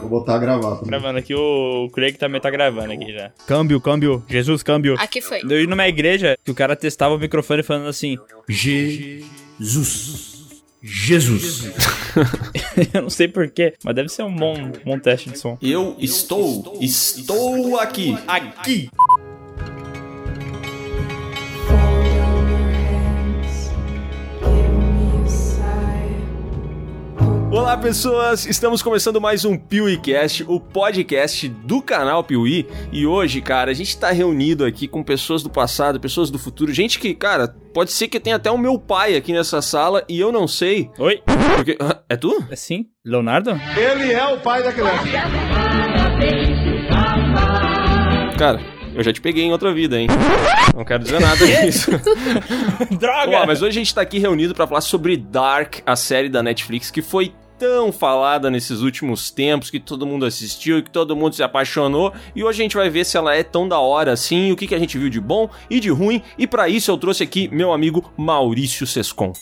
Vou botar a gravar também. Gravando aqui, o Craig também tá gravando aqui já. Câmbio, câmbio. Jesus, câmbio. Aqui foi. Eu ia numa igreja que o cara testava o microfone falando assim: Jesus. Jesus. eu não sei porquê, mas deve ser um bom, bom teste de som. Eu estou, estou aqui. Aqui! Olá, pessoas! Estamos começando mais um PeeWeeCast, o podcast do canal Piuí. E hoje, cara, a gente tá reunido aqui com pessoas do passado, pessoas do futuro, gente que, cara, pode ser que tenha até o meu pai aqui nessa sala e eu não sei. Oi? Porque. Ah, É tu? É sim? Leonardo? Ele é o pai da criança. Cara, eu já te peguei em outra vida, hein? Não quero dizer nada disso. Droga! Ó, mas hoje a gente tá aqui reunido pra falar sobre Dark, a série da Netflix que foi tão falada nesses últimos tempos, que todo mundo assistiu, que todo mundo se apaixonou, e hoje a gente vai ver se ela é tão da hora assim, o que, que a gente viu de bom e de ruim, e pra isso eu trouxe aqui meu amigo Maurício Sescon.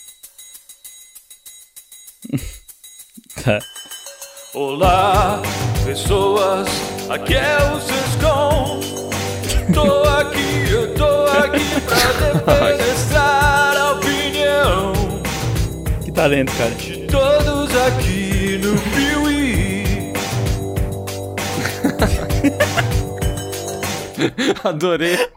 Tá. Olá, pessoas, aqui é o Sescom. Tô aqui, eu tô aqui pra defender a opinião Que talento, cara. de todos aqui no Piuí. Adorei.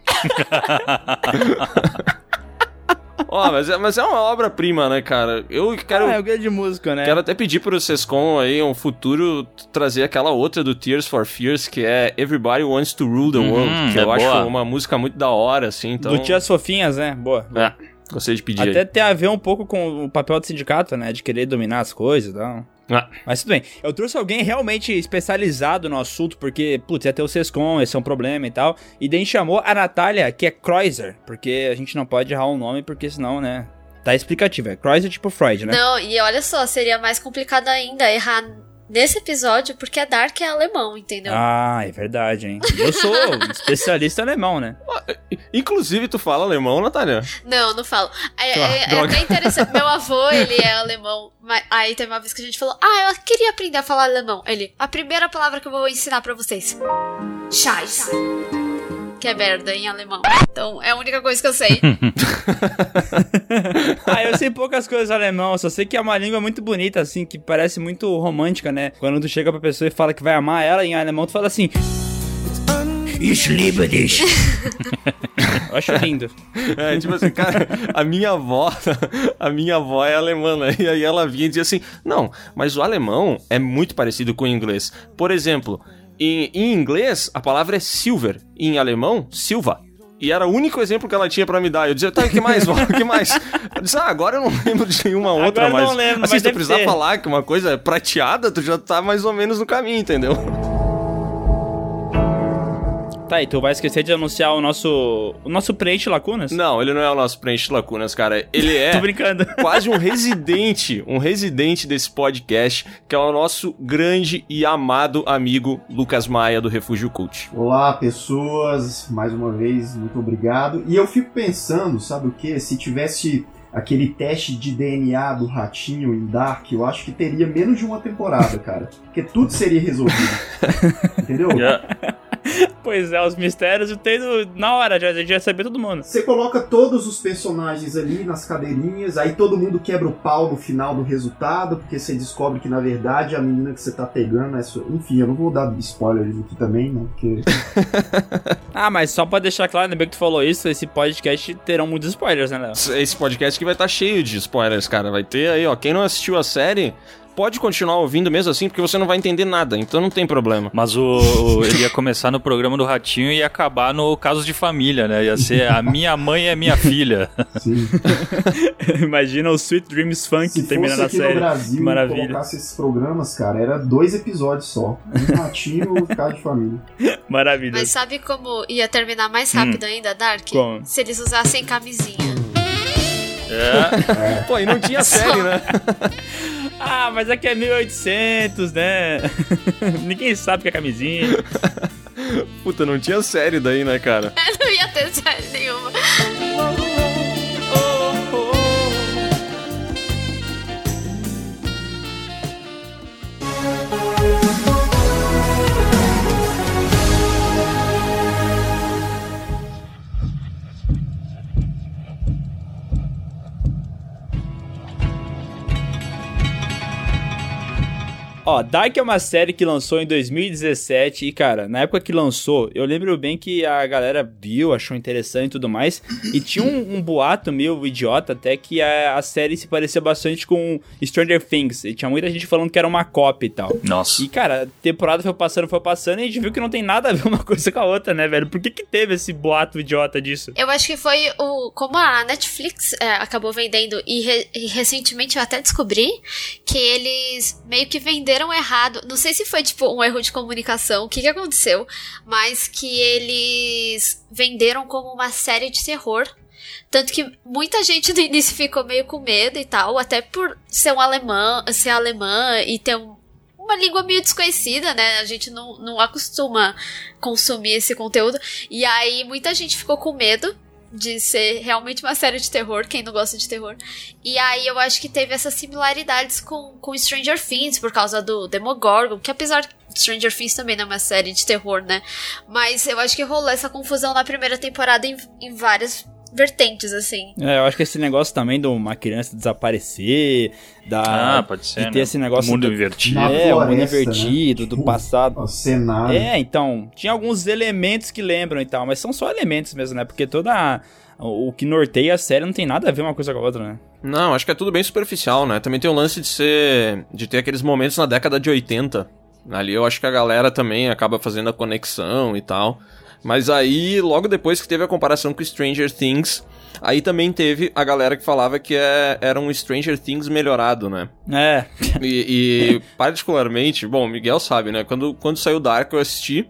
Ó, mas, é, mas é uma obra-prima, né, cara? Eu quero. Ah, é o grande músico, né? Quero até pedir pro Sescon aí, um futuro, trazer aquela outra do Tears for Fears, que é Everybody Wants to Rule the World, que é eu acho boa. uma música muito da hora, assim, então... Do Tias Fofinhas, né? Boa. É, gostei de pedir Até aí. tem a ver um pouco com o papel do sindicato, né? De querer dominar as coisas e tal. Ah, Mas tudo bem. Eu trouxe alguém realmente especializado no assunto, porque, putz, ia ter o Sescom, esse é um problema e tal. E daí chamou a Natália, que é Kreuzer, porque a gente não pode errar o nome, porque senão, né? Tá explicativo. É Kreuzer tipo Freud, né? Não, e olha só, seria mais complicado ainda errar nesse episódio, porque a Dark é alemão, entendeu? Ah, é verdade, hein? Eu sou especialista alemão, né? inclusive, tu fala alemão, Natália? Não, não falo. É, Ah, é- é até interessante. Meu avô, ele é alemão. Mas aí teve uma vez que a gente falou: Ah, eu queria aprender a falar alemão. Ele, a primeira palavra que eu vou ensinar pra vocês: Scheiße. Que é merda em alemão. Então é a única coisa que eu sei. Ah, eu sei poucas coisas alemão, só sei que é uma língua muito bonita, assim, que parece muito romântica, né? Quando tu chega pra pessoa e fala que vai amar ela em alemão, tu fala assim. Ich liebe dich. eu acho lindo. É, tipo assim, cara, a minha avó, a minha avó é alemã, né? E aí ela vinha e dizia assim, não, mas o alemão é muito parecido com o inglês. Por exemplo, em, em inglês, a palavra é silver, em alemão, silva. E era o único exemplo que ela tinha pra me dar. Eu dizia, tá, o que mais? O que mais? Eu disse, ah, agora eu não lembro de nenhuma outra, não mas... lembro, assim, mas se tu precisar ter. falar que uma coisa é prateada, tu já tá mais ou menos no caminho, entendeu? Tá, e tu vai esquecer de anunciar o nosso. O nosso preenche lacunas? Não, ele não é o nosso preenche lacunas, cara. Ele é... Tô brincando. quase um residente, um residente desse podcast, que é o nosso grande e amado amigo Lucas Maia do Refúgio Cult. Olá, pessoas. Mais uma vez, muito obrigado. E eu fico pensando, sabe o que? Se tivesse aquele teste de DNA do ratinho em Dark, eu acho que teria menos de uma temporada, cara. Porque tudo seria resolvido. Entendeu? Pois é, os mistérios eu tenho na hora, já, já saber todo mundo. Você coloca todos os personagens ali nas cadeirinhas, aí todo mundo quebra o pau no final do resultado, porque você descobre que na verdade a menina que você tá pegando é sua. Enfim, eu não vou dar spoilers aqui também, né? Porque. Ah, mas só pra deixar claro, ainda bem que tu falou isso, esse podcast terão muitos spoilers, né, Léo? Esse podcast aqui vai estar cheio de spoilers, cara. Vai ter aí, ó. Quem não assistiu a série, pode continuar ouvindo mesmo assim, porque você não vai entender nada, então não tem problema. Mas o, o- ele ia começar no programa do Ratinho e ia acabar no Casos de Família, né? Ia ser a minha mãe é minha filha. Sim. Imagina o Sweet Dreams Funk Se terminando a no série. Brasil Maravilha. colocasse esses programas, cara, era dois episódios só. Um ratinho e um cara de família. Maravilha. Mas sabe como ia terminar mais rápido ainda, Dark? Como? Se eles usassem camisinha. É. Pô, e não tinha série, né? Ah, mas aqui é 1800, né? Ninguém sabe que é camisinha. Puta, não tinha série daí, né, cara? Não ia ter série nenhuma. Ó, Dark é uma série que lançou em 2017 e, cara, na época que lançou, eu lembro bem que a galera viu, achou interessante e tudo mais. E tinha um, um boato meio idiota até que a, a, série se parecia bastante com Stranger Things. E tinha muita gente falando que era uma cópia e tal. Nossa. E, cara, a temporada foi passando, foi passando e a gente viu que não tem nada a ver uma coisa com a outra, né, velho? Por que que teve esse boato idiota disso? Eu acho que foi o. Como a Netflix é, acabou vendendo e, re, e recentemente eu até descobri que eles meio que venderam errado. Não sei se foi, tipo, um erro de comunicação, o que, que aconteceu, mas que eles venderam como uma série de terror. Tanto que muita gente no início ficou meio com medo e tal, até por ser um alemão, ser alemã e ter um, uma língua meio desconhecida, né? A gente não, não acostuma consumir esse conteúdo. E aí muita gente ficou com medo de ser realmente uma série de terror, quem não gosta de terror. E aí eu acho que teve essas similaridades com, com Stranger Things, por causa do Demogorgon, que apesar Stranger Things também não é uma série de terror, né? Mas eu acho que rolou essa confusão na primeira temporada em, em várias vertentes, assim. É, eu acho que esse negócio também de uma criança desaparecer, da, ah, pode ser, de ter né? esse negócio... O mundo do, invertido. É, o mundo floresta, invertido, né? do Tipo, passado. O cenário. É, então, tinha alguns elementos que lembram e tal, mas são só elementos mesmo, né? Porque toda a- o o que norteia a série não tem nada a ver uma coisa com a outra, né? Não, acho que é tudo bem superficial, né? Também tem o lance de ser. de ter aqueles momentos na década de 80. Ali eu acho que a galera também acaba fazendo a conexão e tal. Mas aí, logo depois que teve a comparação com Stranger Things, aí também teve a galera que falava que é, era um Stranger Things melhorado, né? É, E, e, particularmente, bom, o Miguel sabe, né? Quando, quando saiu Dark eu assisti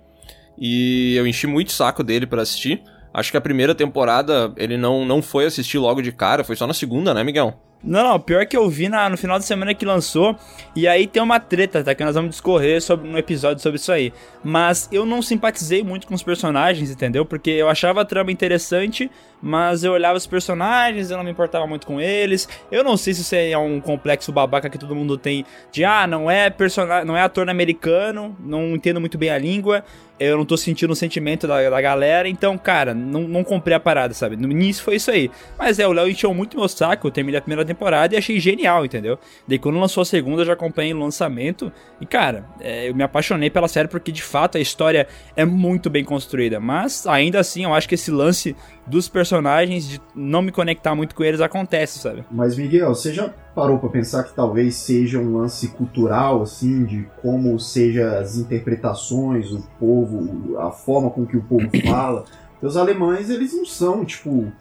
e eu enchi muito o saco dele pra assistir. Acho que a primeira temporada ele não, não foi assistir logo de cara, foi só na segunda, né, Miguel? Não, não, pior que eu vi na- no final de semana que lançou, e aí tem uma treta, tá? Que nós vamos discorrer sobre um episódio sobre isso aí. Mas eu não simpatizei muito com os personagens, entendeu? Porque eu achava a trama interessante, mas eu olhava os personagens, eu não me importava muito com eles. Eu não sei se isso é um complexo babaca que todo mundo tem de ah, não é personagem, não é ator americano, não entendo muito bem a língua. Eu não tô sentindo o sentimento da, da galera, então, cara, não, não comprei a parada, sabe? No início foi isso aí. Mas é, o Léo encheu muito meu saco, eu terminei a primeira temporada e achei genial, entendeu? Daí quando lançou a segunda, eu já acompanhei o lançamento. E, cara, é, eu me apaixonei pela série porque de fato a história é muito bem construída. Mas ainda assim, eu acho que esse lance dos personagens, de não me conectar muito com eles, acontece, sabe? Mas, Miguel, você já parou pra pensar que talvez seja um lance cultural, assim, de como seja as interpretações, o povo, a forma com que o povo fala? Os alemães, eles não são, tipo.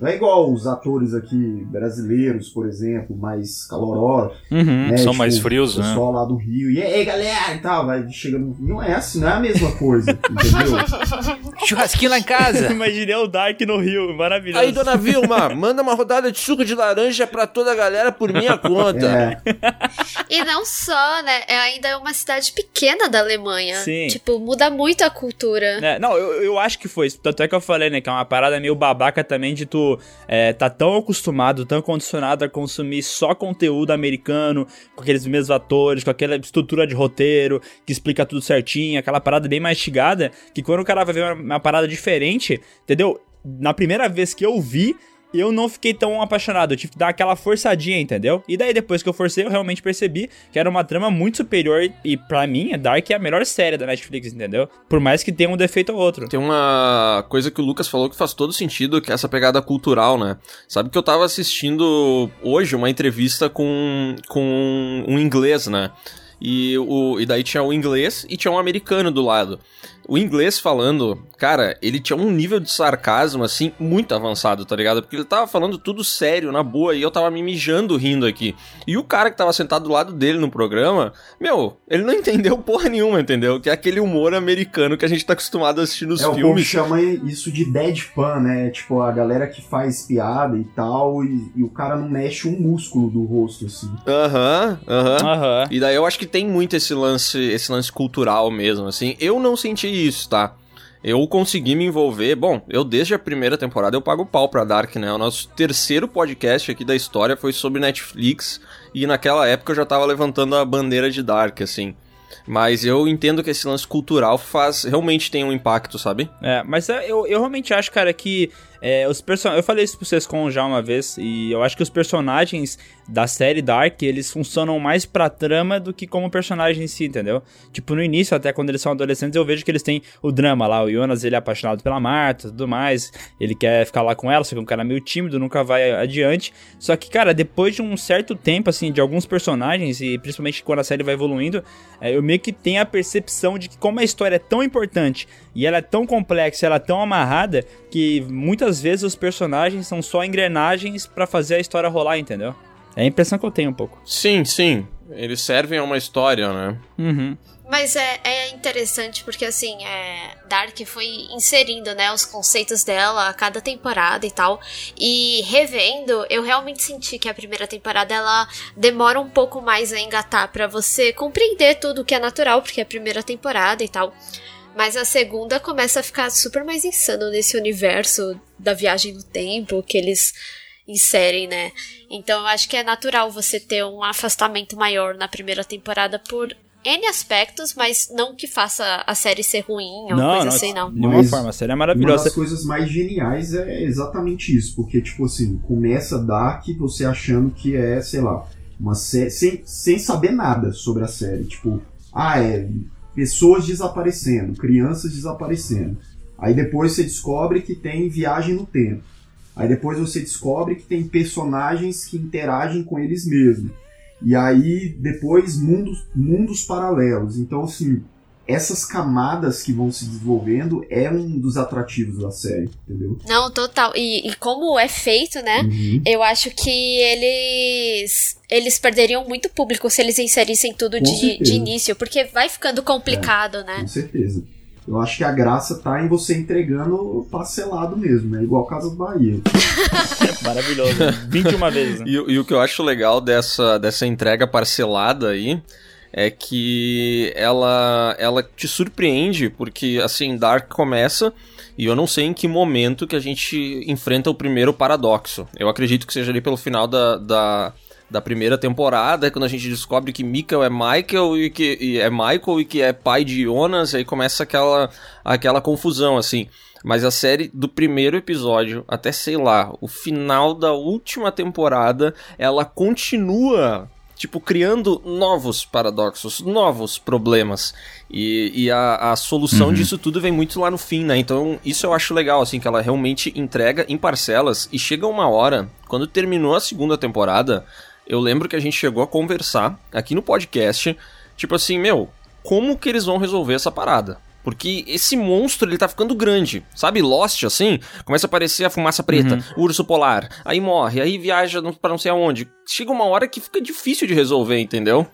Não é igual os atores aqui brasileiros, por exemplo, mais calorosos. Uhum. né? São Tipo, mais frios, o né? pessoal lá do Rio. E aí, galera, e tal, vai chegando. Não é assim, não é a mesma coisa, entendeu? Churrasquinho lá em casa. Imaginei o Dark no Rio, maravilhoso. Aí, dona Vilma, manda uma rodada de suco de laranja pra toda a galera por minha conta. É, E não só, né? É ainda é uma cidade pequena da Alemanha. Sim. Tipo, muda muito a cultura. É, não, eu, eu acho que foi isso. Tanto é que eu falei, né? Que é uma parada meio babaca também de tu é, tá tão acostumado, tão condicionado a consumir só conteúdo americano, com aqueles mesmos atores, com aquela estrutura de roteiro que explica tudo certinho, aquela parada bem mastigada, que quando o cara vai ver uma, uma parada diferente, entendeu? Na primeira vez que eu vi, eu não fiquei tão apaixonado. Eu tive que dar aquela forçadinha, entendeu? E daí, depois que eu forcei, eu realmente percebi que era uma trama muito superior. E pra mim, Dark é a melhor série da Netflix, entendeu? Por mais que tenha um defeito ou outro. Tem uma coisa que o Lucas falou que faz todo sentido, que é essa pegada cultural, né? Sabe que eu tava assistindo hoje uma entrevista com, com um inglês, né? E, o, e daí tinha o inglês e tinha um americano do lado. O inglês falando, cara, ele tinha um nível de sarcasmo, assim, muito avançado, tá ligado? Porque ele tava falando tudo sério, na boa, e eu tava me mijando rindo aqui. E o cara que tava sentado do lado dele no programa, meu, ele não entendeu porra nenhuma, entendeu? Que é aquele humor americano que a gente tá acostumado a assistir nos é o povo filmes. chama isso de deadpan, né? Tipo, a galera que faz piada e tal, e, e o cara não mexe um músculo do rosto, assim. Aham, aham. Aham. E daí eu acho que tem muito esse lance, esse lance cultural mesmo, assim. Eu não senti isso, tá? Eu consegui me envolver. Bom, eu desde a primeira temporada eu pago pau pra Dark, né? O nosso terceiro podcast aqui da história foi sobre Netflix e naquela época eu já tava levantando a bandeira de Dark, assim. Mas eu entendo que esse lance cultural faz realmente tem um impacto, sabe? É, mas é, eu, eu realmente acho, cara, que É, os person... Eu falei isso pro Sescon já uma vez, e eu acho que os personagens da série Dark, eles funcionam mais pra trama do que como personagem em si, entendeu? Tipo, no início, até quando eles são adolescentes, eu vejo que eles têm o drama lá. O Jonas, ele é apaixonado pela Marta tudo mais. Ele quer ficar lá com ela, só que é um cara meio tímido, nunca vai adiante. Só que, cara, depois de um certo tempo, assim, de alguns personagens, e principalmente quando a série vai evoluindo, é, eu meio que tenho a percepção de que como a história é tão importante e ela é tão complexa, ela é tão amarrada, que muitas vezes os personagens são só engrenagens para fazer a história rolar, entendeu? É a impressão que eu tenho um pouco. Sim, sim. Eles servem a uma história, né? Uhum. Mas é, é interessante porque, assim, é, Dark foi inserindo, né, os conceitos dela a cada temporada e tal. E revendo, eu realmente senti que a primeira temporada, ela demora um pouco mais a engatar para você compreender tudo o que é natural, porque é a primeira temporada e tal. Mas a segunda começa a ficar super mais insano nesse universo da viagem no tempo que eles inserem, né? Então eu acho que é natural você ter um afastamento maior na primeira temporada por N aspectos, mas não que faça a série ser ruim ou Não, coisa não, assim, não. De nenhuma forma, a série é Uma maravilhosa. das coisas mais geniais é exatamente isso, porque, tipo assim, começa Dark você achando que é, sei lá, uma série. Sem, sem saber nada sobre a série. Tipo, ah, é pessoas desaparecendo, crianças desaparecendo. Aí depois você descobre que tem viagem no tempo. Aí depois você descobre que tem personagens que interagem com eles mesmos. E aí depois mundos, mundos paralelos. Então, assim, essas camadas que vão se desenvolvendo é um dos atrativos da série, entendeu? Não, total. E, e como é feito, né? Uhum. Eu acho que eles eles perderiam muito público se eles inserissem tudo de, de início, porque vai ficando complicado, né? Com certeza. Eu acho que a graça tá em você entregando parcelado mesmo, né? Igual Casas Bahia. Maravilhoso. 21 vezes. Né? E, e o que eu acho legal dessa, dessa entrega parcelada aí é que ela, ela te surpreende, porque assim, Dark começa e eu não sei em que momento que a gente enfrenta o primeiro paradoxo. Eu acredito que seja ali pelo final da, da, da primeira temporada, quando a gente descobre que Michael é Michael e que e é Michael e que é pai de Jonas, aí começa aquela, aquela confusão, assim. Mas a série do primeiro episódio até, sei lá, o final da última temporada, ela continua, tipo, criando novos paradoxos, novos problemas. E, e a, a solução disso tudo vem muito lá no fim, né? Então, isso eu acho legal, assim, que ela realmente entrega em parcelas e chega uma hora, quando terminou a segunda temporada, eu lembro que a gente chegou a conversar aqui no podcast, tipo assim, meu, como que eles vão resolver essa parada? Porque esse monstro, ele tá ficando grande. Sabe, Lost, assim? Começa a aparecer a fumaça preta, o urso polar. Aí morre, aí viaja pra não sei aonde. Chega uma hora que fica difícil de resolver, entendeu?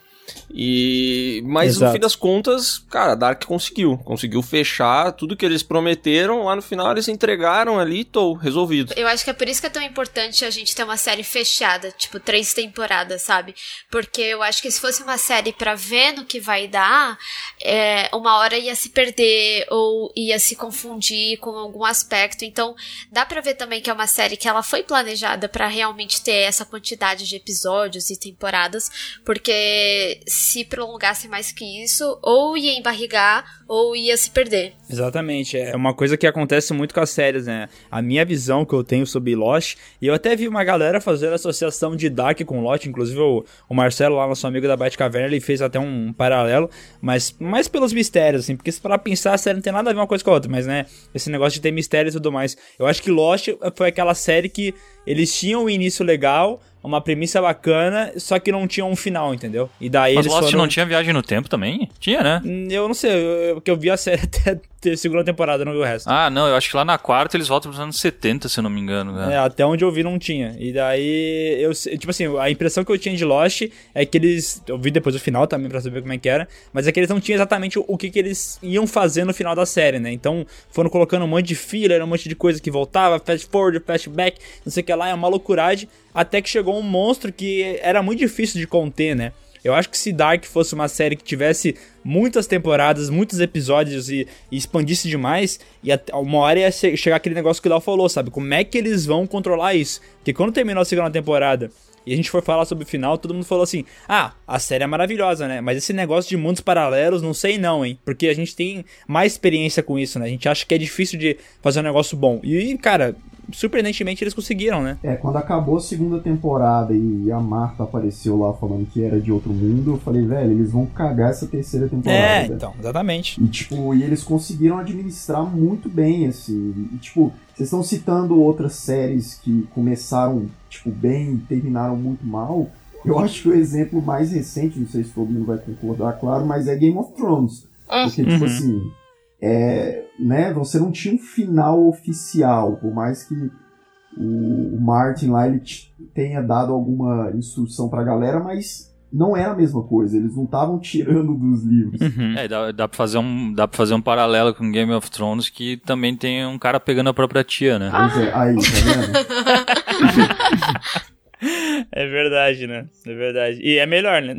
E... Mas no Exato. fim das contas, cara, a Dark conseguiu. Conseguiu fechar tudo que eles prometeram. Lá no final eles entregaram ali e tô resolvido. Eu acho que é por isso que é tão importante a gente ter uma série fechada, tipo, três temporadas, sabe? Porque eu acho que se fosse uma série pra ver no que vai dar, é, uma hora ia se perder ou ia se confundir com algum aspecto. Então, dá pra ver também que é uma série que ela foi planejada pra realmente ter essa quantidade de episódios e temporadas, porque se prolongasse mais que isso, ou ia embarrigar ou ia se perder. Exatamente, é uma coisa que acontece muito com as séries, né? A minha visão que eu tenho sobre Lost, e eu até vi uma galera fazendo associação de Dark com Lost, inclusive o, o Marcelo, lá nosso amigo da Batcaverna, ele fez até um paralelo, mas mais pelos mistérios, assim, porque se para pensar, a série não tem nada a ver uma coisa com a outra, mas né, esse negócio de ter mistério e tudo mais. Eu acho que Lost foi aquela série que eles tinham um início legal, uma premissa bacana, só que não tinha um final, entendeu? E daí Mas eles Lost foram... não tinha viagem no tempo também? Tinha, né? Hum, Eu não sei, eu, eu, porque eu vi a série até segunda temporada, não vi o resto. Ah, não, eu acho que lá na quarta eles voltam pros anos 70, se eu não me engano. né? É, até onde eu vi não tinha. E daí, eu, tipo assim, a impressão que eu tinha de Lost é que eles. Eu vi depois o final também pra saber como é que era. Mas é que eles não tinham exatamente o, o que, que eles iam fazer no final da série, né? Então foram colocando um monte de filler, um monte de coisa que voltava, fast forward, flashback, não sei o que lá, é uma loucuragem. Até que chegou um monstro que era muito difícil de conter, né? Eu acho que se Dark fosse uma série que tivesse muitas temporadas, muitos episódios e, e expandisse demais, e uma hora ia che- chegar aquele negócio que o Léo falou, sabe? Como é que eles vão controlar isso? Porque quando terminou a segunda temporada e a gente foi falar sobre o final, todo mundo falou assim: ah, a série é maravilhosa, né? Mas esse negócio de mundos paralelos, não sei não, hein? Porque a gente tem mais experiência com isso, né? A gente acha que é difícil de fazer um negócio bom. E, cara, surpreendentemente eles conseguiram, né? É, quando acabou a segunda temporada e a Marta apareceu lá falando que era de outro mundo, eu falei, velho, eles vão cagar essa terceira temporada. É, então, exatamente. E, tipo, e eles conseguiram administrar muito bem esse. E, tipo, vocês estão citando outras séries que começaram, tipo, bem e terminaram muito mal. Eu acho que o exemplo mais recente, não sei se todo mundo vai concordar, claro, mas é Game of Thrones. Porque, tipo Uhum. assim, é, né, você não tinha um final oficial, por mais que o, o Martin lá ele tenha dado alguma instrução pra galera, mas não era a mesma coisa, eles não estavam tirando dos livros. Uhum. É, dá, dá, pra fazer um, dá pra fazer um paralelo com Game of Thrones que também tem um cara pegando a própria tia, né? Pois é, aí, tá vendo? É verdade, né? É verdade. E é melhor, né?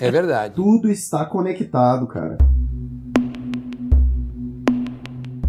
É verdade. Tudo está conectado, cara.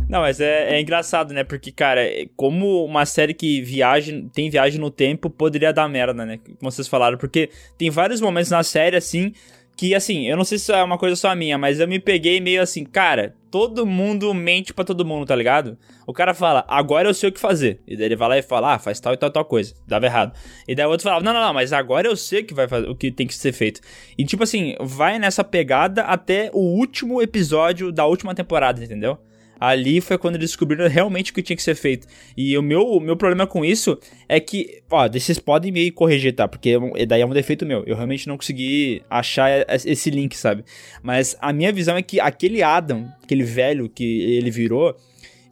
Não, mas é, é engraçado, né? Porque, cara, é como uma série que viaja, tem viagem no tempo poderia dar merda, né? Como vocês falaram. Porque tem vários momentos na série, assim, que, assim, eu não sei se é uma coisa só minha, mas eu me peguei meio assim, cara, todo mundo mente pra todo mundo, tá ligado? O cara fala, agora eu sei o que fazer. E daí ele vai lá e fala, ah, faz tal e tal tal coisa. Dava errado. E daí o outro falava, não, não, não, mas agora eu sei o que vai fazer, o que tem que ser feito. E tipo assim, vai nessa pegada até o último episódio da última temporada, entendeu? Ali foi quando eles descobriram realmente o que tinha que ser feito. E o meu, meu problema com isso é que, ó, vocês podem me corrigir, tá? Porque é um- daí é um defeito meu. Eu realmente não consegui achar es- esse link, sabe? Mas a minha visão é que aquele Adam, aquele velho que ele virou,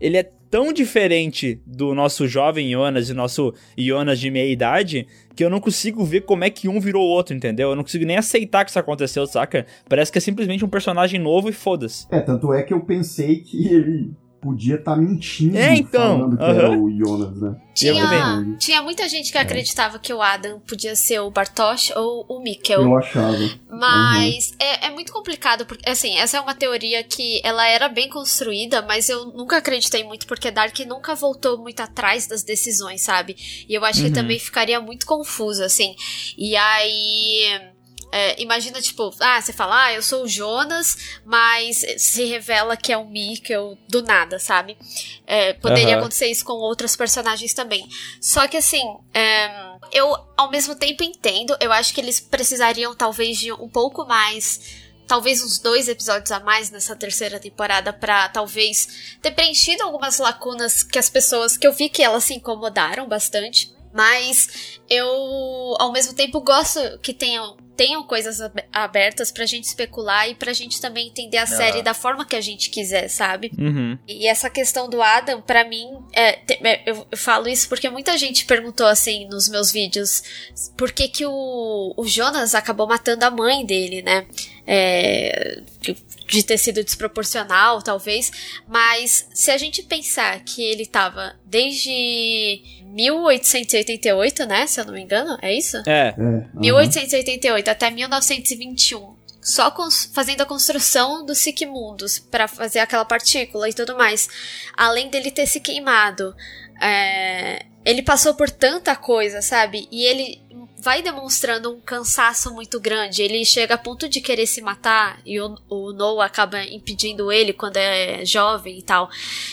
ele é tão diferente do nosso jovem Jonas e nosso Jonas de meia idade que eu não consigo ver como é que um virou o outro, entendeu? Eu não consigo nem aceitar que isso aconteceu, saca? Parece que é simplesmente um personagem novo e foda-se. É, tanto é que eu pensei que ele podia estar mentindo É, então, falando que aham. era o Jonas, né? Eu Tinha, também. tinha muita gente que acreditava que o Adam podia ser o Bartosz ou o Mikkel. Eu achava. Mas é, é muito complicado, porque, assim, essa é uma teoria que ela era bem construída, mas eu nunca acreditei muito, porque Dark nunca voltou muito atrás das decisões, sabe? E eu acho que Uhum. também ficaria muito confuso, assim. E aí. É, imagina, tipo, ah, você fala, ah, eu sou o Jonas, mas se revela que é o Mikkel do nada, sabe? É, poderia acontecer isso com outros personagens também. Só que assim, é, eu ao mesmo tempo entendo, eu acho que eles precisariam talvez de um pouco mais. Talvez uns dois episódios a mais nessa terceira temporada pra talvez ter preenchido algumas lacunas que as pessoas. que eu vi que elas se incomodaram bastante. Mas eu, ao mesmo tempo, gosto que tenham, tenham coisas ab- abertas pra gente especular e pra gente também entender a série da forma que a gente quiser, sabe? Uhum. E essa questão do Adam, pra mim, é, é, eu, eu falo isso porque muita gente perguntou assim nos meus vídeos por que, que o, o Jonas acabou matando a mãe dele, né? É, de ter sido desproporcional, talvez. Mas se a gente pensar que ele tava desde 1888, né? Se eu não me engano, é isso? É. É. aham. 1888 até 1921. Só fazendo a construção dos Sigmundos para fazer aquela partícula e tudo mais. Além dele ter se queimado. é, ele passou por tanta coisa, sabe? E ele vai demonstrando um cansaço muito grande. Ele chega a ponto de querer se matar e o, o Noah acaba impedindo ele quando é jovem e tal.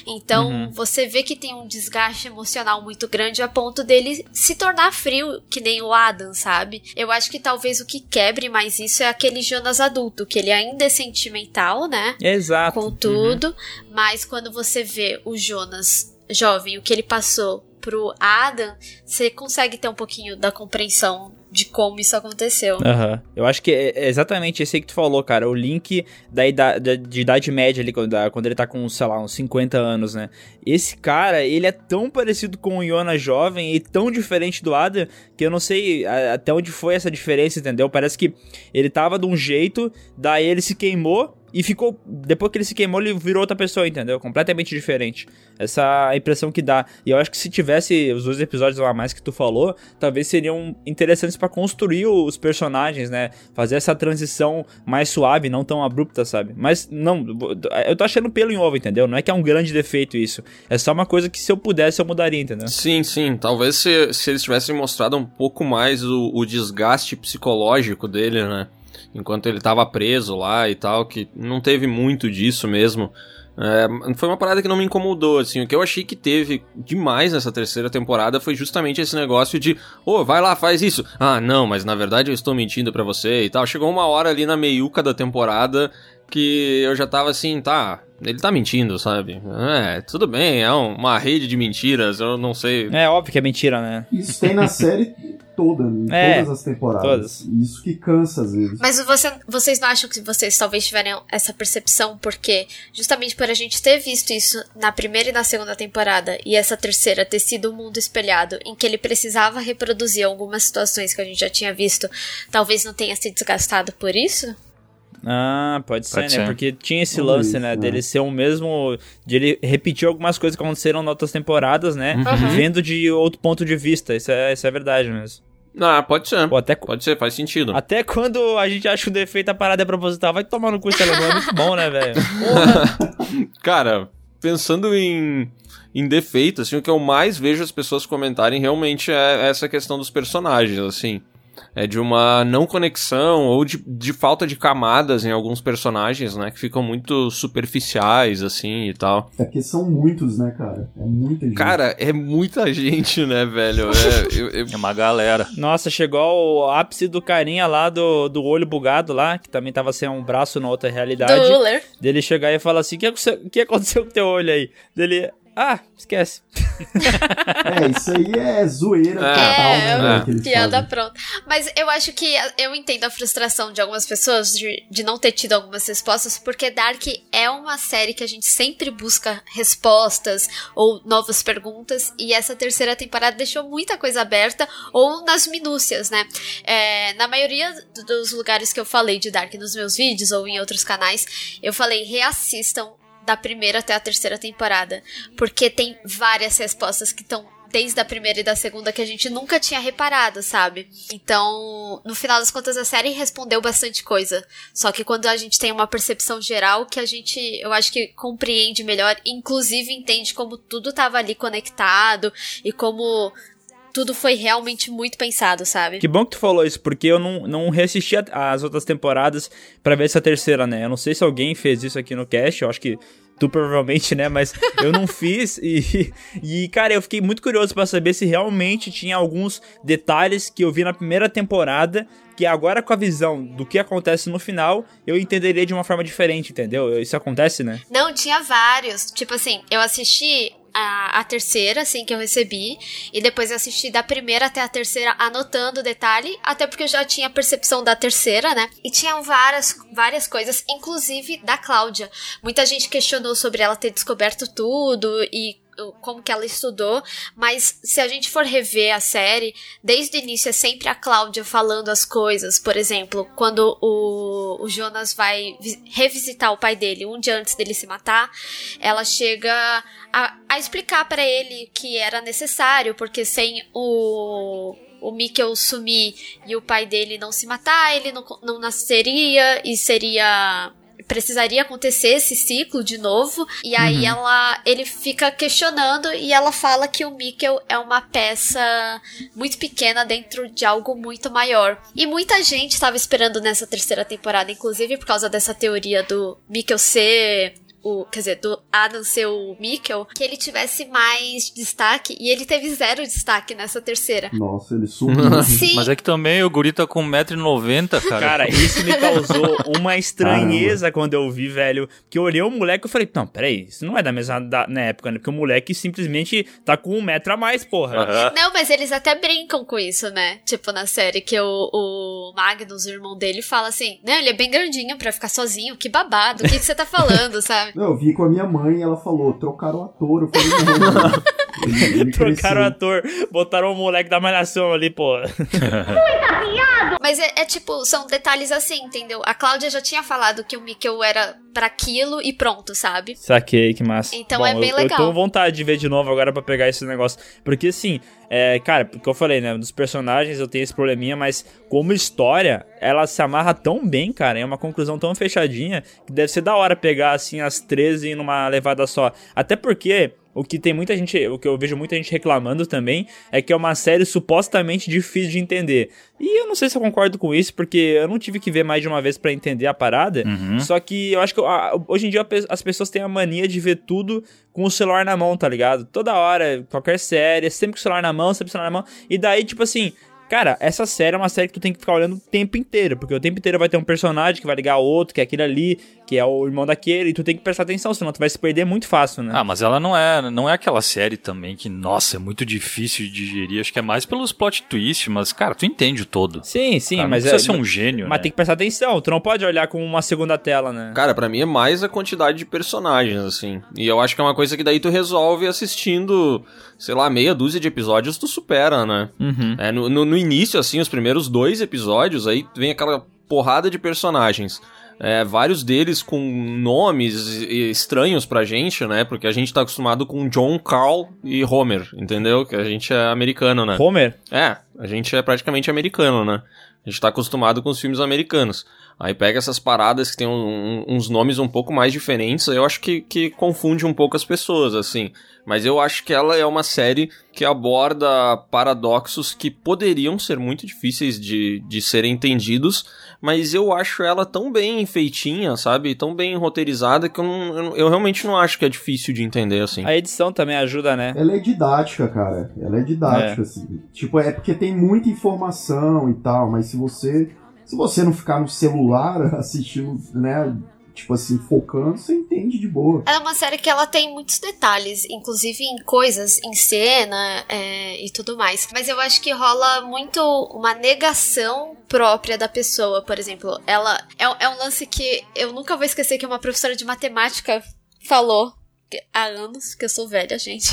Então Uhum. você vê que tem um desgaste emocional muito grande a ponto dele se tornar frio, que nem o Adam, sabe? Eu acho que talvez o que quebre mais isso é aquele Jonas adulto, que ele ainda é sentimental, né? Exato. com tudo, mas quando você vê o Jonas jovem, o que ele passou pro Adam, você consegue ter um pouquinho da compreensão de como isso aconteceu. Aham. Eu acho que é é exatamente esse aí que tu falou, cara. O link da idade, da- de idade média ali, quando, ele tá com, sei lá, uns 50 anos, né? Esse cara, ele é tão parecido com o Iona jovem e tão diferente do Adam que eu não sei até onde foi essa diferença, entendeu? Parece que ele tava de um jeito, daí ele se queimou e ficou. Depois que ele se queimou, ele virou outra pessoa, entendeu? Completamente diferente. Essa é impressão que dá. E eu acho que se tivesse os dois episódios a mais que tu falou, talvez seriam interessantes pra construir os personagens, né? Fazer essa transição mais suave, não tão abrupta, sabe? Mas não, eu tô achando pelo em ovo, entendeu? Não é que é um grande defeito isso. É só uma coisa que se eu pudesse eu mudaria, entendeu? Sim, sim. Talvez se, se eles tivessem mostrado um pouco mais o, o desgaste psicológico dele, né? Enquanto ele tava preso lá e tal, que não teve muito disso mesmo. É, foi uma parada que não me incomodou, assim. O que eu achei que teve demais nessa terceira temporada foi justamente esse negócio de, ô, oh, vai lá, faz isso. Ah, não, mas na verdade eu estou mentindo para você e tal. Chegou uma hora ali na meiuca da temporada que eu já tava assim, tá, ele tá mentindo, sabe? É, tudo bem, é uma rede de mentiras, eu não sei. É óbvio que é mentira, né? Isso tem na série toda, em é, todas as temporadas. Todas. Isso que cansa às vezes. Mas você, vocês não acham que vocês talvez tiverem essa percepção porque justamente por a gente ter visto isso na primeira e na segunda temporada e essa terceira ter sido um mundo espelhado em que ele precisava reproduzir algumas situações que a gente já tinha visto, talvez não tenha se desgastado por isso? Ah, pode, pode ser, né? Porque tinha esse lance, isso, né? né? Dele ser o mesmo. De ele repetir algumas coisas que aconteceram em outras temporadas, né? Uhum. Vendo de outro ponto de vista. Isso é, isso é verdade mesmo. Ah, pode ser. Pô, até, pode ser, faz sentido. Até quando a gente acha que o defeito da parada é proposital, vai tomar no cu esse alemão, é muito bom, né, velho? Cara, pensando em, em defeito, assim, o que eu mais vejo as pessoas comentarem realmente é essa questão dos personagens, assim é de uma não conexão ou de, de falta de camadas em alguns personagens, né? Que ficam muito superficiais, assim, e tal. É que são muitos, né, cara? É muita gente. Cara, é muita gente, né, velho? É, eu, eu... é uma galera. Nossa, chegou ao ápice do carinha lá do, do olho bugado lá, que também tava sem um braço na outra realidade. Do Dele chegar e falar assim, o que, que aconteceu com teu olho aí? Dele, ah, esquece. é, isso aí é zoeira é, total, né? É, piada pronta. Mas eu acho que eu entendo a frustração de algumas pessoas de, de não ter tido algumas respostas, porque Dark é uma série que a gente sempre busca respostas ou novas perguntas, e essa terceira temporada deixou muita coisa aberta, ou nas minúcias, né? É, na maioria dos lugares que eu falei de Dark nos meus vídeos ou em outros canais, eu falei reassistam da primeira até a terceira temporada. Porque tem várias respostas que estão desde a primeira e da segunda que a gente nunca tinha reparado, sabe? Então, no final das contas, a série respondeu bastante coisa. Só que quando a gente tem uma percepção geral que a gente, eu acho que compreende melhor, inclusive entende como tudo estava ali conectado e como tudo foi realmente muito pensado, sabe? Que bom que tu falou isso, porque eu não, não reassisti as outras temporadas para ver essa terceira, né? Eu não sei se alguém fez isso aqui no cast, eu acho que tu provavelmente, né? Mas eu não fiz e, e cara, eu fiquei muito curioso para saber se realmente tinha alguns detalhes que eu vi na primeira temporada que agora com a visão do que acontece no final, eu entenderia de uma forma diferente, entendeu? Isso acontece, né? Não, tinha vários. Tipo assim, eu assisti a, a, terceira, assim, que eu recebi. E depois eu assisti da primeira até a terceira, anotando o detalhe. Até porque eu já tinha percepção da terceira, né? E tinham várias, várias coisas, inclusive da Cláudia. Muita gente questionou sobre ela ter descoberto tudo e como que ela estudou, mas se a gente for rever a série, desde o início é sempre a Cláudia falando as coisas. Por exemplo, quando o, o Jonas vai revisitar o pai dele um dia antes dele se matar, ela chega a, a explicar para ele que era necessário, porque sem o o Mikkel sumir e o pai dele não se matar, ele não, não nasceria e seria precisaria acontecer esse ciclo de novo. E aí uhum. ela ele fica questionando e ela fala que o Mikkel é uma peça muito pequena dentro de algo muito maior. E muita gente estava esperando nessa terceira temporada, inclusive por causa dessa teoria do Mikkel ser o, quer dizer, do Adam ser o Mikkel, que ele tivesse mais destaque, e ele teve zero destaque nessa terceira. Nossa, ele sumiu. Sim. Mas é que também o guri tá com 1,90m, cara. Cara, isso me causou uma estranheza Caramba. quando eu vi, velho, que eu olhei o moleque e falei, não, peraí, isso não é da mesma da, na época, né? Porque o moleque simplesmente tá com um metro a mais, porra. Uhum. Não, mas eles até brincam com isso, né? Tipo, na série, que o, o Magnus, o irmão dele, fala assim, não, ele é bem grandinho pra ficar sozinho, que babado, o que, que você tá falando, sabe? Não, eu vi com a minha mãe e ela falou, trocaram o ator. Eu falei, não, ele Trocaram o ator, botaram o moleque da malhação ali, pô. Mas é, é, tipo, são detalhes assim, entendeu? A Cláudia já tinha falado que o Mikkel era para aquilo e pronto, sabe? Saquei, que massa. Então Bom, é bem eu, legal. Eu tô com vontade de ver de novo agora para pegar esse negócio. Porque assim, é, cara, porque eu falei, né? Dos personagens eu tenho esse probleminha, mas como história, ela se amarra tão bem, cara. É uma conclusão tão fechadinha que deve ser da hora pegar assim as 13 numa levada só. Até porque o que tem muita gente, o que eu vejo muita gente reclamando também, é que é uma série supostamente difícil de entender. E eu não sei se eu concordo com isso, porque eu não tive que ver mais de uma vez pra entender a parada. Uhum. Só que eu acho que hoje em dia as pessoas têm a mania de ver tudo com o celular na mão, tá ligado? Toda hora, qualquer série, sempre com o celular na mão, sempre com o celular na mão. E daí, tipo assim, cara, essa série é uma série que tu tem que ficar olhando o tempo inteiro, porque o tempo inteiro vai ter um personagem que vai ligar outro, que é aquele ali, que é o irmão daquele, e tu tem que prestar atenção, senão tu vai se perder muito fácil, né? Ah, mas ela não é, não é aquela série também que, nossa, é muito difícil de digerir. Acho que é mais pelos plot twists, mas, cara, tu entende o todo. sim, sim, Cara, mas não é. precisa ser um gênio, Mas né? tem que prestar atenção, tu não pode olhar com uma segunda tela, né? Cara, pra mim é mais a quantidade de personagens, assim. E eu acho que é uma coisa que daí tu resolve assistindo, sei lá, meia dúzia de episódios, tu supera, né? Uhum. É, no, no, no início, assim, os primeiros dois episódios, aí vem aquela porrada de personagens. É, vários deles com nomes estranhos pra gente, né? Porque a gente tá acostumado com John, Carl e Homer, entendeu? Que a gente é americano, né? Homer? É, a gente é praticamente americano, né? A gente tá acostumado com os filmes americanos. Aí pega essas paradas que tem um- um- uns nomes um pouco mais diferentes, eu acho que, que confunde um pouco as pessoas, assim. Mas eu acho que ela é uma série que aborda paradoxos que poderiam ser muito difíceis de, de serem entendidos, mas eu acho ela tão bem feitinha, sabe? Tão bem roteirizada que eu, não- eu, eu realmente não acho que é difícil de entender, assim. A edição também ajuda, né? Ela é didática, cara. Ela é didática, assim. Tipo, é porque tem muita informação e tal, mas se você. Se você não ficar no celular assistindo, né? Tipo assim, focando, você entende de boa. Ela é uma série que ela tem muitos detalhes, inclusive em coisas, em cena é, e tudo mais. Mas eu acho que rola muito uma negação própria da pessoa. Por exemplo, ela é, é um lance que eu nunca vou esquecer que uma professora de matemática falou que- há anos, que eu sou velha, gente.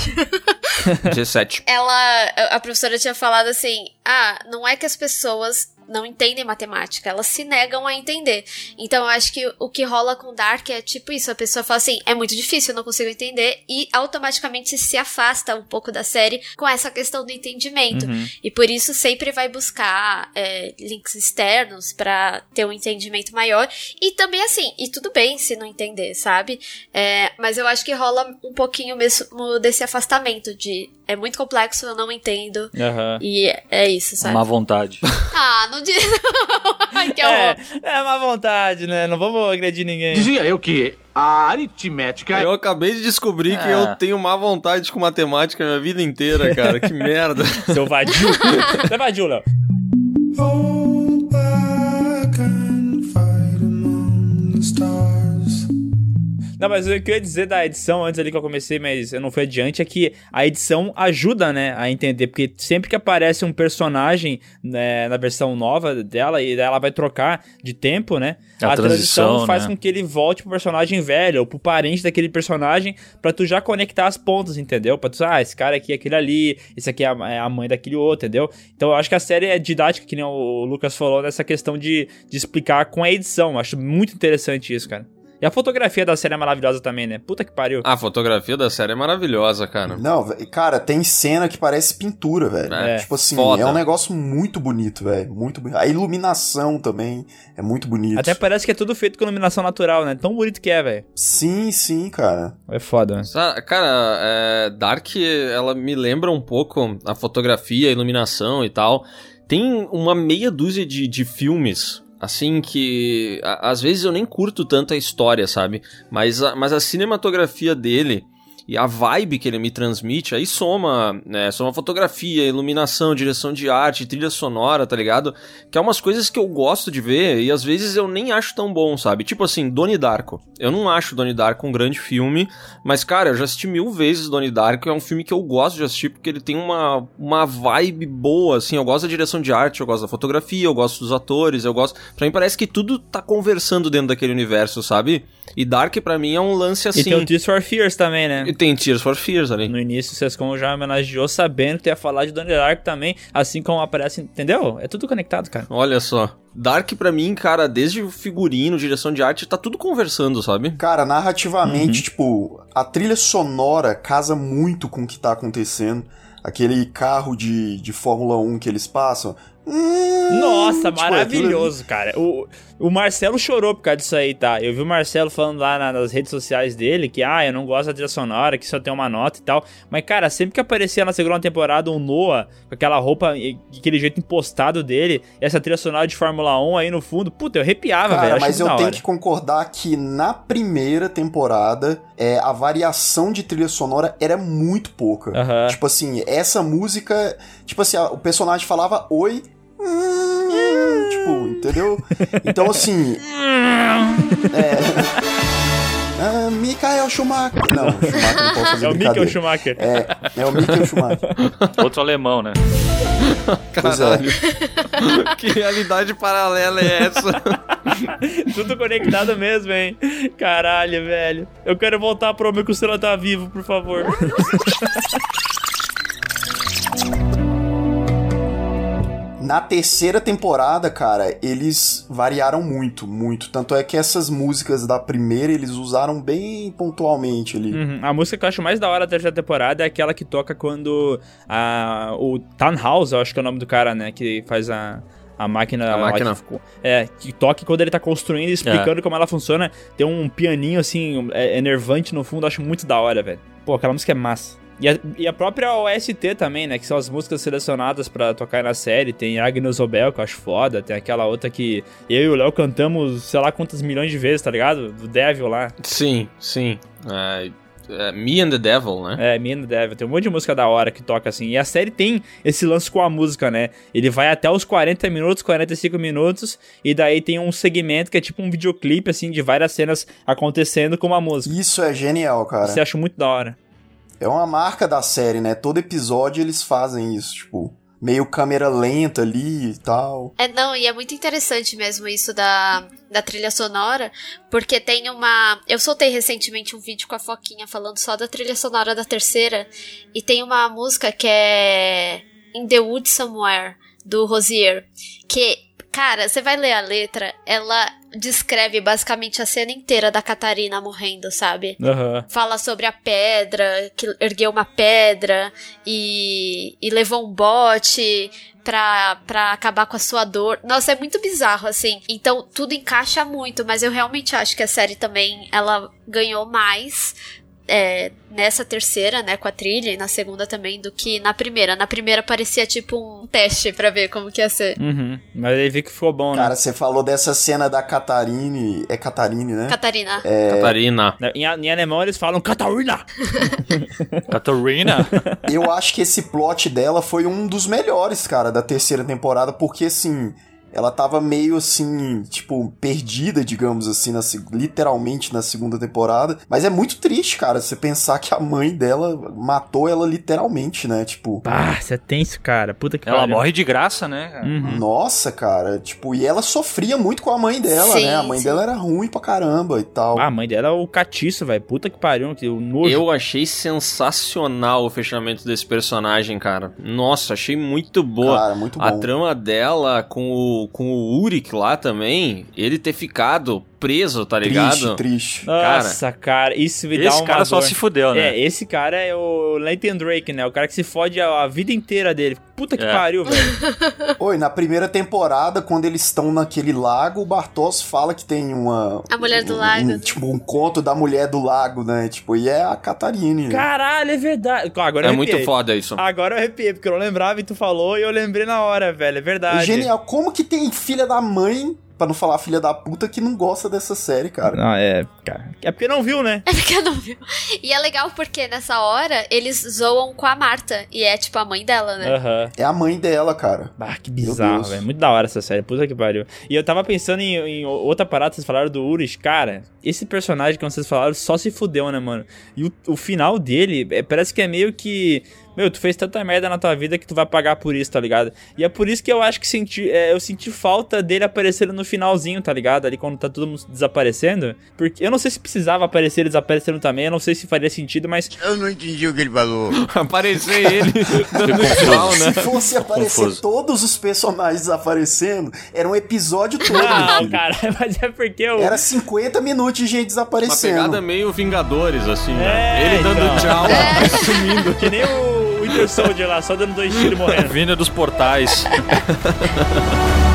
17. ela, a professora tinha falado assim: ah, não é que as pessoas não entendem matemática, elas se negam a entender. Então eu acho que o que rola com Dark é tipo isso: a pessoa fala assim, é muito difícil, eu não consigo entender, e automaticamente se afasta um pouco da série com essa questão do entendimento. Uhum. E por isso sempre vai buscar é, links externos pra ter um entendimento maior. E também assim, e tudo bem se não entender, sabe? É, mas eu acho que rola um pouquinho mesmo desse afastamento de é muito complexo, eu não entendo. Aham. E é- é isso, sabe? Má vontade. Ah, não diz. Que É, é má vontade, né? Não vamos agredir ninguém. Dizia eu que a aritmética Eu acabei de descobrir que eu tenho má vontade com matemática a minha vida inteira, cara. Que merda. Seu vadio. Você é vadio, Léo. Hold back and fight among the stars. Não, mas o que eu ia dizer da edição antes ali que eu comecei, mas eu não fui adiante, é que a edição ajuda, né, a entender, porque sempre que aparece um personagem né, na versão nova dela, e ela vai trocar de tempo, né, A a, transição, transição, faz né? com que ele volte pro personagem velho, ou pro parente daquele personagem, pra tu já conectar as pontas, entendeu? Pra tu, ah, esse cara aqui é aquele ali, esse aqui é a, é mãe daquele outro, entendeu? Então eu acho que a série é didática, que nem o Lucas falou, nessa questão de, de explicar com a edição. Eu acho muito interessante isso, cara. E a fotografia da série é maravilhosa também, né? Puta que pariu. A fotografia da série é maravilhosa, cara. Não, cara, tem cena que parece pintura, velho. É, tipo assim, foda. é um negócio muito bonito, velho. Muito bonito. A iluminação também é muito bonito. Até parece que é tudo feito com iluminação natural, né? Tão bonito que é, velho. Sim, sim, cara. É foda, né? Cara, é, Dark, ela me lembra um pouco a fotografia, a iluminação e tal. Tem uma meia dúzia de, de filmes, assim, que às vezes eu nem curto tanto a história, sabe? Mas a, mas a cinematografia dele e a vibe que ele me transmite, aí soma, né, soma fotografia, iluminação, direção de arte, trilha sonora, tá ligado? Que é umas coisas que eu gosto de ver e às vezes eu nem acho tão bom, sabe? Tipo assim, Donnie Darko. Eu não acho Donnie Darko um grande filme, mas cara, eu já assisti mil vezes Donnie Darko, é um filme que eu gosto de assistir porque ele tem uma, uma vibe boa, assim, eu gosto da direção de arte, eu gosto da fotografia, eu gosto dos atores, eu gosto... Pra mim parece que tudo tá conversando dentro daquele universo, sabe? E Dark pra mim é um lance assim... E tem o Tears for Fears também, né? E tem Tears for Fears ali. No início, o Sescom já homenageou sabendo que ia falar de Donnie Darko também, assim como aparece, entendeu? É tudo conectado, cara. Olha só. Dark pra mim, cara, desde o figurino, direção de arte, tá tudo conversando, sabe? Cara, narrativamente, tipo, a trilha sonora casa muito com o que tá acontecendo. Aquele carro de, de Fórmula 1 que eles passam. Hum, Nossa, tipo, maravilhoso, cara. O, O Marcelo chorou por causa disso aí, tá? Eu vi o Marcelo falando lá na- nas redes sociais dele que, ah, eu não gosto da trilha sonora, que só tem uma nota e tal. Mas, cara, sempre que aparecia na segunda temporada o Noah, com aquela roupa aquele jeito impostado dele, e essa trilha sonora de Fórmula 1 aí no fundo, puta, eu arrepiava, velho. Cara, mas eu tenho que concordar que na primeira temporada é, a variação de trilha sonora era muito pouca. Tipo assim, essa música. Tipo assim, a- o personagem falava oi. Hum, tipo, entendeu? Então assim. é. Ah, Michael Schumacher. Não, Schumacher não pode fazer É o Michael brincadeira. Schumacher. É, é o Michael Schumacher. Outro alemão, né? Pois é. que realidade paralela é essa? Tudo conectado mesmo, hein? Caralho, velho. Eu quero voltar pro homem que o Senhor tá vivo, por favor. Na terceira temporada, cara, eles variaram muito, muito. Tanto é que essas músicas da primeira eles usaram bem pontualmente ali. Uhum. A música que eu acho mais da hora da terceira temporada é aquela que toca quando a, o Tannhaus, eu acho que é o nome do cara, né? Que faz a, a máquina. A lá máquina. que ficou- é, que toca quando ele tá construindo e explicando como ela funciona. Tem um pianinho, assim, é, enervante no fundo, acho muito da hora, velho. Pô, aquela música é massa. E a, e a própria OST também, né? Que são as músicas selecionadas pra tocar na série. Tem Agnes Obel, que eu acho foda. Tem aquela outra que eu e o Léo cantamos, sei lá quantas milhões de vezes, tá ligado? Do Devil lá. sim, sim. É, é, Me and the Devil, né? É, Me and the Devil. Tem um monte de música da hora que toca assim. E a série tem esse lance com a música, né? Ele vai até os 40 minutos, 45 minutos. E daí tem um segmento que é tipo um videoclipe, assim, de várias cenas acontecendo com uma música. Isso é genial, cara. Você acha muito da hora. É uma marca da série, né? Todo episódio eles fazem isso, tipo, meio câmera lenta ali e tal. É, não, e é muito interessante mesmo isso da, da trilha sonora, porque tem uma. Eu soltei recentemente um vídeo com a Foquinha falando só da trilha sonora da terceira, e tem uma música que é In the Wood Somewhere, do Rosier, que, cara, você vai ler a letra, ela descreve basicamente a cena inteira da Catarina morrendo, sabe? Aham. fala sobre a pedra, que ergueu uma pedra e, e levou um bote pra, pra acabar com a sua dor. Nossa, é muito bizarro, assim. Então, tudo encaixa muito, mas eu realmente acho que a série também, ela ganhou mais é, nessa terceira, né, com a trilha, e na segunda também, do que na primeira. Na primeira parecia tipo um teste pra ver como que ia ser. Uhum. Mas aí vi que ficou bom, né? Cara, você falou dessa cena da Catarine. É Catarine, né? Catarina. Catarina. Em, em alemão eles falam Catarina! Catarina? Eu acho que esse plot dela foi um dos melhores, cara, da terceira temporada, porque assim. Ela tava meio assim, tipo, perdida, digamos assim, na, literalmente na segunda temporada. Mas é muito triste, cara, você pensar que a mãe dela matou ela literalmente, né? Tipo, Ah, você é tenso, cara. Puta que Ela pariu. morre de graça, né? Uhum. nossa, cara. Tipo, e ela sofria muito com a mãe dela, Sim, né? A mãe sim. dela era ruim pra caramba e tal. Ah, a mãe dela é o catiço, velho. Puta que pariu. Que o nojo. Eu achei sensacional o fechamento desse personagem, cara. Nossa, achei muito boa. Cara, muito bom. A trama dela com o, com o Urik lá também, ele ter ficado preso, tá ligado? Triste, triste. Nossa, cara, isso me dá Esse uma cara só dor. se fudeu, né? É, esse cara é o Nathan Drake, né? O cara que se fode a, a vida inteira dele. Puta que É. pariu, velho. Oi, na primeira temporada, quando eles estão naquele lago, o Bartos fala que tem uma. A mulher do um- lago. um- tipo, um conto da mulher do lago, né? Tipo, e é a Catarine. Caralho, é verdade. Agora É eu muito foda isso. Agora eu arrepiei, porque eu não lembrava e tu falou e eu lembrei na hora, velho. É verdade. Genial. Como que tem filha da mãe, pra não falar filha da puta, que não gosta dessa série, cara? Não, é, cara. É porque não viu, né? É porque não viu. E é legal porque nessa hora eles zoam com a Marta. E é tipo a mãe dela, né? Aham. É a mãe dela, cara. Ah, que bizarro, velho. Muito da hora essa série. Puta que pariu. E eu tava pensando em, em outra parada, vocês falaram do Urus. Cara, esse personagem que vocês falaram só se fudeu, né, mano? E o, o final dele, é, parece que é meio que. Meu, tu fez tanta merda na tua vida que tu vai pagar por isso, tá ligado? E é por isso que eu acho que senti, é, eu senti falta dele aparecendo no finalzinho, tá ligado? Ali quando tá todo mundo desaparecendo. Porque eu não sei se precisava aparecer ele desaparecendo também, eu não sei se faria sentido, mas Eu não entendi o que ele falou. Aparecer ele dando tchau, né? Se fosse aparecer Confuso. todos os personagens aparecendo, era um episódio todo, Não, filho. cara, mas é porque eu. Era 50 minutos de gente Uma desaparecendo. pegada meio Vingadores, assim, É, né? Ele dando então. tchau, sumindo. Que nem o Winter Soldier lá, só dando dois tiros e morrendo. Vinda dos portais.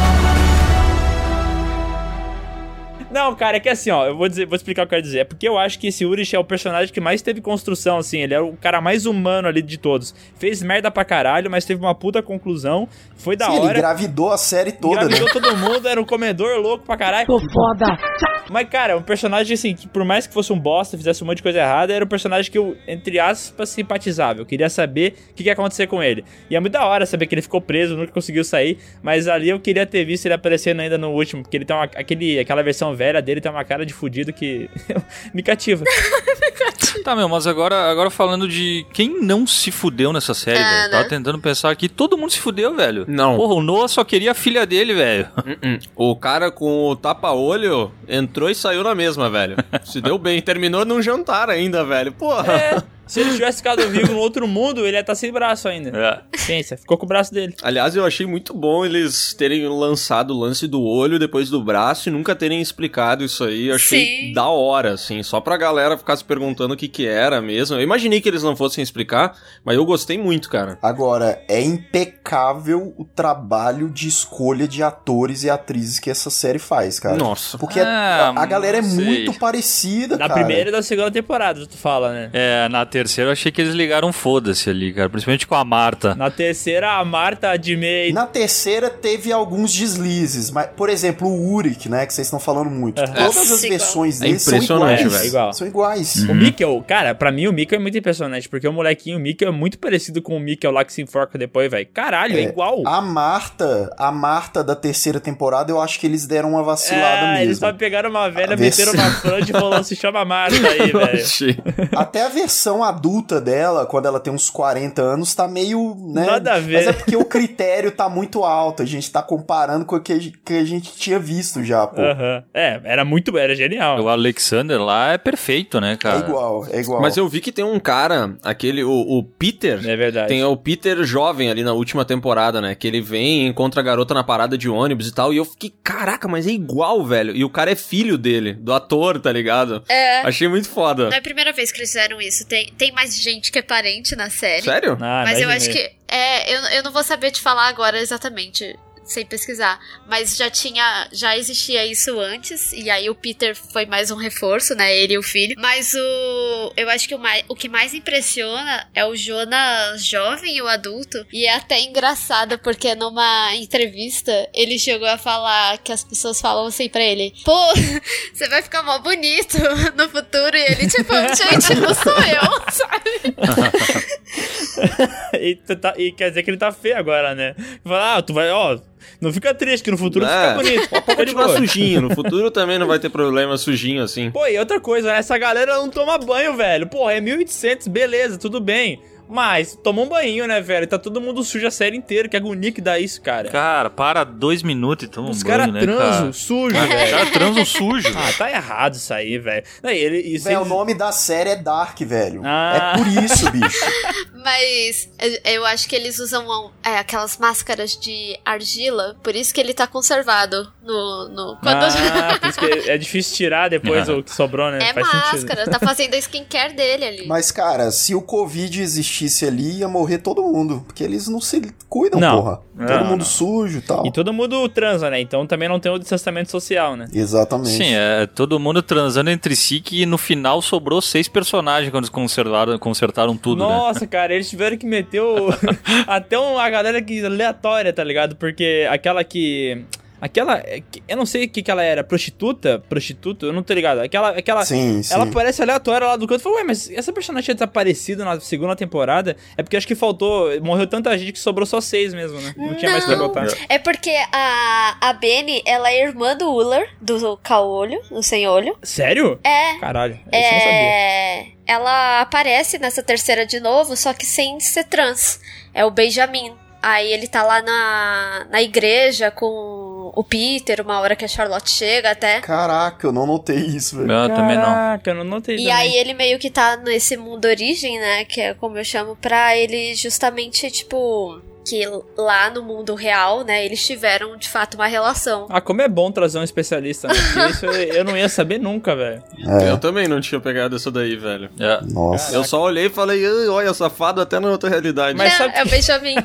Não, cara, é que assim, ó, eu vou dizer, vou explicar o que eu quero dizer. É porque eu acho que esse Urich é o personagem que mais teve construção, assim. Ele é o cara mais humano ali de todos. Fez merda pra caralho, mas teve uma puta conclusão. Foi da Sim, ele hora. engravidou a série toda, né? Engravidou todo mundo, era um comedor louco pra caralho. Tô foda. Mas, cara, um personagem assim, que por mais que fosse um bosta, fizesse um monte de coisa errada, era um personagem que eu, entre aspas, simpatizava. Eu queria saber o que, que ia acontecer com ele. E é muito da hora saber que ele ficou preso, nunca conseguiu sair. Mas ali eu queria ter visto ele aparecendo ainda no último, porque ele tem uma, aquele, aquela versão velha dele tem uma cara de fudido que me cativa. Tá, meu, mas agora, agora falando de quem não se fudeu nessa série, É, velho. né? Tava tentando pensar aqui, todo mundo se fudeu, velho. Não. Porra, o Noah só queria a filha dele, velho. Uh-uh. O cara com o tapa-olho entrou e saiu na mesma, velho. Se deu bem. Terminou num jantar ainda, velho. Porra. É, se ele tivesse ficado vivo no outro mundo, ele ia estar sem braço ainda. É. Pensa, ficou com o braço dele. Aliás, eu achei muito bom eles terem lançado o lance do olho depois do braço e nunca terem explicado isso aí. Eu achei Sim. da hora, assim, só pra galera ficar se perguntando o que que era mesmo. Eu imaginei que eles não fossem explicar, mas eu gostei muito, cara. Agora, é impecável o trabalho de escolha de atores e atrizes que essa série faz, cara. Nossa. Porque Ah, a, a galera é sei. muito parecida, Na cara. primeira e na segunda temporada, tu fala, né? É, na terceira eu achei que eles ligaram foda-se ali, cara. Principalmente com a Marta. Na terceira, a Marta de meio. Na terceira teve alguns deslizes, mas, por exemplo, o Uric, né, que vocês estão falando muito. Aham. Todas as versões É dele são impressionante, iguais. velho. Igual. São iguais. O Mikkel, cara, pra mim o Mikkel é muito impressionante, porque o molequinho, o Mikkel é muito parecido com o Mikkel lá que se enforca depois, velho. Caralho, é, É, igual. A Marta, a Marta da terceira temporada, eu acho que eles deram uma vacilada é, eles mesmo. só pegaram uma velha, A meteram uma franja e falou, se chama Marta aí, velho. Até a versão adulta dela, quando ela tem uns 40 anos, tá meio, né? Nada a ver. Mas é porque o critério tá muito alto. A gente tá comparando com o que a gente, que a gente tinha visto já, pô. Aham. É, era muito, era genial. O Alexander lá é perfeito, né, cara? É igual, é igual. Mas eu vi que tem um cara, aquele, o, o Peter. É verdade. Tem o Peter jovem ali na última temporada, né? Que ele vem e encontra a garota na parada de ônibus e tal. E eu fiquei, caraca, mas é igual, velho. E o cara é filho dele, do ator, tá ligado? É. Achei muito foda. Não é a primeira vez que eles fizeram isso. Tem, tem mais gente que é parente na série. Sério? Ah, Mas eu acho que. É, eu, eu não vou saber te falar agora exatamente, sem pesquisar. Mas já tinha. Já existia isso antes. E aí o Peter foi mais um reforço, né? Ele e o filho. Mas o. Eu acho que o, mais, o que mais impressiona é o Jonas jovem e o adulto. E é até engraçado, porque numa entrevista ele chegou a falar que as pessoas falam assim pra ele: Pô, você vai ficar mó bonito no futuro. E ele, tipo, gente, não sou eu, sabe? e, tá- e quer dizer que ele tá feio agora, né? Fala, ah, tu vai, ó, não fica triste, que no futuro tu É, fica bonito. Pode de Continuar sujinho. No futuro também não vai ter problema sujinho assim. Pô, e outra coisa, essa galera não toma banho, velho. Porra, é 1800, beleza, tudo bem. Mas toma um banho, né, velho? Tá todo mundo sujo a série inteira. Que agonia que dá isso, cara. Cara, para dois minutos e toma Os um caras banho, né, transam cara? sujo, Os velho. caras transam sujo. Ah, tá errado isso aí, velho. Ele, isso o nome da série é Dark, velho. Ah. É por isso, bicho. Mas eu- eu acho que eles usam é, aquelas máscaras de argila, por isso que ele tá conservado no. no quando Ah, por isso que é difícil tirar depois o que sobrou, né? é Faz máscara, sentido. tá fazendo a skincare dele ali. Mas, cara, se o Covid existisse ali, ia morrer todo mundo. Porque eles não se cuidam, Não. porra. Não, todo mundo não. sujo e tal. E todo mundo transa, né? Então também não tem o distanciamento social, né? Exatamente. Sim, é todo mundo transando entre si que no final sobrou seis personagens quando eles conservaram, consertaram tudo, né? Nossa, cara, eles tiveram que meter o... até uma galera que aleatória, tá ligado? Porque aquela que. Aquela. é que- Eu não sei o que, que ela era. Prostituta? Prostituta? Eu não tô ligado. Aquela. aquela Sim, sim. Ela parece aleatória lá do canto. Falei, ué, mas essa personagem tinha desaparecido na segunda temporada? É porque acho que faltou. Morreu tanta gente que sobrou só seis mesmo, né? Não, tinha mais pra Não. botar. É porque a, a Benny, ela é irmã do Uller, do caolho, do sem olho. Sério? É. Caralho, isso eu não sabia. É, ela aparece nessa terceira de novo, só que sem ser trans. É o Benjamin. Aí ele tá lá na, na igreja com o Peter, uma hora que a Charlotte chega até. Caraca, eu não notei isso, velho. Eu também não. Caraca, eu não notei E também. aí ele meio que tá nesse mundo origem, né? Que é como eu chamo, pra ele justamente, tipo. Que lá no mundo real, né, eles tiveram de fato uma relação. Ah, como é bom trazer um especialista, né? Porque isso eu não ia saber nunca, velho. É. Eu também não tinha pegado essa daí, velho. É. Nossa. Eu só olhei e falei, "Ai, olha, safado até na outra realidade. Mas Não, sabe é o Benjamin.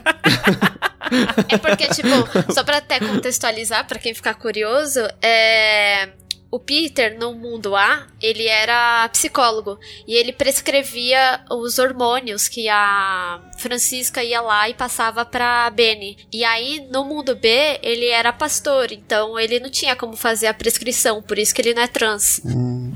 é porque, tipo, só pra até contextualizar, pra quem ficar curioso, é. O Peter, no mundo A, ele era psicólogo e ele prescrevia os hormônios que a Francisca ia lá e passava pra Benny. E aí, no mundo B, ele era pastor, então ele não tinha como fazer a prescrição, por isso que ele não é trans. Hum,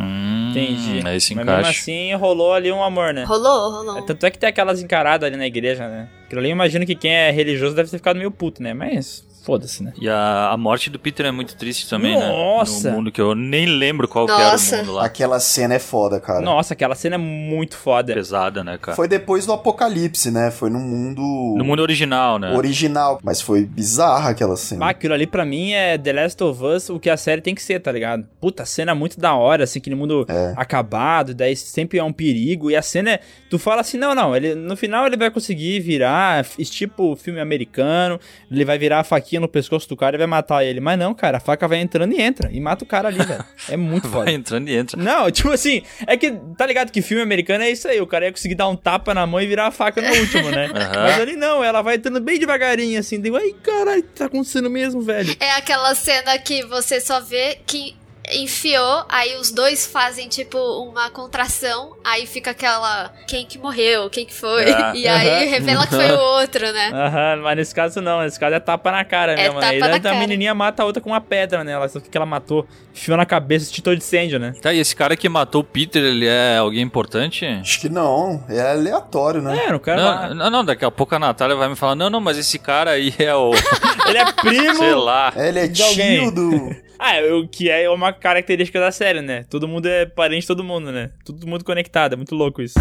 Entendi. Mas mesmo assim rolou ali um amor, né? Rolou, rolou. Tanto é que tem aquelas encaradas ali na igreja, né? Aquilo ali eu imagino que quem é religioso deve ter ficado meio puto, né? Mas foda-se, né? E a, a morte do Peter é muito triste também, Nossa! né? No mundo que eu nem lembro qual que era Nossa. o mundo lá. Aquela cena é foda, cara. Nossa, aquela cena é muito foda. Pesada, né, cara? Foi depois do apocalipse, né? Foi no mundo, No mundo original, né? original. Mas foi bizarra aquela cena. Ah, aquilo ali pra mim é The Last of Us, o que a série tem que ser, tá ligado? Puta, a cena é muito da hora, assim, aquele mundo É. acabado, daí sempre é um perigo, e a cena é. Tu fala assim, não, não, ele, no final ele vai conseguir virar, tipo filme americano, ele vai virar a faquinha no pescoço do cara e vai matar ele. Mas não, cara, a faca vai entrando e entra, e mata o cara ali, velho. É muito foda. Vai entrando e entra. Não, tipo assim, é que, tá ligado que filme americano é isso aí, o cara ia conseguir dar um tapa na mão e virar a faca no último, né? Aham. Mas ali não, ela vai entrando bem devagarinho, assim, digo, ai, caralho, tá acontecendo mesmo, velho. É aquela cena que você só vê que enfiou, aí os dois fazem tipo uma contração, aí fica aquela quem que morreu, quem que foi, Ah, e aí aham. revela que foi o outro, né? Aham, mas nesse caso não, nesse caso é tapa na cara É mesmo, né? tapa E a cara. menininha mata a outra com uma pedra, né? Ela, só que ela matou, enfiou na cabeça, titou de incêndio, né? Tá, e esse cara que matou o Peter, ele é alguém importante? Acho que não. É aleatório, né? É, não quero Não, lá. não, não, daqui a pouco a Natália vai me falar, não, não, mas esse cara aí é o, Ele é primo... sei lá. Ele é tio do. Ah, é, o que é uma característica da série, né? Todo mundo é parente de todo mundo, né? Todo mundo conectado, é muito louco isso.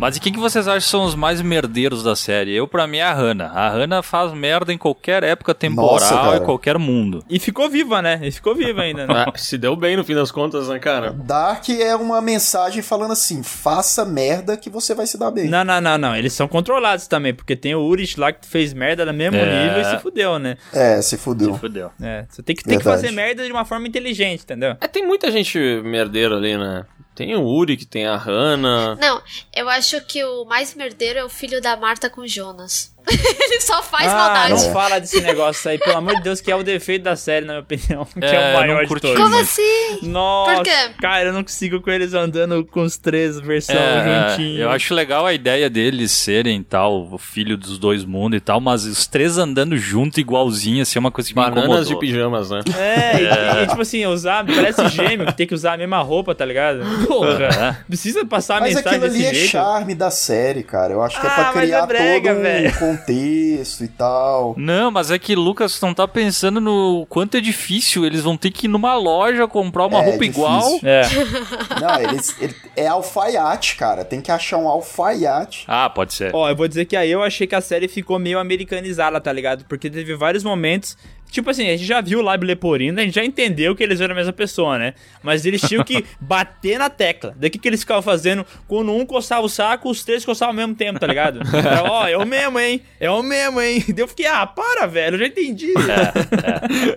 Mas e quem que vocês acham que são os mais merdeiros da série? Eu, pra mim, é a Hannah. A Hannah faz merda em qualquer época temporal Nossa, e qualquer mundo. E ficou viva, né? E ficou viva ainda, né? Ah, se deu bem no fim das contas, né, cara? Dark é uma mensagem falando assim: faça merda que você vai se dar bem. Não, não, não, não. Eles são controlados também, porque tem o Urich lá que fez merda no mesmo É. nível e se fudeu, né? É, se fudeu. Fudeu. É, você tem que, tem que fazer merda de uma forma inteligente, entendeu? É, tem muita gente merdeira ali, né? Tem o Uri, que tem a Hannah. Não, eu acho que o mais merdeiro é o filho da Marta com Jonas. Ele só faz ah, maldade. não fala desse negócio aí, pelo amor de Deus, que é o defeito da série, na minha opinião. Que é, É, o maior de todos. Como assim? Nossa, Por quê? cara, eu não consigo com eles andando com os três versão É, juntinhos. eu acho legal a ideia deles serem tal, o filho dos dois mundos e tal, mas os três andando junto igualzinho, assim, é uma coisa que me Bananas de incomodou. pijamas, né? É, e- E, tipo assim, usar, parece gêmeo, que tem que usar a mesma roupa, tá ligado? Porra, É. precisa passar a Mas mensagem aquilo ali desse é jeito. charme da série, cara. Eu acho que é Ah, pra mas é criar brega, todo um velho. Contexto e tal. Não, mas é que Lucas não tá pensando no quanto é difícil. Eles vão ter que ir numa loja comprar uma É, roupa difícil. igual. É. Não, eles, ele- é alfaiate, cara. Tem que achar um alfaiate. Ah, pode ser. Ó, eu vou dizer que aí eu achei que a série ficou meio americanizada, tá ligado? Porque teve vários momentos. Tipo assim, a gente já viu o Lábio Leporino, a gente já entendeu que eles eram a mesma pessoa, né? Mas eles tinham que bater na tecla. O que, eles ficavam fazendo? Quando um coçava o saco, os três coçavam ao mesmo tempo, tá ligado? Era, Ó, é o mesmo, hein? É o mesmo, hein? Daí eu fiquei, ah, para, velho, eu já entendi.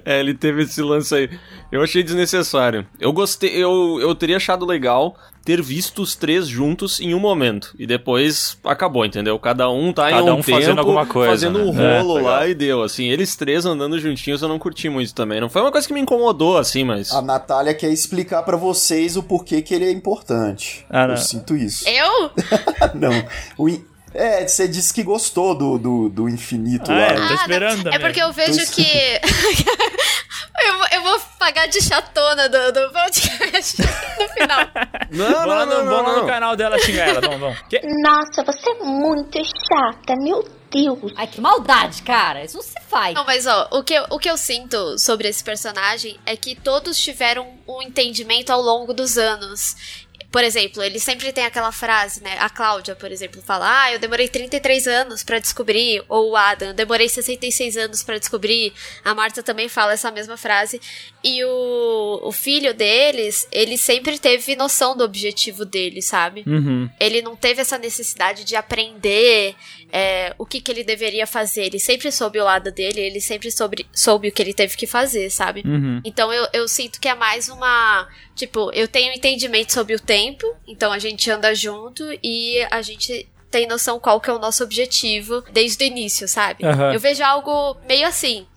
É, ele teve esse lance aí. Eu achei desnecessário. Eu gostei, eu, eu teria achado legal ter visto os três juntos em um momento. E depois acabou, entendeu? Cada um tá em Cada um, um fazendo tempo, alguma coisa, Fazendo um né? rolo É, lá legal. e deu. Assim, eles três andando juntinhos eu não curti muito também. Não foi uma coisa que me incomodou, assim, mas. A Natália quer explicar pra vocês o porquê que ele é importante. Ah, não. Eu sinto isso. Eu? não. O É, você disse que gostou do, do, do infinito Ah, lá. é, tô esperando não. também. É porque eu vejo que. eu, vou- eu vou pagar de chatona do, do podcast no final. Não, lá, no, vamos lá no canal dela xingar ela, vamos, vamos. Que? Nossa, você é muito chata, meu Deus. Ai, que maldade, cara. Isso não se faz. Não, mas ó, o que, eu- o que eu sinto sobre esse personagem é que todos tiveram um entendimento ao longo dos anos. Por exemplo, ele sempre tem aquela frase, né? A Cláudia, por exemplo, fala: Ah, eu demorei 33 anos pra descobrir. Ou o Adam, eu demorei 66 anos pra descobrir. A Marta também fala essa mesma frase. E o, o filho deles, ele sempre teve noção do objetivo dele, sabe? Uhum. Ele não teve essa necessidade de aprender é, o que, que ele deveria fazer. Ele sempre soube o lado dele, ele sempre soube, soube o que ele teve que fazer, sabe? Uhum. Então eu, eu sinto que é mais uma. Tipo, eu tenho entendimento sobre o tempo, então a gente anda junto e a gente tem noção qual que é o nosso objetivo desde o início, sabe? Aham. Eu vejo algo meio assim.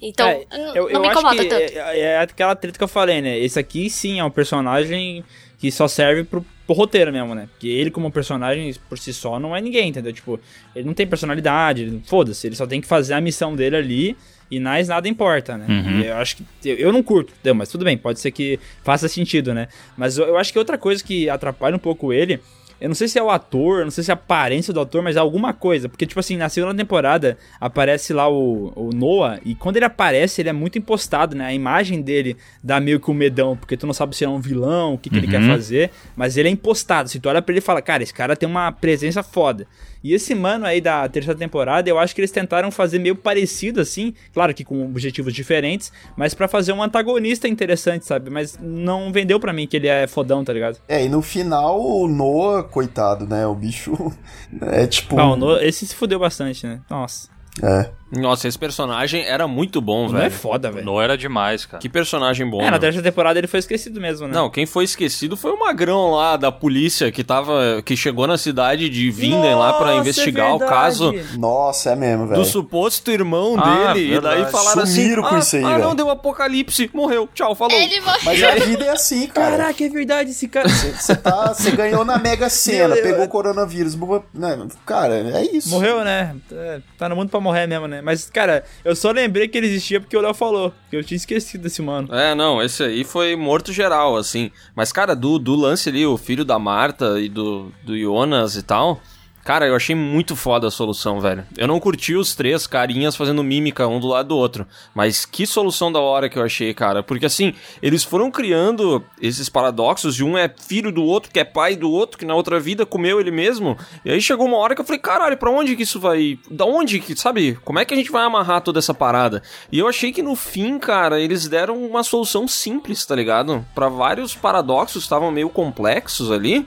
Então, É, eu, não me incomoda tanto. é, é aquela treta que eu falei, né? Esse aqui sim é um personagem que só serve pro, pro roteiro mesmo, né? Porque ele, como personagem por si só, não é ninguém, entendeu? Tipo, ele não tem personalidade, foda-se, ele só tem que fazer a missão dele ali e mais nada importa, né? Uhum. Eu acho que. Eu, eu não curto? Mas tudo bem, pode ser que faça sentido, né? Mas eu, eu acho que outra coisa que atrapalha um pouco ele. Eu não sei se é o ator, não sei se é a aparência do ator, mas é alguma coisa. Porque, tipo assim, na segunda temporada aparece lá o, o Noah, e quando ele aparece, ele é muito impostado, né? A imagem dele dá meio que um medão, porque tu não sabe se ele é um vilão, o que, que ele quer Uhum. fazer, mas ele é impostado. Se tu olha pra ele e fala, cara, esse cara tem uma presença foda. E esse mano aí da terceira temporada, eu acho que eles tentaram fazer meio parecido assim, claro que com objetivos diferentes, mas pra fazer um antagonista interessante, sabe? Mas não vendeu pra mim que ele é fodão, tá ligado? É, e no final o Noah, coitado, né? O bicho é tipo. Ah, o No- esse se fudeu bastante, né? Nossa. É. Nossa, esse personagem era muito bom, Não é velho. foda, velho. Não era demais, cara. Que personagem bom. É, na terceira temporada ele foi esquecido mesmo, né? Não, quem foi esquecido foi o magrão lá da polícia que tava. que chegou na cidade de Vinden lá pra Nossa, investigar é o caso. Nossa, é mesmo, velho. do suposto irmão Ah, dele. E verdade. daí falaram Sumiram assim: com ah, isso aí, ah, velho." não, deu apocalipse, morreu, tchau, falou. Ele morreu. Mas a vida é assim, cara. Caraca, é verdade, esse cara. Você tá, você ganhou na Mega Sena, pegou o coronavírus. né, Cara, é isso. Morreu, né? É, Tá no mundo pra morrer mesmo, né? Mas, cara, eu só lembrei que ele existia porque o Léo falou. Que eu tinha esquecido desse mano. É, não, esse aí foi morto geral, assim. Mas, cara, do, do lance ali, o filho da Marta e do, do Jonas e tal. Cara, eu achei muito foda a solução, velho. Eu não curti os três carinhas fazendo mímica um do lado do outro. Mas que solução da hora que eu achei, cara. Porque assim, eles foram criando esses paradoxos de um é filho do outro, que é pai do outro, que na outra vida comeu ele mesmo. E aí chegou uma hora que eu falei, caralho, pra onde que isso vai. Da onde que, sabe? Como é que a gente vai amarrar toda essa parada? E eu achei que no fim, cara, eles deram uma solução simples, tá ligado? Pra vários paradoxos estavam meio complexos ali.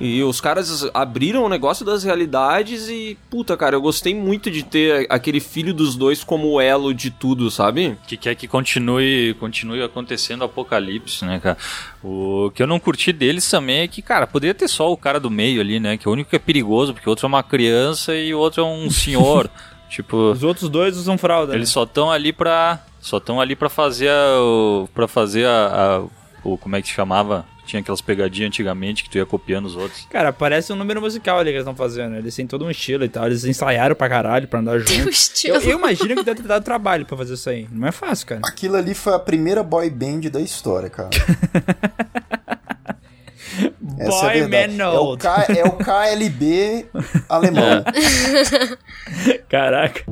E os caras abriram o negócio das realidades e, puta, cara, eu gostei muito de ter aquele filho dos dois como elo de tudo, sabe? que quer que continue, continue acontecendo o apocalipse, né, cara? O que eu não curti deles também é que, cara, poderia ter só o cara do meio ali, né? Que é o único que é perigoso, porque o outro é uma criança e o outro é um senhor. tipo, Os outros dois usam fralda. eles né? só estão ali pra. Só estão ali pra fazer a. o- pra fazer a. a- o, como é que se chamava? Tinha aquelas pegadinhas antigamente que tu ia copiando os outros. Cara, parece um número musical ali que eles estão fazendo. Eles têm todo um estilo e tal. Eles ensaiaram pra caralho pra andar junto. estilo. Eu, eu imagino que deve ter dado trabalho pra fazer isso aí. Não é fácil, cara. Aquilo ali foi a primeira boy band da história, cara. Essa é Boy. É Manold. K- é o KLB alemão. Caraca.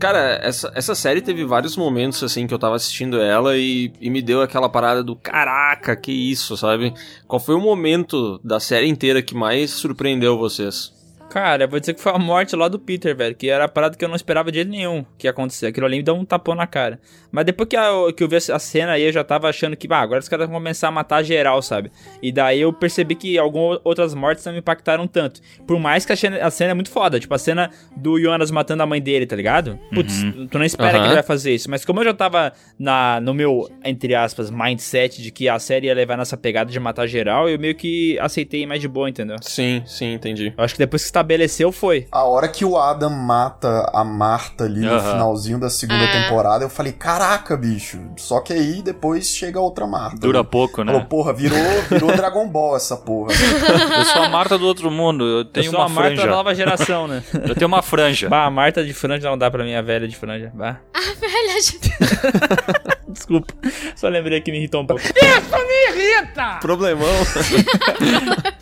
Cara, essa, essa série teve vários momentos, assim, que eu tava assistindo ela e, e me deu aquela parada do caraca, que isso, sabe? Qual foi o momento da série inteira que mais surpreendeu vocês? Cara, eu vou dizer que foi a morte lá do Peter, velho. Que era a parada que eu não esperava de jeito nenhum que ia acontecer. Aquilo ali me deu um tapão na cara. Mas depois que eu, que eu vi a cena aí, eu já tava achando que, ah, agora os caras vão começar a matar geral, sabe? E daí eu percebi que algumas outras mortes não me impactaram tanto. Por mais que a cena, a cena é muito foda. Tipo, a cena do Jonas matando a mãe dele, tá ligado? Putz, tu não espera Aham. que ele vai fazer isso. Mas como eu já tava na, no meu, entre aspas, mindset de que a série ia levar nessa pegada de matar geral, eu meio que aceitei mais de boa, entendeu? Sim, sim, entendi. Eu acho que depois que estabeleceu, foi. A hora que o Adam mata a Marta ali no Aham. finalzinho da segunda É. temporada, eu falei, caraca, bicho. Só que aí depois chega outra Marta. Dura né? pouco, né? Falou, porra, virou, virou Dragon Ball essa porra. Eu sou a Marta do outro mundo, eu tenho eu sou uma a Marta franja. da nova geração, né? Eu tenho uma franja. bah, a Marta de franja não dá pra mim, a velha de franja. Bah. Velha de- Desculpa. Só lembrei que me irritou um pouco. Problemão.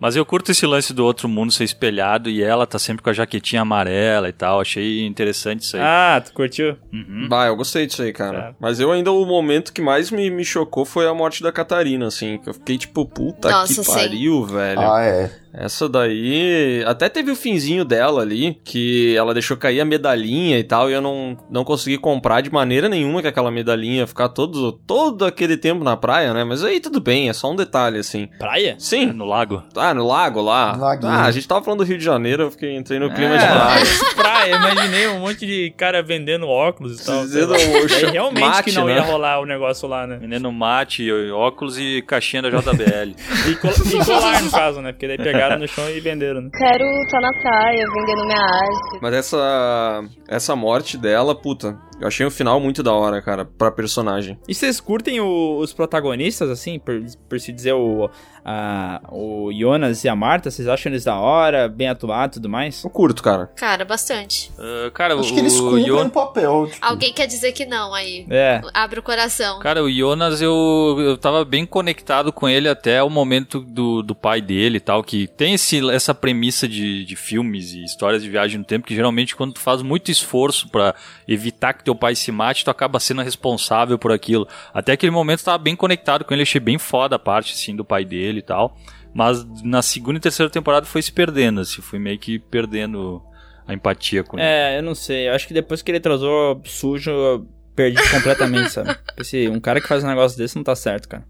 Mas eu curto esse lance do outro mundo ser espelhado e ela tá sempre com a jaquetinha amarela e tal. Achei interessante isso aí. Ah, tu curtiu? Uhum. Bah, eu gostei disso aí, cara. Tá. Mas eu ainda, o momento que mais me, me chocou foi a morte da Catarina, assim. Que eu fiquei tipo, puta Nossa, que sim. pariu, velho. ah, é. Essa daí. Até teve o finzinho dela ali, que ela deixou cair a medalhinha e tal, e eu não, não consegui comprar de maneira nenhuma que aquela medalhinha ficar todo, todo aquele tempo na praia, né? Mas aí tudo bem, é só um detalhe, assim. Praia? Sim. No lago. Ah, no lago lá. No laguinho. Ah, a gente tava falando do Rio de Janeiro, eu fiquei, entrei no clima de É, praia. praia, imaginei um monte de cara vendendo óculos e tal. sei Dizendo lá. o Daí realmente mate, que não né? ia rolar o negócio lá, né? Vendendo mate, óculos e caixinha da JBL. E, col e colar, no caso, né? Porque daí pegaram no chão e venderam, né? Quero estar na praia vendendo minha arte. Mas essa essa morte dela, puta, eu achei o final muito da hora, cara, pra personagem. E vocês curtem o- os protagonistas, assim, por, por se dizer o, a, o Jonas e a Marta? Vocês acham eles da hora, bem atuados e tudo mais? Eu curto, cara. Cara, bastante. Ah, cara, Acho o, que eles cumprem Yon- um papel. Tipo, Alguém quer dizer que não aí. É. Abre o coração. Cara, o Jonas, eu, eu tava bem conectado com ele até o momento do, do pai dele e tal, que tem esse, essa premissa de, de filmes e histórias de viagem no tempo, que geralmente quando tu faz muito esforço pra evitar que teu pai se mate, tu acaba sendo responsável por aquilo. Até aquele momento tava bem conectado com ele, achei bem foda a parte, assim, do pai dele e tal. Mas na segunda e terceira temporada foi se perdendo, assim, foi meio que perdendo a empatia com ele. É, eu não sei. Eu acho que depois que ele transou sujo, eu perdi completamente, sabe? Esse, um cara que faz um negócio desse não tá certo, cara.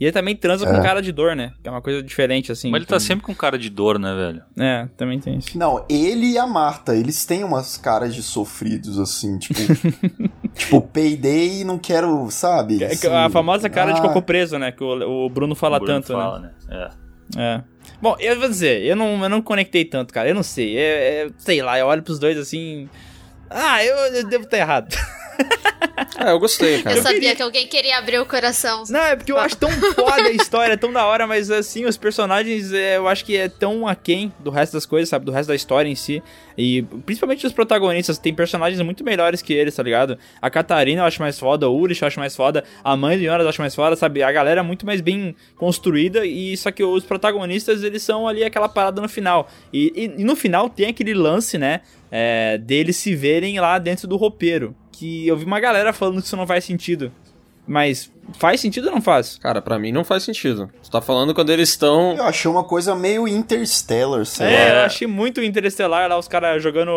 E ele também transa com É. cara de dor, né? Que é uma coisa diferente, assim. Mas ele tá então- sempre com cara de dor, né, velho? É, também tem isso. Não, ele e a Marta, eles têm umas caras de sofridos, assim, tipo. tipo, peidei e não quero, sabe? É Assim, a famosa cara de ah, cocô preso, né? Que o, o Bruno fala O Bruno tanto, fala, né? né? É. É. Bom, eu vou dizer, eu não, eu não conectei tanto, cara. Eu não sei. É, é- sei lá, eu olho pros dois assim. Ah, eu, eu devo estar errado. É, eu gostei, cara. Eu sabia que alguém queria abrir o coração. Não, é porque eu acho tão foda a história, tão da hora, mas assim, os personagens é, eu acho que é tão aquém do resto das coisas, sabe? Do resto da história em si. E principalmente os protagonistas, tem personagens muito melhores que eles, tá ligado? A Catarina eu acho mais foda, o Ulrich eu acho mais foda, a mãe do Jonas eu acho mais foda, sabe? A galera é muito mais bem construída e só que os protagonistas, eles são ali aquela parada no final. E, e- e no final tem aquele lance, né? É, deles se verem lá dentro do roupeiro. Que eu vi uma galera falando que isso não faz sentido. Mas faz sentido ou não faz? Cara, pra mim não faz sentido. Tu tá falando quando eles estão. Eu achei uma coisa meio Interstellar, sei lá. É, eu achei muito interestelar lá, os caras jogando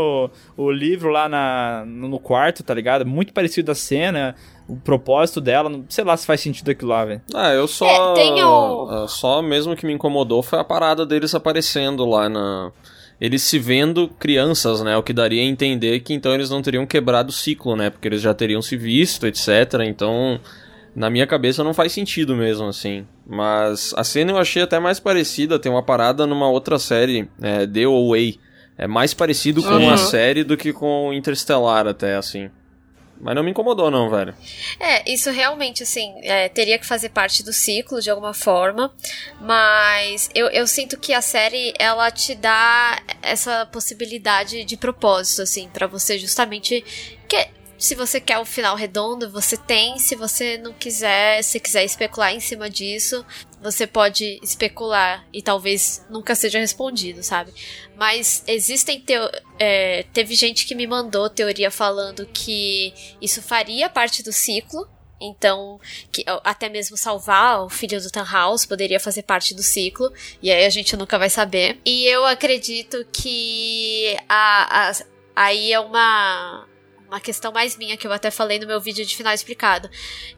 o, o livro lá na, no quarto, tá ligado? Muito parecido a cena, o propósito dela, não- sei lá se faz sentido aquilo lá, velho. Ah, eu só. É, tem o- ah, Só mesmo que me incomodou foi a parada deles aparecendo lá na. Eles se vendo crianças, né? O que daria a entender que então eles não teriam quebrado o ciclo, né? Porque eles já teriam se visto, etc. Então, na minha cabeça não faz sentido mesmo, assim. Mas a cena eu achei até mais parecida, tem uma parada numa outra série, é, The Away. É mais parecido com Uhum. a série do que com Interstellar, até, assim. Mas não me incomodou, não, velho. É, isso realmente, assim, é, teria que fazer parte do ciclo de alguma forma, mas eu, eu sinto que a série, ela te dá essa possibilidade de propósito, assim, pra você justamente... Que, se você quer o final redondo, você tem. Se você não quiser, se quiser especular em cima disso, você pode especular e talvez nunca seja respondido, sabe? Mas existem teo é, teve gente que me mandou teoria falando que isso faria parte do ciclo. Então, que até mesmo salvar o filho do Tannhaus poderia fazer parte do ciclo. E aí a gente nunca vai saber. E eu acredito que a, a- aí é uma uma questão mais minha que eu até falei no meu vídeo de final explicado,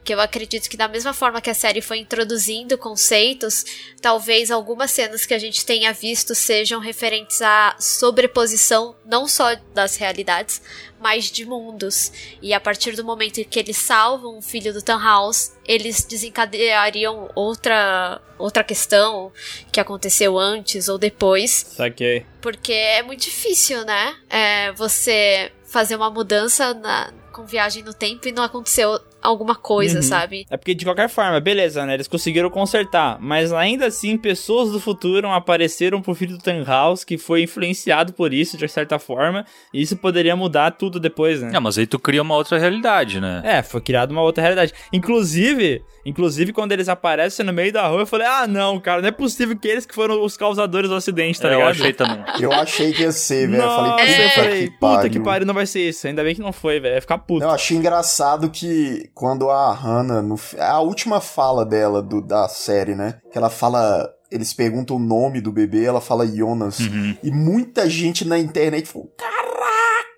que eu acredito que da mesma forma que a série foi introduzindo conceitos, talvez algumas cenas que a gente tenha visto sejam referentes à sobreposição não só das realidades, mas de mundos. E a partir do momento em que eles salvam o filho do Tannhaus, eles desencadeariam outra outra questão que aconteceu antes ou depois. Saquei. Porque é muito difícil, né? É, você fazer uma mudança na, com viagem no tempo e não aconteceu alguma coisa, Uhum. sabe? É porque de qualquer forma, beleza, né? Eles conseguiram consertar, mas ainda assim, pessoas do futuro apareceram pro filho do Tannhaus que foi influenciado por isso de certa forma, e isso poderia mudar tudo depois, né? É, mas aí tu cria uma outra realidade, né? É, foi criada uma outra realidade. Inclusive, inclusive quando eles aparecem no meio da rua, eu falei: "Ah, não, cara, não é possível que eles que foram os causadores do acidente, tá É, eu ligado?" achei também. Eu achei que ia ser, velho. Eu falei, puta eu falei, que puta pariu. que pariu, não vai ser isso. Ainda bem que não foi, velho. Vai ficar puto. Não, eu achei engraçado que quando a Hannah, no, fi- a última fala dela do, da série, né? Que ela fala. eles perguntam o nome do bebê, ela fala Jonas. Uhum. E muita gente na internet falou: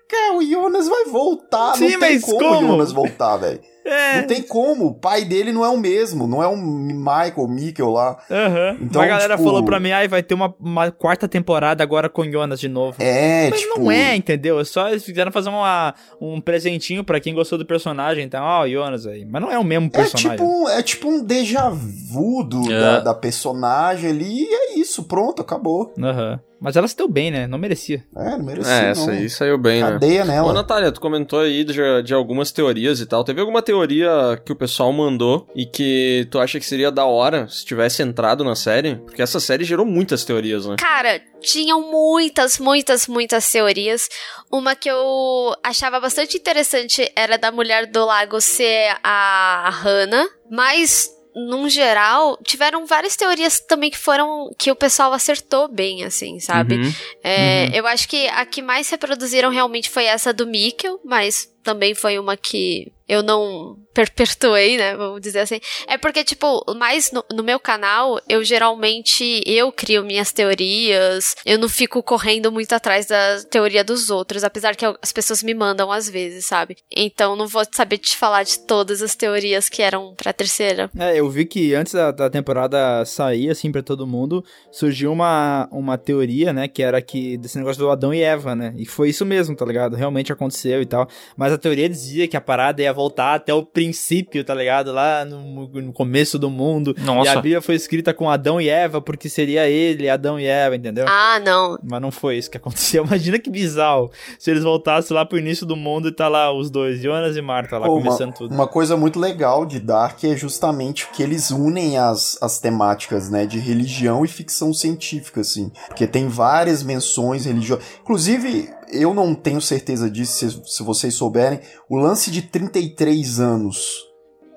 Caraca, o Jonas vai voltar. Sim, não tem mas como, como? o Jonas voltar, velho. É. Não tem como. O pai dele não é o mesmo. Não é o Michael, Mikkel lá. Aham. Então, a galera tipo- falou pra mim, ai, vai ter uma, uma quarta temporada agora com Jonas de novo. É, Mas tipo. não é, entendeu? É só eles fizeram fazer uma, um presentinho pra quem gostou do personagem. Então, ó, o Jonas aí. Mas não é o mesmo É personagem. tipo, um, é tipo um déjà vu do- É. da, da personagem ali. E é isso, pronto, acabou. Aham. Mas ela se deu bem, né? Não merecia. É, não merecia. É, não. essa aí saiu bem, né? Cadeia Ô, nela. Natália, tu comentou aí de, de algumas teorias e tal. Teve alguma teoria que o pessoal mandou e que tu acha que seria da hora se tivesse entrado na série? Porque essa série gerou muitas teorias, né? Cara, tinham muitas, muitas, muitas teorias. Uma que eu achava bastante interessante era da mulher do lago ser a Hannah, mas num geral, tiveram várias teorias também que foram que o pessoal acertou bem, assim, sabe? Uhum. É, Eu acho que a que mais reproduziram realmente foi essa do Mikkel, mas também foi uma que eu não perpetuei, né? Vamos dizer assim. É porque, tipo, mais no, no meu canal, eu geralmente eu crio minhas teorias. Eu não fico correndo muito atrás da teoria dos outros, apesar que eu- as pessoas me mandam às vezes, sabe? Então não vou saber te falar de todas as teorias que eram pra terceira. É, eu vi que antes da, da temporada sair, assim, pra todo mundo, surgiu uma, uma teoria, né, que era que desse negócio do Adão e Eva, né, e foi isso mesmo, tá ligado? Realmente aconteceu e tal, mas a teoria dizia que a parada ia voltar até o princípio, tá ligado? Lá no, no começo do mundo, Nossa. e a Bíblia foi escrita com Adão e Eva, porque seria ele, Adão e Eva, entendeu? Ah, não. Mas não foi isso que aconteceu. Imagina que bizarro se eles voltassem lá pro início do mundo e tá lá os dois, Jonas e Marta, lá Pô, uma, começando tudo. uma coisa muito legal de Dark é justamente que eles unem as, as temáticas, né, de religião e ficção científica, assim. Porque tem várias menções religiosas. Inclusive, eu não tenho certeza disso, se, se vocês souberem, o lance de 33 anos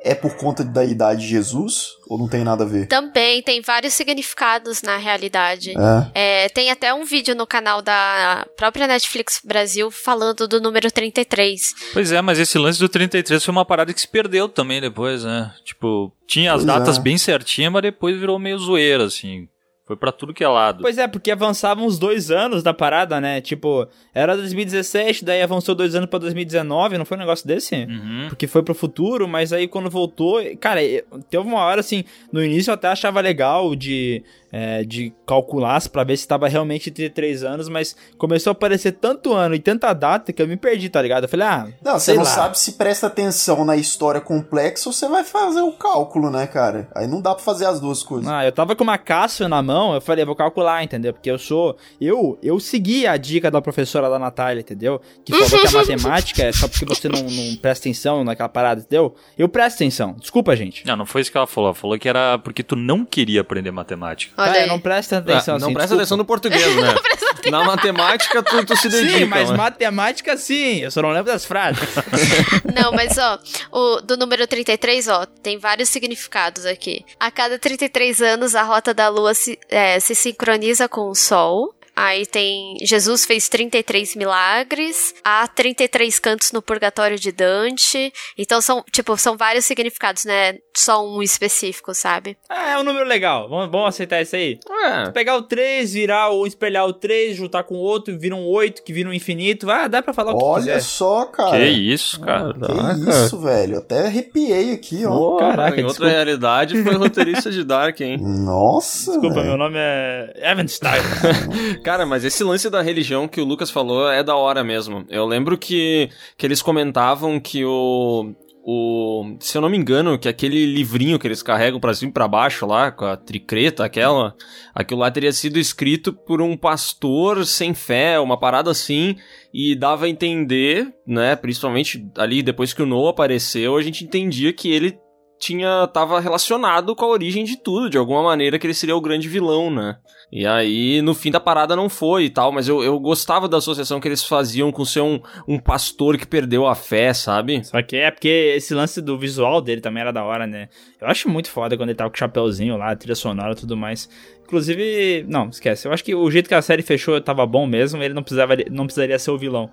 é por conta da idade de Jesus? Ou não tem nada a ver? Também tem vários significados na realidade. É. É, tem até um vídeo no canal da própria Netflix Brasil falando do número 33. Pois é, mas esse lance do 33 foi uma parada que se perdeu também depois, né? Tipo, tinha as Pois datas é. bem certinhas, mas depois virou meio zoeira, assim. Foi pra tudo que é lado. Pois é, porque avançavam uns dois anos da parada, né? Tipo, era 2017, daí avançou dois anos pra 2019, não foi um negócio desse? Uhum. Porque foi pro futuro, mas aí quando voltou. Cara, teve uma hora assim. No início eu até achava legal de, é, de calcular pra ver se tava realmente 33 anos, mas começou a aparecer tanto ano e tanta data que eu me perdi, tá ligado? Eu falei, ah. Não, você sei não lá. sabe se presta atenção na história complexa ou você vai fazer o cálculo, né, cara? Aí não dá pra fazer as duas coisas. Ah, eu tava com uma Cássio na mão, eu falei, vou calcular, entendeu? Porque eu sou. Eu eu segui a dica da professora da Natália, entendeu? Que falou que a matemática é só porque você não, não presta atenção naquela parada, entendeu? Eu presto atenção. Desculpa, gente. Não, não foi isso que ela falou. Ela falou que era porque tu não queria aprender matemática. Ah, eu não presta atenção Ah, não assim, presta desculpa. atenção no português, né? Na matemática, tu, tu se dedica. Sim, mas né? matemática sim, eu só não lembro das frases. Não, mas ó, o, do número 33, ó, tem vários significados aqui. A cada 33 anos, a rota da Lua se, é, se sincroniza com o Sol. Aí tem Jesus fez 33 milagres, há 33 cantos no purgatório de Dante. Então são, tipo, são vários significados, né? Só um específico, sabe? Ah, é um número legal. Vamos, vamos aceitar isso aí? É. Se pegar o 3, virar ou espelhar o 3, juntar com o outro, vira um 8, que vira um infinito. Ah, dá pra falar o que Olha quiser. só, cara. Que isso, cara. Que isso, velho. Até arrepiei aqui, ó. Pô, Caraca, em outra desculpa. realidade foi roteirista de Dark, hein? Nossa. Desculpa, velho. meu nome é Evan Stein. Cara, mas esse lance da religião que o Lucas falou é da hora mesmo. Eu lembro que, que eles comentavam que o. O, se eu não me engano, que aquele livrinho que eles carregam pra cima e pra baixo lá, com a tricreta aquela, aquilo lá teria sido escrito por um pastor sem fé, uma parada assim, e dava a entender, né, principalmente ali depois que o Noah apareceu, a gente entendia que ele tinha tava relacionado com a origem de tudo, de alguma maneira que ele seria o grande vilão, né? E aí, no fim da parada não foi e tal, mas eu, eu gostava da associação que eles faziam com ser um, um pastor que perdeu a fé, sabe? Só que é porque esse lance do visual dele também era da hora, né? Eu acho muito foda quando ele tava com o chapéuzinho lá, trilha sonora e tudo mais. Inclusive, não, esquece. Eu acho que o jeito que a série fechou tava bom mesmo, ele não, precisava, não precisaria ser o vilão.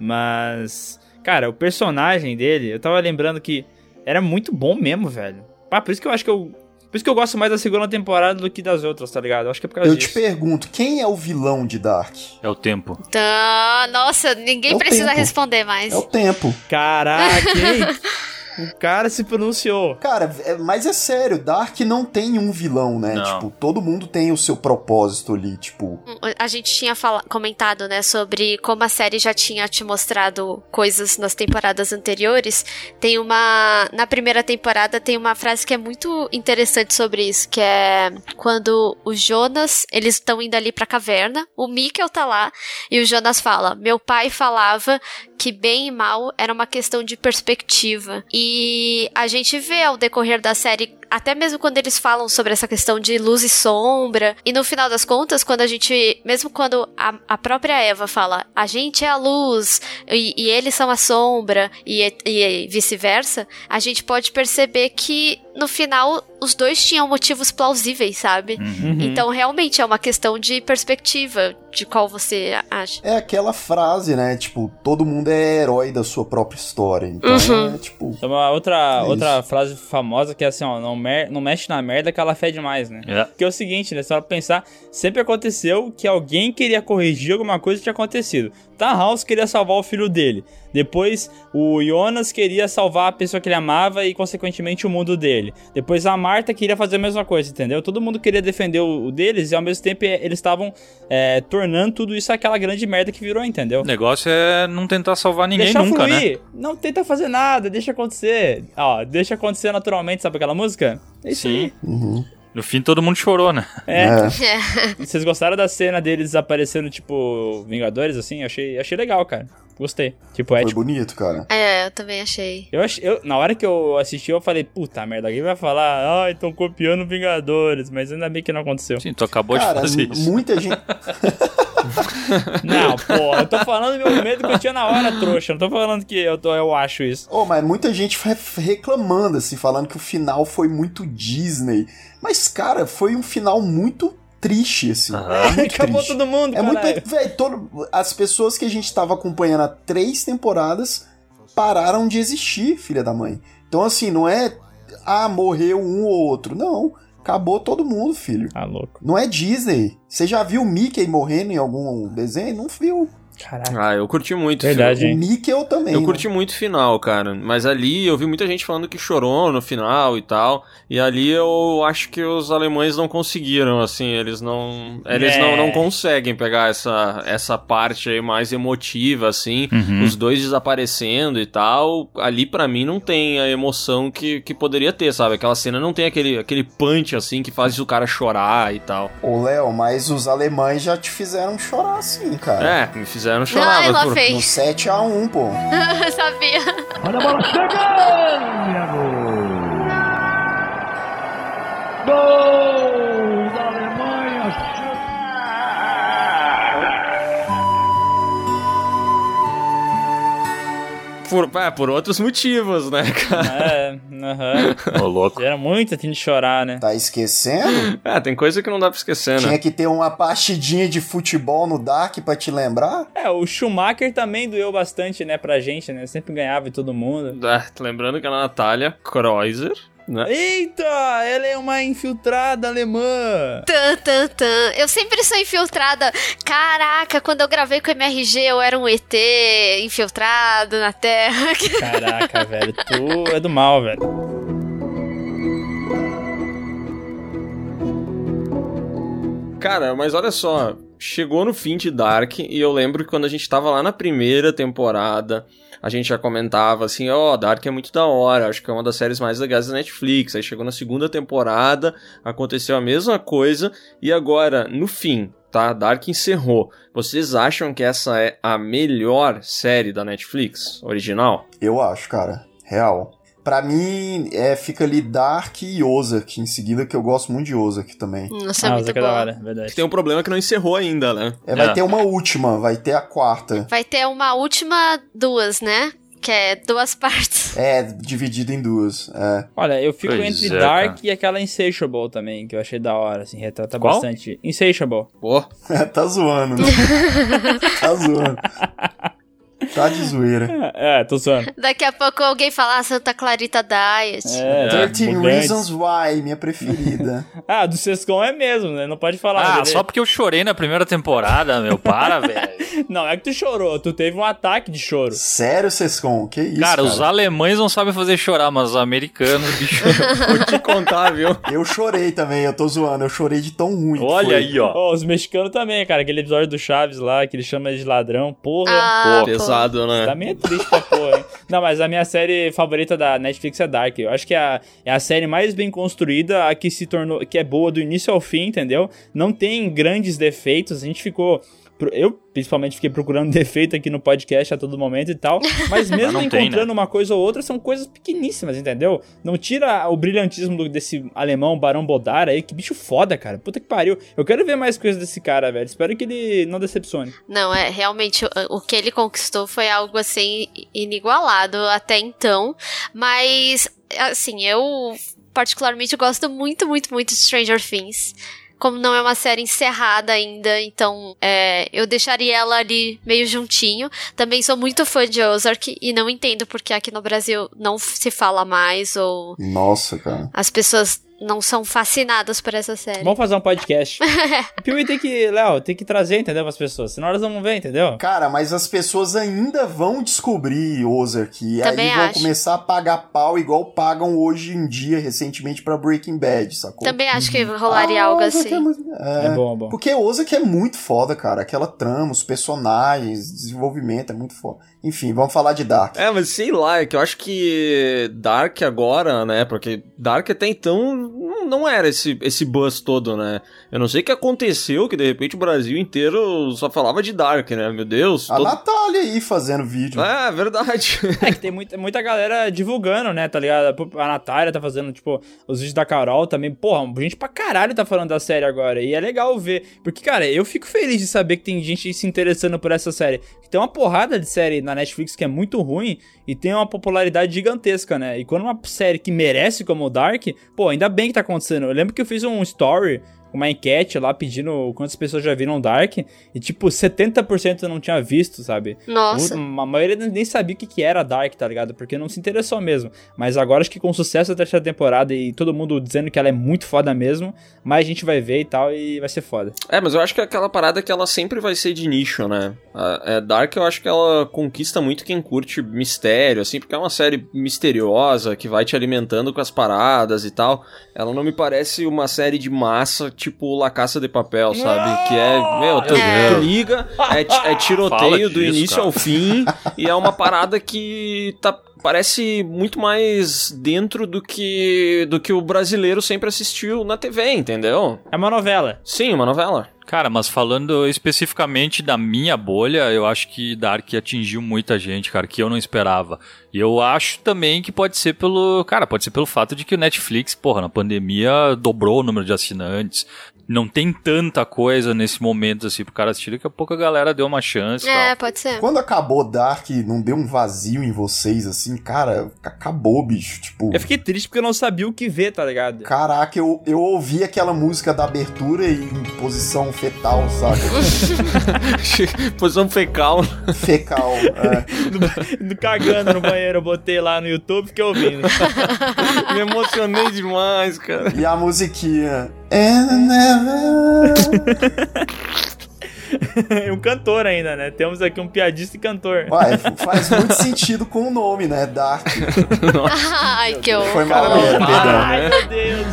Mas, cara, o personagem dele, eu tava lembrando que era muito bom mesmo, velho. Pá, por isso que eu acho que eu Por isso que eu gosto mais da segunda temporada do que das outras, tá ligado? Eu acho que é por causa Eu te disso. pergunto, quem é o vilão de Dark? É o tempo. Tá, nossa, ninguém É precisa tempo. responder mais. É o tempo. Caraca, hein? O cara se pronunciou. Cara, é- mas é sério, Dark não tem um vilão, né? Não. Tipo, todo mundo tem o seu propósito ali, tipo. A gente tinha fala- comentado, né, sobre como a série já tinha te mostrado coisas nas temporadas anteriores. Tem uma. Na primeira temporada tem uma frase que é muito interessante sobre isso, que é quando o Jonas, eles estão indo ali pra caverna, o Mikkel tá lá, e o Jonas fala: Meu pai falava que bem e mal era uma questão de perspectiva. E a gente vê ao decorrer da série, até mesmo quando eles falam sobre essa questão de luz e sombra, e no final das contas, quando a gente, mesmo quando a, a própria Eva fala, a gente é a luz e, e eles são a sombra, e, e vice-versa, a gente pode perceber que no final os dois tinham motivos plausíveis, sabe? Uhum. Então realmente é uma questão de perspectiva, de qual você acha. É aquela frase, né? Tipo, todo mundo é herói da sua própria história. Então, Uhum. é tipo. Tem uma outra, É outra frase famosa que é assim, ó, não, mer- não mexe na merda que ela fede mais, né? É. Que é o seguinte, né? Só pra pensar, sempre aconteceu que alguém queria corrigir alguma coisa que tinha acontecido. House queria salvar o filho dele. Depois, o Jonas queria salvar a pessoa que ele amava e, consequentemente, o mundo dele. Depois, a Marta queria fazer a mesma coisa, entendeu? Todo mundo queria defender o, deles e, ao mesmo tempo, eles estavam é, tornando tudo isso aquela grande merda que virou, entendeu? O negócio é não tentar salvar ninguém Deixar nunca, né? fluir. Não tenta fazer nada, deixa acontecer. Ó, deixa acontecer naturalmente, sabe aquela música? É isso Sim. aí. Uhum. No fim, todo mundo chorou, né? É. É. Vocês gostaram da cena deles aparecendo, tipo, Vingadores, assim? Achei, achei legal, cara. Gostei. Tipo, Foi ético. bonito, cara. É, eu também achei. Eu, ach- eu, na hora que eu assisti, eu falei, puta merda, alguém vai falar, ai, estão copiando Vingadores, mas ainda bem que não aconteceu. Sim, tu acabou Cara, de fazer isso. muita gente. Não, porra, eu tô falando do meu medo que eu tinha na hora, trouxa. Não tô falando que eu, tô, eu acho isso. Oh, mas muita gente re- reclamando, assim, falando que o final foi muito Disney. Mas, cara, foi um final muito triste, assim. É muito Acabou triste. todo mundo, É muito. caralho. Véi, todo, as pessoas que a gente tava acompanhando há três temporadas pararam de existir, filha da mãe. Então, assim, não é. Ah, morreu um ou outro. Não. Acabou todo mundo, filho. Tá louco. Não é Disney. Você já viu o Mickey morrendo em algum desenho? Não viu. Caraca. Ah, eu curti muito. Verdade. O? Mickey eu também. Eu né? curti muito o final, cara. Mas ali eu vi muita gente falando que chorou no final e tal. E ali eu acho que os alemães não conseguiram, assim. Eles não. Eles É. não, não conseguem pegar essa, essa parte aí mais emotiva, assim. Uhum. Os dois desaparecendo e tal. Ali pra mim não tem a emoção que, que poderia ter, sabe? Aquela cena não tem aquele, aquele punch, assim, que faz o cara chorar e tal. Ô, Léo, mas os alemães já te fizeram chorar assim, cara. É, me fizeram chorar. Ai, mas lá por- vem. No 7x1, pô. Sabia. Olha a bola chegando. Gol Por, é, por outros motivos, né, cara? É, aham. Ô, louco. Era muito assim de chorar, né? Tá esquecendo? É, tem coisa que não dá pra esquecer, né? Tinha que ter uma partidinha de futebol no Dark pra te lembrar? É, o Schumacher também doeu bastante, né, pra gente, né? Sempre ganhava em todo mundo. É, lembrando que a Natália Kreuzer, né? Eita, ela é uma infiltrada alemã. Tan, tan, tan. Eu sempre sou infiltrada. Caraca, quando eu gravei com o MRG, eu era um ET infiltrado na Terra. Caraca, velho, tu é do mal, velho. Cara, mas olha só, chegou no fim de Dark e eu lembro que quando a gente tava lá na primeira temporada, a gente já comentava assim, ó, Dark é muito da hora, acho que é uma das séries mais legais da Netflix. Aí chegou na segunda temporada, aconteceu a mesma coisa e agora, no fim, tá? Dark encerrou. Vocês acham que essa é a melhor série da Netflix original? Eu acho, cara. Real. Pra mim, é, fica ali Dark e Ozark em seguida, que eu gosto muito de Ozark também. Nossa, é Ah, muito é da hora, verdade. Tem um problema que não encerrou ainda, né? É, vai É. ter uma última, vai ter a quarta. Vai ter uma última duas, né? Que é duas partes. É, dividida em duas. É. Olha, eu fico Pois entre é, Dark cara. e aquela Insatiable também, que eu achei da hora, assim, retrata Qual? Tá de zoeira. É, tô zoando. Daqui a pouco alguém fala ah, Santa Clarita Diet. É, 13 mudantes. Reasons Why, minha preferida. Ah, do Sescom é mesmo, né? Não pode falar. Ah, dele. só porque eu chorei na primeira temporada, meu. Para, velho. Não, é que tu chorou. Tu teve um ataque de choro. Sério, Sescon? Que isso, Cara, cara? os alemães não sabem fazer chorar, mas os americanos, bicho. Vou te contar, viu? Eu chorei também, eu tô zoando. Eu chorei de tão ruim. Olha foi. aí, ó. Ó, os mexicanos também, cara. Aquele episódio do Chaves lá, que ele chama de ladrão. Porra. Ah, pô. Pesado, né? Também é triste pra porra, hein? Não, mas a minha série favorita da Netflix é Dark. Eu acho que é a, é a série mais bem construída, a que se tornou, que é boa do início ao fim, entendeu? Não tem grandes defeitos. A gente ficou. Eu, principalmente, fiquei procurando defeito aqui no podcast a todo momento e tal. Mas mesmo tem, encontrando né? uma coisa ou outra, são coisas pequeníssimas, entendeu? Não tira o brilhantismo do- desse alemão Barão Bodar aí. Que bicho foda, cara. Puta que pariu. Eu quero ver mais coisas desse cara, velho. Espero que ele não decepcione. Não, é realmente o, o que ele conquistou foi algo assim inigualado até então. Mas, assim, eu particularmente gosto muito, muito, muito de Stranger Things. Como não é uma série encerrada ainda, então é, eu deixaria ela ali meio juntinho. Também sou muito fã de Ozark e não entendo porque aqui no Brasil não se fala mais ou Nossa, cara. as pessoas não são fascinadas por essa série. Vamos fazer um podcast. o Piuí tem que, Léo, tem que trazer, entendeu, as pessoas. Senão elas não vão ver, entendeu? Cara, mas as pessoas ainda vão descobrir Ozark. E Também aí vão acho. começar a pagar pau igual pagam hoje em dia, recentemente, pra Breaking Bad, sacou? Também acho que rolaria Ah, algo assim. É, muito- é. É bom, é bom. Porque Ozark é muito foda, cara. Aquela trama, os personagens, desenvolvimento é muito foda. Enfim, vamos falar de Dark. É, mas sei lá, é que eu acho que Dark agora, né? Porque Dark até então não- era esse, esse buzz todo, né? Eu não sei o que aconteceu, que de repente o Brasil inteiro só falava de Dark, né? Meu Deus. A todo- Natália aí fazendo vídeo. É, verdade. É que tem muita, muita galera divulgando, né, tá ligado? A Natália tá fazendo, tipo, os vídeos da Carol também. Porra, gente pra caralho tá falando da série agora. E é legal ver. Porque, cara, eu fico feliz de saber que tem gente se interessando por essa série. Tem uma porrada de série na Netflix que é muito ruim e tem uma popularidade gigantesca, né? E quando uma série que merece como o Dark, pô, ainda bem que tá acontecendo. Eu lembro que eu fiz um story uma enquete lá pedindo quantas pessoas já viram Dark e tipo 70% não tinha visto, sabe? Nossa. A maioria nem sabia o que que era Dark, tá ligado? Porque não se interessou mesmo. Mas agora acho que com o sucesso da terceira temporada e todo mundo dizendo que ela é muito foda mesmo, mais gente vai ver e tal e vai ser foda. É, mas eu acho que é aquela parada que ela sempre vai ser de nicho, né? A- é, Dark eu acho que ela conquista muito quem curte mistério, assim, porque é uma série misteriosa que vai te alimentando com as paradas e tal. Ela não me parece uma série de massa, tipo La Caça de Papel, sabe? Que é, meu, tu, É. tu liga, é, é Fala tiroteio do disso, início cara. ao fim, e é uma parada que tá parece muito mais dentro do que do que o brasileiro sempre assistiu na TV, entendeu? É uma novela. Sim, uma novela. Cara, mas falando especificamente da minha bolha, eu acho que Dark atingiu muita gente, cara, que eu não esperava. E eu acho também que pode ser pelo. Cara, pode ser pelo fato de que o Netflix, porra, na pandemia dobrou o número de assinantes. Não tem tanta coisa nesse momento assim pro cara assistir, daqui a pouco a galera deu uma chance É, tal. pode ser. Quando acabou Dark, não deu um vazio em vocês, assim, cara, acabou, bicho. Tipo, Eu fiquei triste porque eu não sabia o que ver, tá ligado? caraca, eu, eu ouvi aquela música da abertura em posição fetal, sabe? Posição fecal. Fecal. É. No- Cagando no banheiro, eu botei lá no YouTube e fiquei ouvindo. Me emocionei demais, cara. E a musiquinha. And never... um cantor ainda, né? Temos aqui um piadista e cantor. Ué, faz muito sentido com o nome, né? Dark. Ai, que horror. Foi mal. Ai, meu Deus.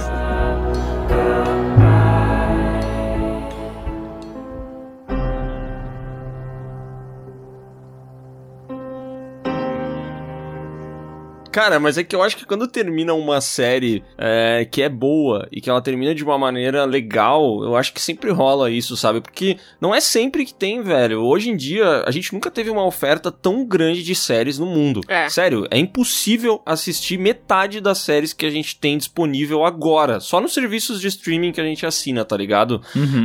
Cara, mas é que eu acho que quando termina uma série é, que é boa e que ela termina de uma maneira legal, eu acho que sempre rola isso, sabe? Porque não é sempre que tem, velho. Hoje em dia, a gente nunca teve uma oferta tão grande de séries no mundo. É. Sério, é impossível assistir metade das séries que a gente tem disponível agora. Só nos serviços de streaming que a gente assina, tá ligado?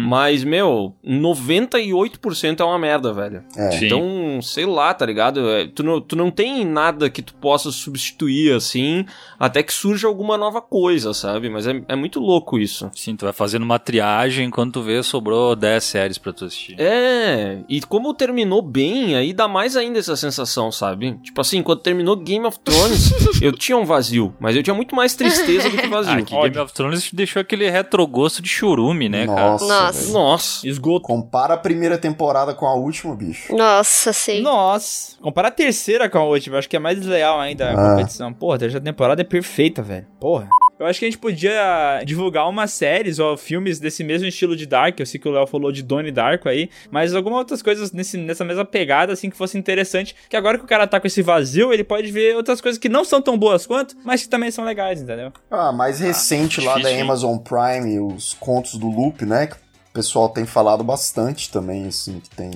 Mas, meu, 98% é uma merda, velho. É. Então, sei lá, tá ligado? É, tu, não, tu não tem nada que tu possa substituir ir, assim, até que surja alguma nova coisa, sabe? Mas é, é muito louco isso. Sim, tu vai fazendo uma triagem, quando tu vê, sobrou 10 séries pra tu assistir. É, e como terminou bem, aí dá mais ainda essa sensação, sabe? Tipo assim, quando terminou Game of Thrones, eu tinha um vazio, mas eu tinha muito mais tristeza do que vazio. Ah, que Game of Thrones deixou aquele retrogosto de churume, né, Nossa, cara? velho. Nossa. Esgoto. Compara a primeira temporada com a última, bicho. Nossa, sim. Nossa. Compara a terceira com a última, acho que é mais desleal ainda Ah. Competição. Porra, a terceira temporada é perfeita, velho. Porra. Eu acho que a gente podia divulgar umas séries ou filmes desse mesmo estilo de Dark. Eu sei que o Léo falou de Donnie Darko aí, mas algumas outras coisas nesse, nessa mesma pegada, assim, que fosse interessante. Que agora que o cara tá com esse vazio, ele pode ver outras coisas que não são tão boas quanto, mas que também são legais, entendeu? Ah, mais recente lá da difícil, hein? Amazon Prime, os contos do Loop, né? Que o pessoal tem falado bastante também, assim, que tem,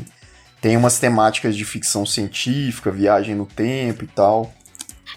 tem umas temáticas de ficção científica, viagem no tempo e tal.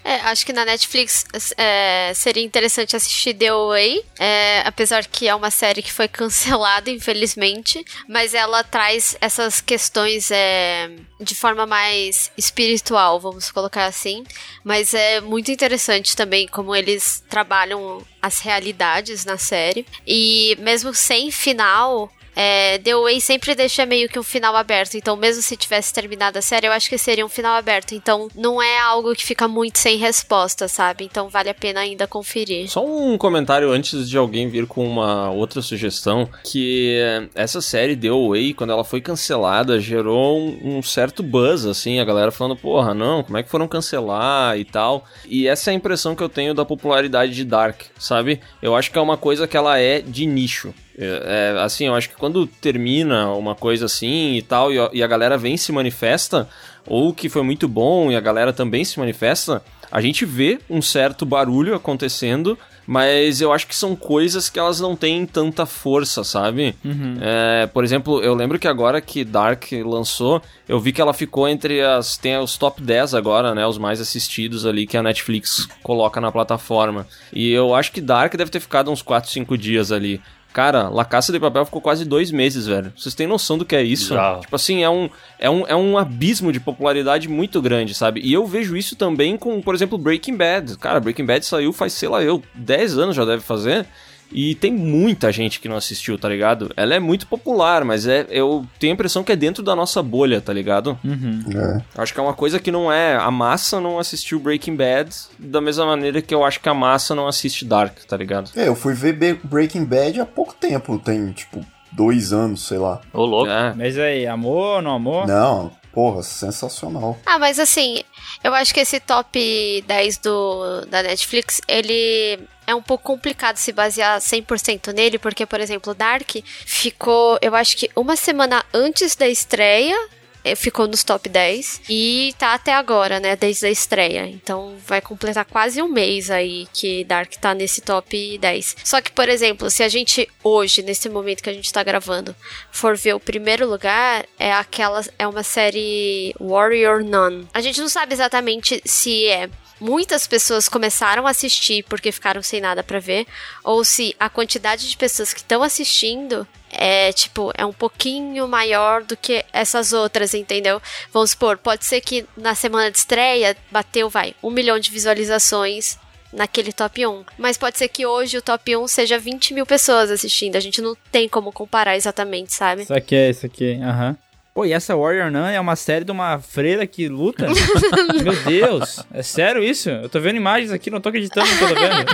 É, acho que na Netflix é, seria interessante assistir The Away, é, apesar que é uma série que foi cancelada, infelizmente, mas ela traz essas questões é, de forma mais espiritual, vamos colocar assim. Mas é muito interessante também como eles trabalham as realidades na série. E mesmo sem final, é, The Way sempre deixa meio que um final aberto. Então, mesmo se tivesse terminado a série, eu acho que seria um final aberto. Então, não é algo que fica muito sem resposta, sabe? Então, vale a pena ainda conferir. Só um comentário antes de alguém vir com uma outra sugestão, que essa série The Away, quando ela foi cancelada, gerou um, um certo buzz, assim, a galera falando, porra, não, como é que foram cancelar e tal. E essa é a impressão que eu tenho da popularidade de Dark, sabe? Eu acho que é uma coisa que ela é de nicho. É, é, assim, eu acho que quando termina uma coisa assim e tal, e, a galera vem e se manifesta, ou que foi muito bom e a galera também se manifesta, a gente vê um certo barulho acontecendo, mas eu acho que são coisas que elas não têm tanta força, sabe? É, por exemplo, eu lembro que agora que Dark lançou, eu vi que ela ficou entre as. Tem os top 10 agora, né? Os mais assistidos ali que a Netflix coloca na plataforma. E eu acho que Dark deve ter ficado uns 4, 5 dias ali. Cara, La Caça de Papel ficou quase dois meses, velho. Vocês têm noção do que é isso? Bizarro. Tipo assim, é um, é, um, é um abismo de popularidade muito grande, sabe? E eu vejo isso também com, por exemplo, Breaking Bad. Cara, Breaking Bad saiu faz, sei lá, eu, 10 anos já deve fazer. E tem muita gente que não assistiu, tá ligado? Ela é muito popular, mas é eu tenho a impressão que é dentro da nossa bolha, tá ligado? Uhum. É. Acho que é uma coisa que não é. A massa não assistiu Breaking Bad da mesma maneira que eu acho que a massa não assiste Dark, tá ligado? É, eu fui ver Breaking Bad há pouco tempo, tem tipo dois anos, sei lá. Ô, louco. É. Mas aí, amor, não amor? Não, porra, sensacional. Ah, mas assim, eu acho que esse top 10 do, da Netflix, ele é um pouco complicado se basear 100% nele, porque, por exemplo, Dark ficou, eu acho que uma semana antes da estreia, eh, ficou nos top 10 e tá até agora, né, desde a estreia. Então vai completar quase um mês aí que Dark tá nesse top 10. Só que, por exemplo, se a gente hoje, nesse momento que a gente tá gravando, for ver o primeiro lugar, é aquela é uma série Warrior Nun. A gente não sabe exatamente se é muitas pessoas começaram a assistir porque ficaram sem nada pra ver, ou se a quantidade de pessoas que estão assistindo é tipo é um pouquinho maior do que essas outras, entendeu? Vamos supor, pode ser que na semana de estreia bateu, vai, um milhão de visualizações naquele top 1. Mas pode ser que hoje o top 1 seja 20 mil pessoas assistindo. A gente não tem como comparar exatamente, sabe? Isso aqui é isso aqui, aham. Pô, e essa Warrior Nun é uma série de uma freira que luta? Meu Deus, é sério isso? Eu tô vendo imagens aqui, não tô acreditando no que eu tô vendo.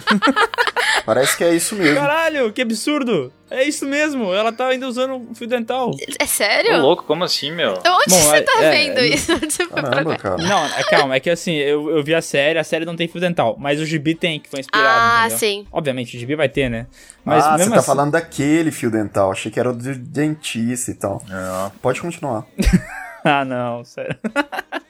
Parece que é isso mesmo. Caralho, que absurdo! É isso mesmo, ela tá ainda usando um fio dental. É sério? Ô, louco, como assim, meu? Onde Bom, você é- tá é, vendo é- isso? Onde você foi Caramba, cara. Não, é, calma, é que assim, eu, eu vi a série, a série não tem fio dental, mas o gibi tem, que foi inspirado. Ah, entendeu? sim. Obviamente, o gibi vai ter, né? Mas ah, você tá assim- falando daquele fio dental. Achei que era o do dentista e tal. Pode continuar. Ah, não, sério.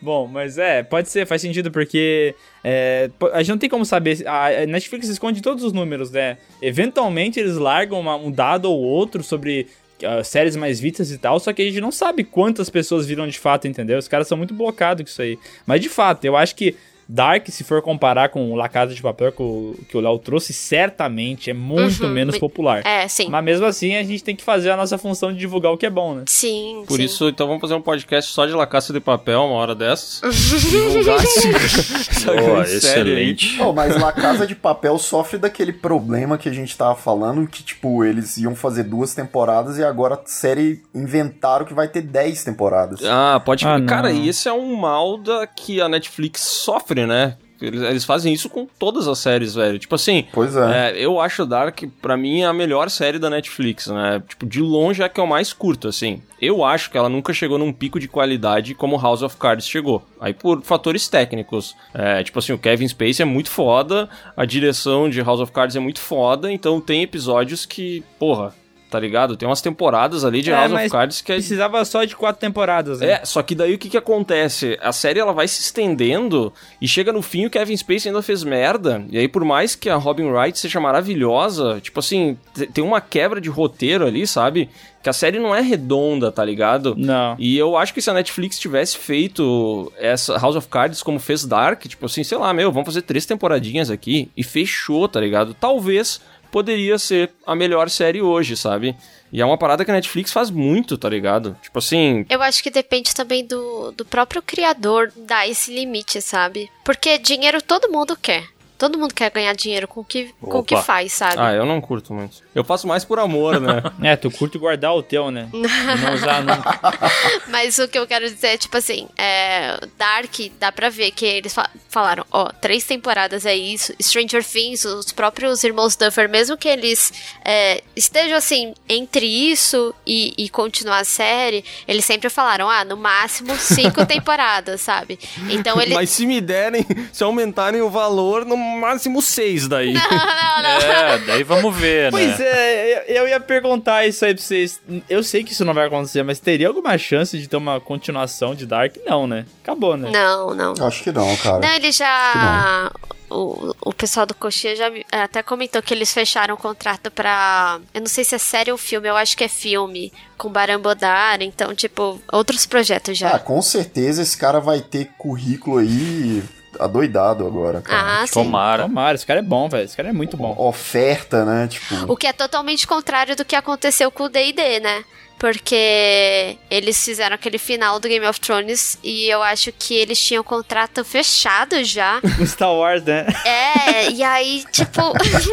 Bom, mas é, pode ser, faz sentido, porque é, a gente não tem como saber. A Netflix esconde todos os números, né? Eventualmente eles largam uma- um dado ou outro sobre ah, séries mais vistas e tal, só que a gente não sabe quantas pessoas viram de fato, entendeu? Os caras são muito blocados com isso aí. Mas de fato, eu acho que Dark, se for comparar com La Casa de Papel que o, que o Léo trouxe, certamente é muito Uhum, menos me- popular. É, sim. Mas mesmo assim, a gente tem que fazer a nossa função de divulgar o que é bom, né? Sim, Por sim. isso, então vamos fazer um podcast só de La Caça de Papel, uma hora dessas. Divulgar essa, essa Boa, excelente. Não, mas La Casa de Papel sofre daquele problema que a gente tava falando, que, tipo, eles iam fazer duas temporadas e agora a série inventaram que vai ter dez temporadas. Ah, pode. Ah. Cara, e esse é um mal da que a Netflix sofre, né? Eles, eles fazem isso com todas as séries, velho. Tipo assim, Pois é. é, eu acho Dark, pra mim, a melhor série da Netflix, né? Tipo, de longe é a que eu mais curto, assim. Eu acho que ela nunca chegou num pico de qualidade como House of Cards chegou. Aí por fatores técnicos. É, tipo assim, o Kevin Spacey é muito foda, a direção de House of Cards é muito foda, então tem episódios que, porra, tá ligado? Tem umas temporadas ali de É, House of Cards que é Precisava só de quatro temporadas, né? é, só que daí o que que acontece? A série ela vai se estendendo e chega no fim o Kevin Spacey ainda fez merda. E aí por mais que a Robin Wright seja maravilhosa, tipo assim, te- tem uma quebra de roteiro ali, sabe? Que a série não é redonda, tá ligado? Não. E eu acho que se a Netflix tivesse feito essa House of Cards como fez Dark, tipo assim, sei lá, meu, vamos fazer três temporadinhas aqui e fechou, tá ligado? Talvez poderia ser a melhor série hoje, sabe? E é uma parada que a Netflix faz muito, tá ligado? Tipo assim, Eu acho que depende também do, do próprio criador dar esse limite, sabe? Porque dinheiro todo mundo quer. Todo mundo quer ganhar dinheiro com o que, com o que faz, sabe? Ah, eu não curto muito. Eu faço mais por amor, né? É, tu curte guardar o teu, né? Não usar nunca. Mas o que eu quero dizer é, tipo assim, é, Dark, dá pra ver que eles fa- falaram, ó, três temporadas é isso. Stranger Things, os próprios irmãos Duffer, mesmo que eles é, estejam assim, entre isso e, e continuar a série, eles sempre falaram, ah, no máximo cinco temporadas, sabe? Então ele. Mas se me derem, se aumentarem o valor, no máximo seis daí. É, daí vamos ver, Pois né? é, eu, eu ia perguntar isso aí pra vocês. Eu sei que isso não vai acontecer, mas teria alguma chance de ter uma continuação de Dark? Não, né? Acabou, né? Não, não. Acho que não, cara. Não, ele já. O, o pessoal do Coxinha já me- até comentou que eles fecharam o contrato pra. Eu não sei se é série ou filme, eu acho que é filme. Com Barambodar, então, tipo, outros projetos já. Ah, com certeza esse cara vai ter currículo aí adoidado agora, cara. Ah, sim. Tomara. Tomara, esse cara é bom, velho. Esse cara é muito bom. Oferta, né? Tipo. O que é totalmente contrário do que aconteceu com o D&D, né? Porque eles fizeram aquele final do Game of Thrones e eu acho que eles tinham o contrato fechado já. Star Wars, né? É, e aí, tipo,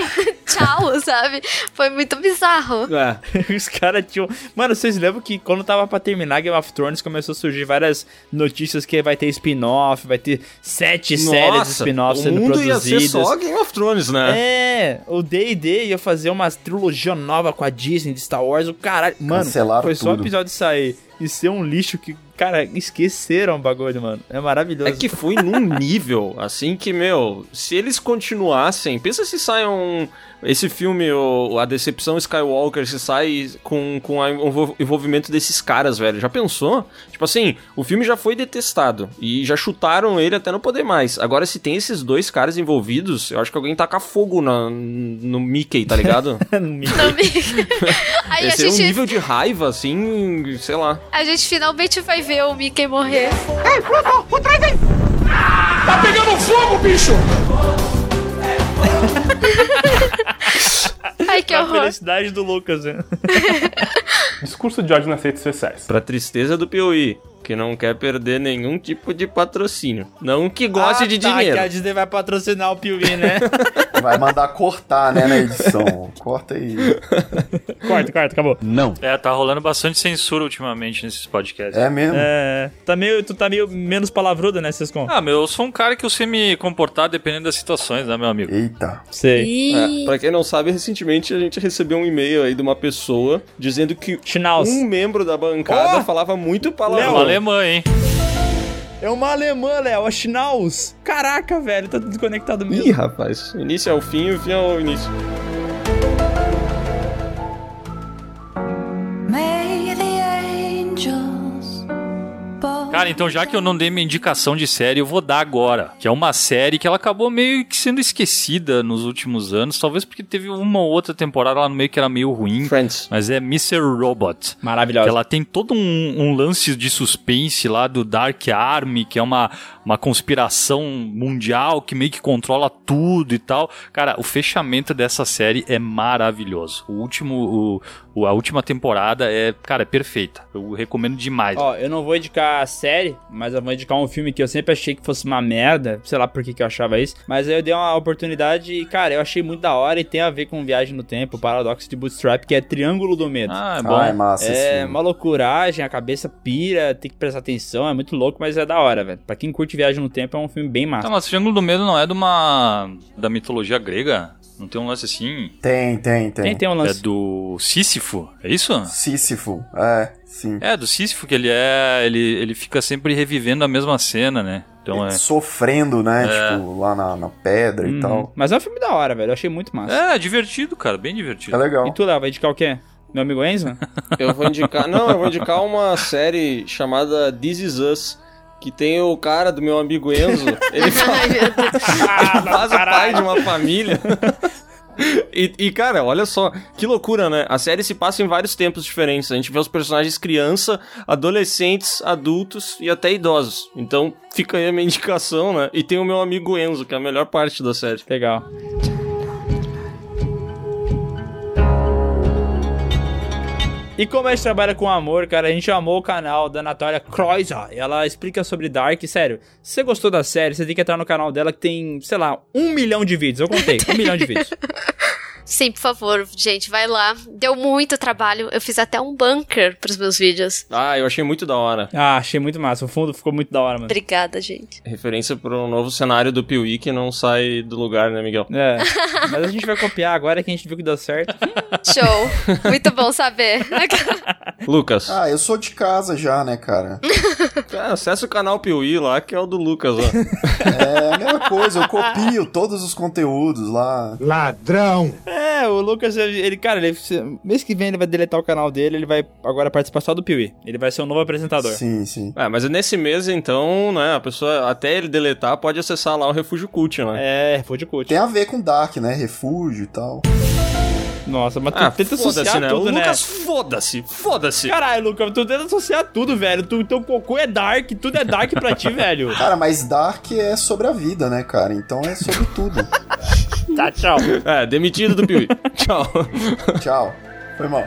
tchau, sabe? Foi muito bizarro. É. Os caras tinham. Mano, vocês lembram que quando tava pra terminar Game of Thrones começou a surgir várias notícias que vai ter spin-off, vai ter sete séries de spin-off o sendo mundo ia produzidas. ser só Game of Thrones, né? É, o D&D ia fazer uma trilogia nova com a Disney de Star Wars, o caralho. Mano, Cancelaram foi só o episódio sair e ser um lixo que, cara, esqueceram o bagulho, mano. É maravilhoso. É que foi num nível, assim, que, meu, se eles continuassem. Pensa se sai um. Esse filme, o, A Decepção Skywalker, se sai com, com o envol- envolvimento desses caras, velho. Já pensou? Tipo assim, o filme já foi detestado. E já chutaram ele até não poder mais. Agora, se tem esses dois caras envolvidos, eu acho que alguém taca fogo na, no Mickey, tá ligado? Aí a Esse é um nível de raiva, assim, sei lá. A gente finalmente vai ver o Mickey morrer. Tá pegando fogo, bicho! Ai, que a horror. felicidade do Lucas, né? Discurso de ódio nas redes sociais. Pra tristeza do Piauí, que não quer perder nenhum tipo de patrocínio. Não que goste Ah, de tá, dinheiro. que a Disney vai patrocinar o Piuí, né? Vai mandar cortar, né, na edição. Corta aí. corta, corta, acabou. Não. É, tá rolando bastante censura ultimamente nesses podcasts. É mesmo? É, tá meio, tu tá meio menos palavrudo, né, Sescon? Ah, meu, eu sou um cara que eu sei me comportar dependendo das situações, né, meu amigo? Eita. Sei. É, pra quem não sabe, recentemente a gente recebeu um e-mail aí de uma pessoa dizendo que Schnauz. um membro da bancada Oh! falava muito palavrão. Alemã, hein? É uma alemã, Léo, a Schnauz. Caraca, velho, tá desconectado mesmo. Ih, rapaz. O início é o fim e o fim é o início. Cara, então já que eu não dei minha indicação de série, eu vou dar agora. Que é uma série que ela acabou meio que sendo esquecida nos últimos anos. Talvez porque teve uma ou outra temporada lá no meio que era meio ruim. Friends. Mas é Mr. Robot. Maravilhosa. Ela tem todo um, um lance de suspense lá do Dark Army, que é uma, uma conspiração mundial que meio que controla tudo e tal. Cara, o fechamento dessa série é maravilhoso. O último, o- a última temporada é, cara, é perfeita. Eu recomendo demais. Ó, eu não vou indicar a série, mas eu vou indicar um filme que eu sempre achei que fosse uma merda. Sei lá por que, que eu achava isso. Mas aí eu dei uma oportunidade e, cara, eu achei muito da hora e tem a ver com viagem no tempo, o paradoxo de Bootstrap, que é Triângulo do Medo. Ah, é bom. Ah, é massa É uma loucuragem, a cabeça pira, tem que prestar atenção, é muito louco, mas é da hora, velho. Pra quem curte viagem no tempo, é um filme bem massa. Tá, mas Triângulo do Medo não é de uma. da mitologia grega? Não tem um lance assim? Tem, tem, tem. Tem, tem um É lance. do Sísifo? É isso? Sísifo, é, sim. É, do Sísifo que ele é. Ele, ele fica sempre revivendo a mesma cena, né? Então é. Sofrendo, né? É. Tipo, lá na, na pedra Uhum. e tal. Mas é um filme da hora, velho. Eu achei muito massa. É, divertido, cara, bem divertido. É legal. E tu, Léo, vai indicar o quê? Meu amigo Enzo? Eu vou indicar. Não, eu vou indicar uma série chamada This Is Us. Que tem o cara do meu amigo Enzo. Ele faz, Deus. faz o pai de uma família. E, e, cara, olha só, que loucura, né? A série se passa em vários tempos diferentes. A gente vê os personagens criança, adolescentes, adultos e até idosos. Então, fica aí a minha indicação, né? E tem o meu amigo Enzo, que é a melhor parte da série. Legal. E como a gente trabalha com amor, cara, a gente amou o canal da Natália Kreuzer. Ela explica sobre Dark. Sério, se você gostou da série, você tem que entrar no canal dela que tem, sei lá, um milhão de vídeos. Eu contei, um milhão de vídeos. Sim, por favor, gente, vai lá. Deu muito trabalho. Eu fiz até um bunker pros meus vídeos. Ah, eu achei muito da hora. Ah, achei muito massa. O fundo ficou muito da hora, mano. Obrigada, gente. Referência para um novo cenário do Piuí que não sai do lugar, né, Miguel? É, mas a gente vai copiar agora que a gente viu que deu certo. Show. muito bom saber. Lucas. Ah, eu sou de casa já, né, cara? Cara, acessa o canal Piuí lá, que é o do Lucas, ó. É a mesma coisa, eu copio todos os conteúdos lá. Ladrão! É, o Lucas, ele, cara, ele, mês que vem ele vai deletar o canal dele, ele vai agora participar só do Piuí. Ele vai ser o novo apresentador. Sim, sim. É, mas nesse mês, então, né, a pessoa, até ele deletar, pode acessar lá o Refúgio Cult, né? É, de coach. Tem a ver com Dark, né? Refúgio e tal. Nossa, mas tu Ah, tenta associar né? tudo, o né? Lucas, foda-se, foda-se. Caralho, Lucas, tu tenta associar tudo, velho. Tu, teu cocô é dark, tudo é dark pra ti, velho. Cara, mas Dark é sobre a vida, né, cara? Então é sobre tudo. Tá, tchau. É, demitido do Piuí. Tchau. Tchau. Foi mal.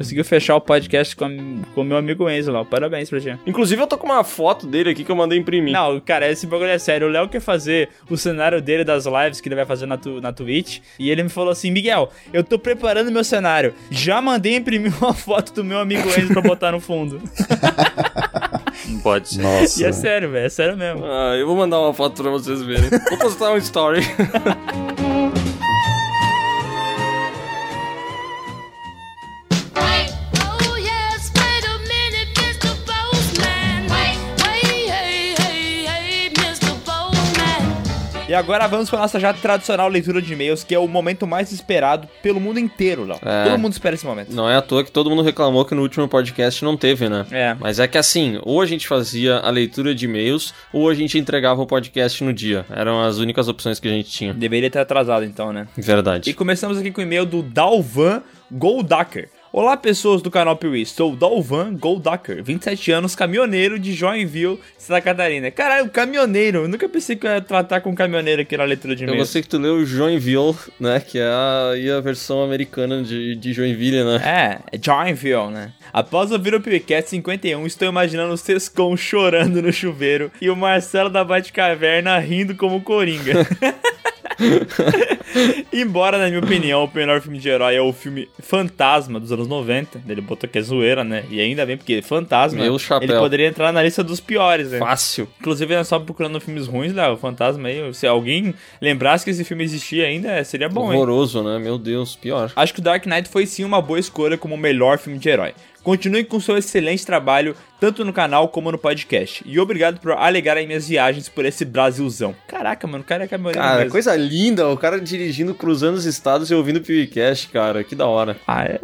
Conseguiu fechar o podcast com o meu amigo Enzo lá. Parabéns pra ti. Inclusive, eu tô com uma foto dele aqui que eu mandei imprimir. Não, cara, esse bagulho é sério. O Léo quer fazer o cenário dele das lives que ele vai fazer na, tu, na Twitch. E ele me falou assim: Miguel, eu tô preparando meu cenário. Já mandei imprimir uma foto do meu amigo Enzo pra botar no fundo. Não pode ser. Nossa. E é sério, velho. É sério mesmo. Ah, eu vou mandar uma foto pra vocês verem. Vou postar um story. E agora vamos pra nossa já tradicional leitura de e-mails, que é o momento mais esperado pelo mundo inteiro, Léo. É. Todo mundo espera esse momento. Não é à toa que todo mundo reclamou que no último podcast não teve, né? É. Mas é que assim, ou a gente fazia a leitura de e-mails, ou a gente entregava o podcast no dia. Eram as únicas opções que a gente tinha. Deveria ter atrasado então, né? Verdade. E começamos aqui com o e-mail do Dalvan Goldacker. Olá, pessoas do canal Piuí. Sou Dalvan Goldacker, 27 anos, caminhoneiro de Joinville, Santa Catarina. Caralho, caminhoneiro. Eu nunca pensei que eu ia tratar com caminhoneiro aqui na leitura de Eu e-mails. gostei que tu leu Joinville, né? Que é a, a versão americana de, de Joinville, né? É, é Joinville, né? Após ouvir o PewCast 51, estou imaginando o Sescon chorando no chuveiro e o Marcelo da Batcaverna rindo como Coringa. Embora, na minha opinião, o melhor filme de herói é o filme Fantasma dos anos 90. Ele botou que é zoeira, né? E ainda bem, porque Fantasma. Meu chapéu. Ele poderia entrar na lista dos piores, né? Fácil. Inclusive, nós só procurando filmes ruins, Léo. Fantasma aí. Se alguém lembrasse que esse filme existia ainda, seria bom, hein? Horroroso, né? Meu Deus, pior. Acho que o Dark Knight foi sim uma boa escolha como o melhor filme de herói. Continue com seu excelente trabalho, tanto no canal como no podcast. E obrigado por alegar as minhas viagens por esse Brasilzão. Caraca, mano, o cara é caminhoneiro Cara, mesmo. coisa linda. O cara dirigindo, cruzando os estados e ouvindo o PewCast, cara. Que da hora. Ah, é?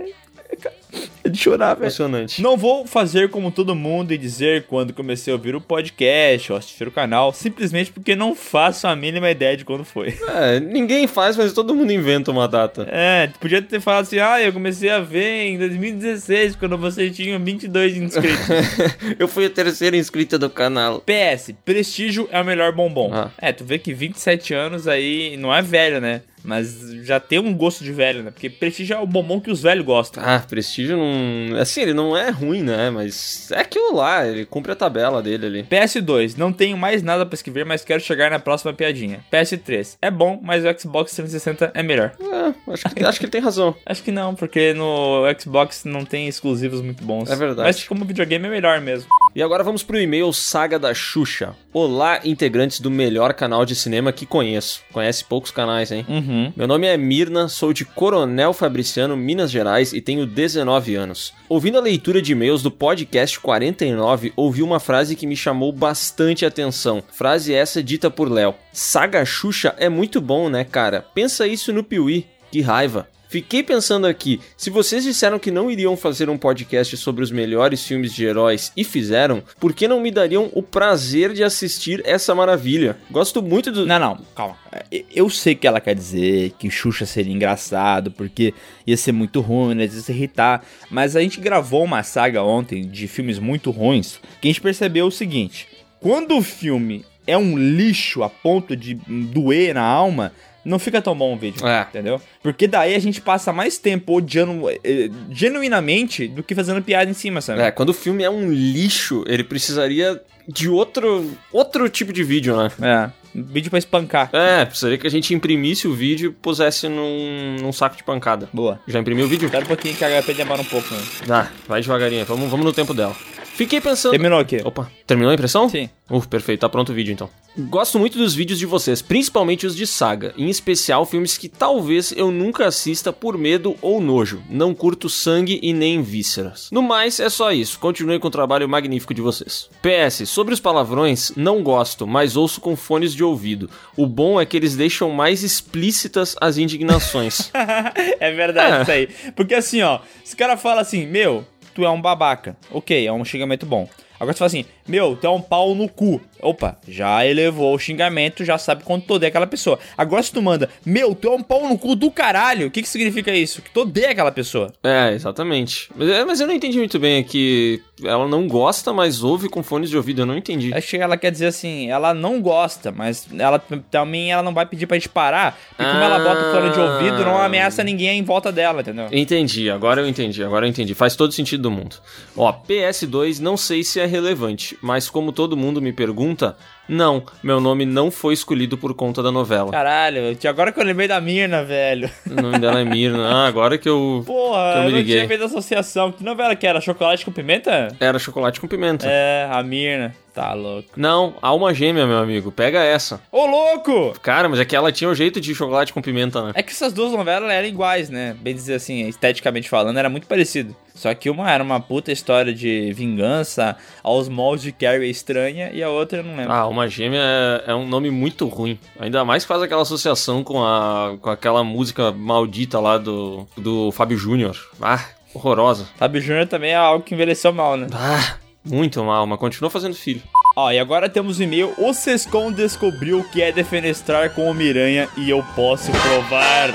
É de chorar, velho. Emocionante. Não vou fazer como todo mundo e dizer quando comecei a ouvir o podcast ou assistir o canal, simplesmente porque não faço a mínima ideia de quando foi. É, ninguém faz, mas todo mundo inventa uma data. É, podia ter falado assim, ah, eu comecei a ver em 2016, quando vocês tinham 22 inscritos. Eu fui a terceira inscrita do canal. PS, prestígio é o melhor bombom. Ah. É, tu vê que 27 anos aí não é velho, né? Mas já tem um gosto de velho, né? Porque prestígio é o bombom que os velhos gostam. Ah, Prestígio não. Assim, ele não é ruim, né? Mas é aquilo lá, ele cumpre a tabela dele ali. PS2, não tenho mais nada pra escrever, mas quero chegar na próxima piadinha. PS3, é bom, mas o Xbox 360 é melhor. É, acho que, acho que ele tem razão. Acho que não, porque no Xbox não tem exclusivos muito bons. É verdade. Mas como videogame é melhor mesmo. E agora vamos pro e-mail Saga da Xuxa. Olá, integrantes do melhor canal de cinema que conheço. Conhece poucos canais, hein? Uhum. Meu nome é Mirna, sou de Coronel Fabriciano, Minas Gerais e tenho 19 anos. Ouvindo a leitura de e-mails do podcast 49, ouvi uma frase que me chamou bastante atenção. Frase essa dita por Léo. Saga Xuxa é muito bom, né, cara? Pensa isso no Piuí. Que raiva. Fiquei pensando aqui, se vocês disseram que não iriam fazer um podcast sobre os melhores filmes de heróis e fizeram, por que não me dariam o prazer de assistir essa maravilha? Gosto muito do. Não, não, calma. É, Eu sei que ela quer dizer que Xuxa seria engraçado, porque ia ser muito ruim, né? Ia se irritar. Mas a gente gravou uma saga ontem de filmes muito ruins, que a gente percebeu o seguinte: quando o filme é um lixo a ponto de doer na alma, não fica tão bom o vídeo, É. entendeu? Porque daí a gente passa mais tempo odiando eh, genuinamente do que fazendo piada em cima, sabe? É, quando o filme é um lixo, ele precisaria de outro outro tipo de vídeo, né? É, vídeo pra espancar. É, precisaria que a gente imprimisse o vídeo e pusesse num, num saco de pancada. Boa. Já imprimiu o vídeo? Espera um pouquinho que a HP demora um pouco, né? Ah, vai devagarinho, vamos, vamos no tempo dela. Fiquei pensando. Terminou aqui. Opa, terminou a impressão? Sim. Uf, perfeito, tá pronto o vídeo então. Gosto muito dos vídeos de vocês, principalmente os de saga, em especial filmes que talvez eu nunca assista por medo ou nojo. Não curto sangue e nem vísceras. No mais, é só isso. Continue com o trabalho magnífico de vocês. PS, sobre os palavrões, não gosto, mas ouço com fones de ouvido. O bom é que eles deixam mais explícitas as indignações. é verdade É. isso aí. Porque assim, ó, se o cara fala assim, meu, tu é um babaca. Ok, é um xingamento bom. Agora você fala assim, meu, tu é um pau no cu. Opa, já elevou o xingamento, já sabe quanto tu odeia aquela pessoa. Agora se tu manda, meu, tu é um pau no cu do caralho, o que que significa isso? Que tu odeia aquela pessoa. É, exatamente. Mas, é, mas eu não entendi muito bem aqui. Ela não gosta, mas ouve com fones de ouvido. Eu não entendi. Acho que ela quer dizer assim, ela não gosta, mas ela também ela não vai pedir pra gente parar, porque como ela bota o fone de ouvido, não ameaça ninguém em volta dela, entendeu? Entendi, agora eu entendi, agora eu entendi. Faz todo sentido do mundo. Ó, PS2, não sei se é relevante, mas como todo mundo me pergunta, não, meu nome não foi escolhido por conta da novela. Caralho, agora que eu lembrei da Mirna, velho. O nome dela é Mirna. Ah, agora que eu, Porra, que eu eu me não liguei. tinha feito associação. Que novela que era? Chocolate com pimenta? Era chocolate com pimenta. É, a Mirna. Tá louco. Não, alma gêmea, meu amigo. Pega essa. Ô, louco! Cara, mas é que ela tinha o jeito de chocolate com pimenta, né? É que essas duas novelas eram iguais, né? Bem dizer assim, esteticamente falando, era muito parecido. Só que uma era uma puta história de vingança aos moldes de Carrie estranha e a outra eu não lembro. Ah, alma gêmea é, é um nome muito ruim. Ainda mais que faz aquela associação com, a, com aquela música maldita lá do, do Fábio Júnior. Ah, horrorosa. Fábio Júnior também é algo que envelheceu mal, né? Ah, muito mal, mas continua fazendo filho. Ó, e agora temos o e-mail. O Sescon descobriu que é defenestrar com o Miranha e eu posso provar.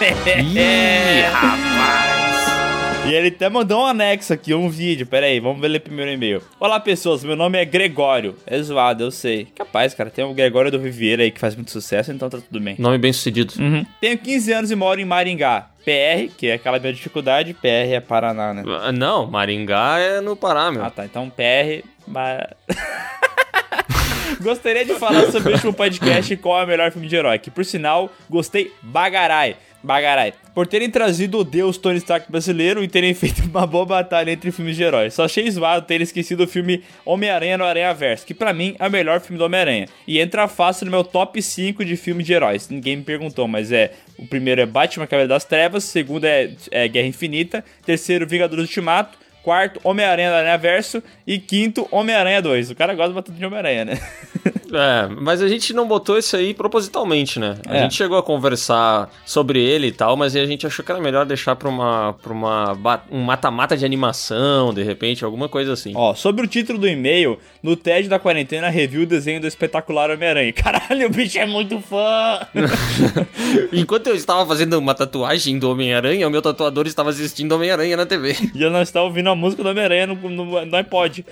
Ih, rapaz. E ele até mandou um anexo aqui, um vídeo. Pera aí, vamos ver ler primeiro o e-mail. Olá, pessoas. Meu nome é Gregório. É zoado, eu sei. Capaz, cara. Tem o Gregório do Viveira aí que faz muito sucesso, então tá tudo bem. Nome bem sucedido. Uhum. Tenho 15 anos e moro em Maringá. PR, que é aquela minha dificuldade. PR é Paraná, né? Ah, Não, Maringá é no Pará, meu. Ah, tá. Então PR. ma- Gostaria de falar sobre o último podcast e qual é o melhor filme de herói. Que, por sinal, gostei bagarai. Bagarai. Por terem trazido o Deus Tony Stark brasileiro e terem feito uma boa batalha entre filmes de heróis. Só achei zoado terem esquecido o filme Homem-Aranha no Aranha Verso, que pra mim é o melhor filme do Homem-Aranha. E entra fácil no meu top 5 de filme de heróis. Ninguém me perguntou, mas é. O primeiro é Batman Cavaleiro das Trevas, o segundo é, é Guerra Infinita, terceiro Vingadores Ultimato, quarto Homem-Aranha no Aranha Verso e quinto Homem-Aranha 2. O cara gosta bastante de Homem-Aranha, né? É, mas a gente não botou isso aí propositalmente, né? A É. gente chegou a conversar sobre ele e tal, mas a gente achou que era melhor deixar pra uma pra uma um mata-mata de animação, de repente, alguma coisa assim. Ó, sobre o título do e-mail, no TED da quarentena review o desenho do espetacular Homem-Aranha. Caralho, o bicho é muito fã! Enquanto eu estava fazendo uma tatuagem do Homem-Aranha, o meu tatuador estava assistindo Homem-Aranha na TV. E eu não estava ouvindo a música do Homem-Aranha no, no, no iPod.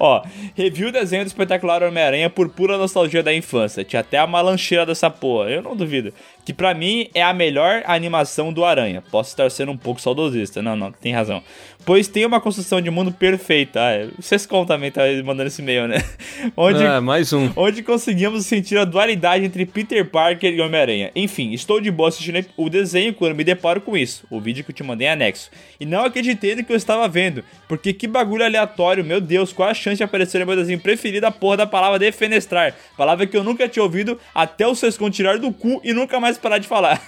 Ó, review o desenho do espetacular Homem-Aranha por pura nostalgia da infância. Tinha até a malancheira dessa porra, eu não duvido. Que pra mim é a melhor animação do Aranha. Posso estar sendo um pouco saudosista. Não, não, tem razão. Pois tem uma construção de mundo perfeita. Ah, é, vocês contam também, tá mandando esse e-mail, né? Onde, É, mais um. onde conseguimos sentir a dualidade entre Peter Parker e Homem-Aranha. Enfim, estou de boa assistindo o desenho quando me deparo com isso, o vídeo que eu te mandei em anexo. E não acreditei no que eu estava vendo, porque que bagulho aleatório, meu Deus, qual a chance de aparecer no meu desenho preferido a porra da palavra defenestrar, palavra que eu nunca tinha ouvido até o Sescon tirar do cu e nunca mais parar de falar.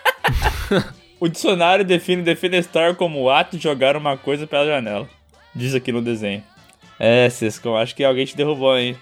o dicionário define defenestrar como o ato de jogar uma coisa pela janela. Diz aqui no desenho. É, Sescon, acho que alguém te derrubou, hein?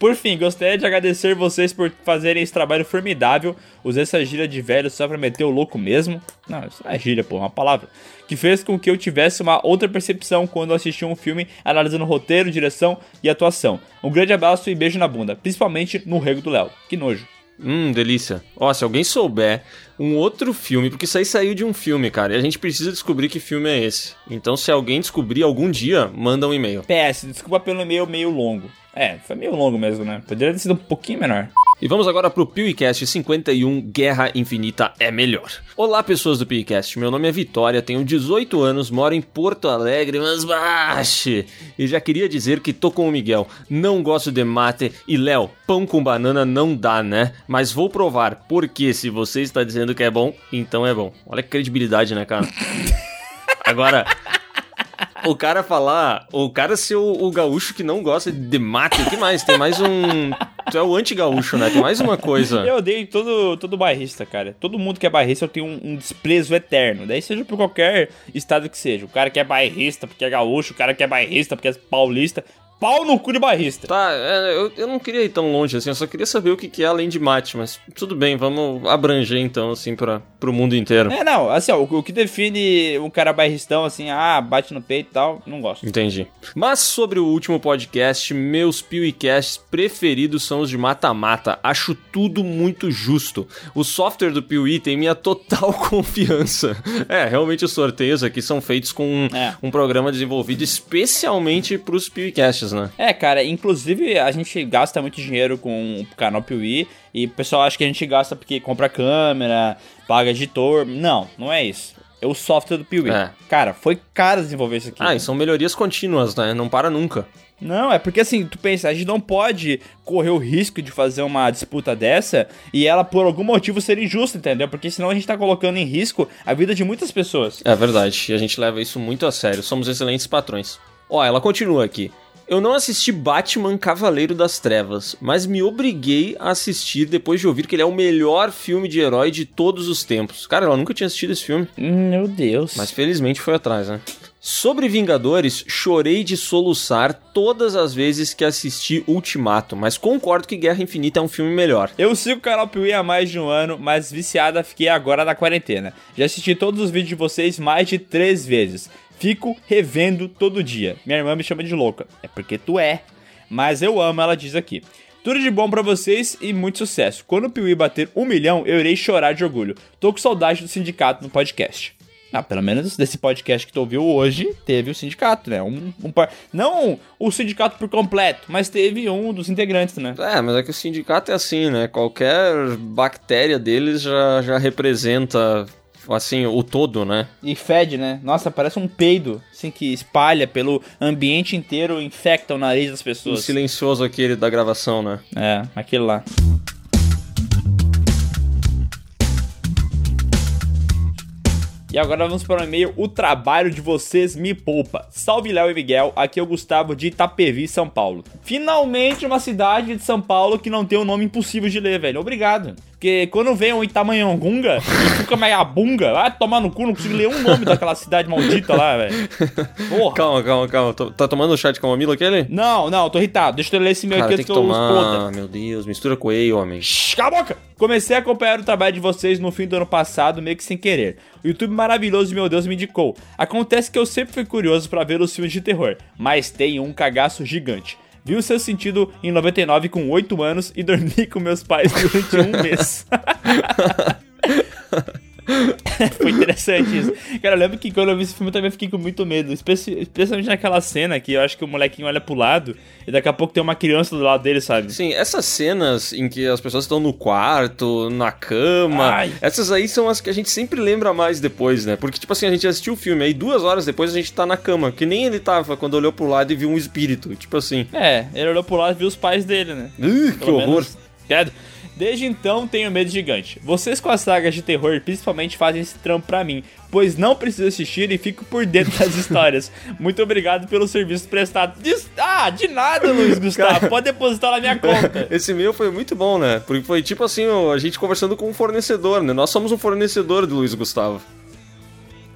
Por fim, gostaria de agradecer vocês por fazerem esse trabalho formidável. Usei essa gíria de velho só pra meter o louco mesmo. Não, isso não é gíria, pô, é uma palavra. Que fez com que eu tivesse uma outra percepção quando assisti um filme analisando roteiro, direção e atuação. Um grande abraço e beijo na bunda, principalmente no Rego do Léo. Que nojo. Hum, delícia. Ó, se alguém souber um outro filme, porque isso aí saiu de um filme, cara, e a gente precisa descobrir que filme é esse. Então, se alguém descobrir algum dia, manda um e-mail. PS, desculpa pelo e-mail meio longo. É, foi meio longo mesmo, né? Poderia ter sido um pouquinho menor. E vamos agora pro PewCast 51 Guerra Infinita é Melhor. Olá, pessoas do PewCast. Meu nome é Vitória, tenho 18 anos, moro em Porto Alegre, mas baixe. E já queria dizer que tô com o Miguel. Não gosto de mate e Léo, pão com banana não dá, né? Mas vou provar, porque se você está dizendo que é bom, então é bom. Olha que credibilidade, né, cara? Agora, o cara falar, o cara ser o, o gaúcho que não gosta de mate, o que mais? Tem mais um. Tu é o anti-gaúcho, né? Tem mais uma coisa. Eu odeio todo, todo bairrista, cara. Todo mundo que é bairrista eu tenho um, um desprezo eterno. Daí seja por qualquer estado que seja. O cara que é bairrista porque é gaúcho, o cara que é bairrista porque é paulista. Pau no cu de bairrista. Tá, é, eu, eu não queria ir tão longe assim, eu só queria saber o que, que é além de mate, mas tudo bem, vamos abranger então, assim, pra, pro mundo inteiro. É, não, assim, ó, o, o que define um cara bairristão, assim, ah, bate no peito e tal, não gosto. Entendi. Mas sobre o último podcast, meus PewCasts preferidos são os de mata-mata. Acho tudo muito justo. O software do Peewee tem minha total confiança. É, realmente os sorteios aqui são feitos com um, É. um programa desenvolvido especialmente pros PewCasts, né? É, cara, inclusive a gente gasta muito dinheiro com o canal Piuí e o pessoal acha que a gente gasta porque compra câmera, paga editor. Não, não é isso. É o software do Piuí. É. Cara, foi caro desenvolver isso aqui. Ah, e são melhorias contínuas, né? Não para nunca. Não, é porque assim, tu pensa, a gente não pode correr o risco de fazer uma disputa dessa e ela por algum motivo ser injusta, entendeu? Porque senão a gente tá colocando em risco a vida de muitas pessoas. É verdade, e a gente leva isso muito a sério. Somos excelentes patrões. Ó, ela continua aqui. Eu não assisti Batman Cavaleiro das Trevas, mas me obriguei a assistir depois de ouvir que ele é o melhor filme de herói de todos os tempos. Cara, ela nunca tinha assistido esse filme, Meu Deus. mas felizmente foi atrás, né? Sobre Vingadores, chorei de soluçar todas as vezes que assisti Ultimato, mas concordo que Guerra Infinita é um filme melhor. Eu sigo o canal Piuí há mais de um ano, mas viciada fiquei agora na quarentena. Já assisti todos os vídeos de vocês mais de três vezes. Fico revendo todo dia. Minha irmã me chama de louca. É porque tu é. Mas eu amo, ela diz aqui. Tudo de bom pra vocês e muito sucesso. Quando o Piuí bater um milhão, eu irei chorar de orgulho. Tô com saudade do sindicato no podcast. Ah, pelo menos desse podcast que tu ouviu hoje, teve o sindicato, né? Um, um. Não o sindicato por completo, mas teve um dos integrantes, né? É, mas é que o sindicato é assim, né? Qualquer bactéria deles já, já representa, assim, o todo, né? E fede, né? Nossa, parece um peido, assim, que espalha pelo ambiente inteiro, infecta o nariz das O pessoas. silencioso aquele da gravação, né? É, aquele lá. E agora vamos para o e-mail O Trabalho de Vocês Me Poupa. Salve Léo e Miguel, aqui é o Gustavo de Itapevi, São Paulo. Finalmente uma cidade de São Paulo que não tem um nome impossível de ler, velho. Obrigado. Porque quando vem um Itamanhangunga e fica Maiabunga, vai tomar no cu, não consigo ler um nome daquela cidade maldita lá, velho. Porra. Calma, calma, calma. Tô- Tá tomando o chá de camomila aquele? Não, não, tô irritado. Deixa eu ler esse meu Cara, aqui tem antes que eu exploda. tomar. Meu Deus, mistura com whey, homem. Shhh, Cala a boca! Comecei a acompanhar o trabalho de vocês no fim do ano passado, meio que sem querer. O YouTube maravilhoso, meu Deus, me indicou. Acontece que eu sempre fui curioso pra ver os filmes de terror, mas tem um cagaço gigante. Vi o seu sentido em 99 com 8 anos e dormi com meus pais durante um mês. Foi interessante isso. Cara, eu lembro que quando eu vi esse filme eu também fiquei com muito medo. especi- Especialmente naquela cena que eu acho que o molequinho olha pro lado e daqui a pouco tem uma criança do lado dele, sabe? Sim, essas cenas em que as pessoas estão no quarto, na cama, Ai. essas aí são as que a gente sempre lembra mais depois, né? Porque, tipo assim, a gente assistiu o filme, aí duas horas depois a gente tá na cama, que nem ele tava quando olhou pro lado e viu um espírito. Tipo assim. É, ele olhou pro lado e viu os pais dele, né? Ih, que horror. menos. Desde então tenho medo gigante. Vocês com as sagas de terror principalmente fazem esse trampo pra mim, pois não preciso assistir e fico por dentro das histórias. Muito obrigado pelo serviço prestado. Dis- Ah, de nada, Luiz Gustavo. Pode depositar na minha conta. Esse e-mail foi muito bom, né? Porque foi tipo assim, a gente conversando com um fornecedor, né? Nós somos um fornecedor do Luiz Gustavo.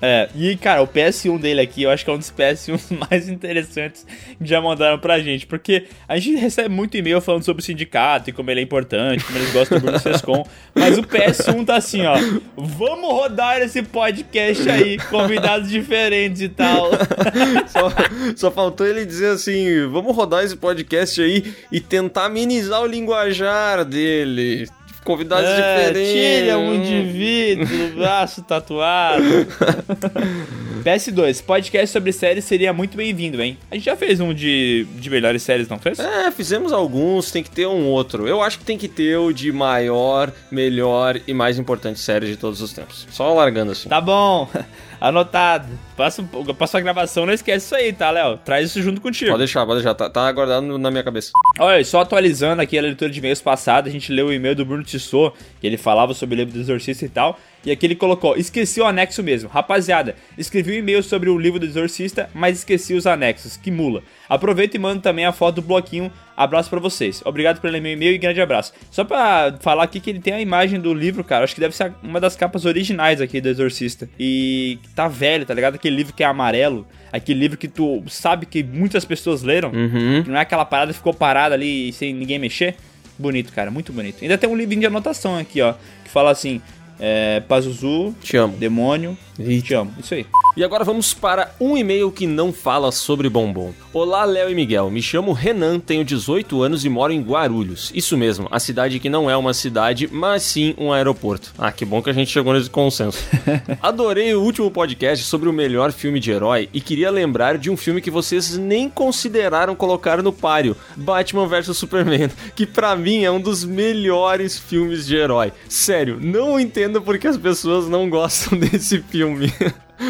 É, e cara, o PS1 dele aqui, eu acho que é um dos PS1s mais interessantes que já mandaram pra gente, porque a gente recebe muito e-mail falando sobre o sindicato e como ele é importante, como eles gostam do Bruno Sescom, mas o PS1 tá assim, ó, vamos rodar esse podcast aí, convidados diferentes e tal. Só, só faltou ele dizer assim: vamos rodar esse podcast aí e tentar amenizar o linguajar dele. Convidados É, diferentes. tira um indivíduo, braço tatuado. PS2, podcast sobre séries seria muito bem-vindo, hein? A gente já fez um de, de melhores séries, não fez? É, fizemos alguns, tem que ter um outro. Eu acho que tem que ter o de maior, melhor e mais importante série de todos os tempos. Só largando assim. Tá bom, anotado. Passa, passa a gravação, não esquece isso aí, tá, Léo? Traz isso junto contigo. Pode deixar, pode deixar. Tá, tá guardado na minha cabeça. Olha, só atualizando aqui a leitura de e-mails passada, a gente leu o e-mail do Bruno Tissot, que ele falava sobre o livro do Exorcista e tal, e aqui ele colocou, esqueci o anexo mesmo. Rapaziada, escrevi um e-mail sobre o livro do Exorcista, mas esqueci os anexos, que mula. Aproveita e manda também a foto do bloquinho, abraço pra vocês. Obrigado pelo meu e-mail e grande abraço. Só pra falar aqui que ele tem a imagem do livro, cara, acho que deve ser uma das capas originais aqui do Exorcista. E tá velho, tá ligado? Aquele livro que é amarelo, aquele livro que tu sabe que muitas pessoas leram, Uhum. que não é aquela parada que ficou parada ali sem ninguém mexer. Bonito, cara, muito bonito. Ainda tem um livrinho de anotação aqui, ó, que fala assim: é, Pazuzu, Te amo. demônio, te amo. Isso aí. E agora vamos para um e-mail que não fala sobre bombom. Olá, Léo e Miguel. Me chamo Renan, tenho 18 anos e moro em Guarulhos. Isso mesmo, a cidade que não é uma cidade, mas sim um aeroporto. Ah, que bom que a gente chegou nesse consenso. Adorei o último podcast sobre o melhor filme de herói e queria lembrar de um filme que vocês nem consideraram colocar no páreo, Batman vs Superman, que pra mim é um dos melhores filmes de herói. Sério, não entendo por que as pessoas não gostam desse filme.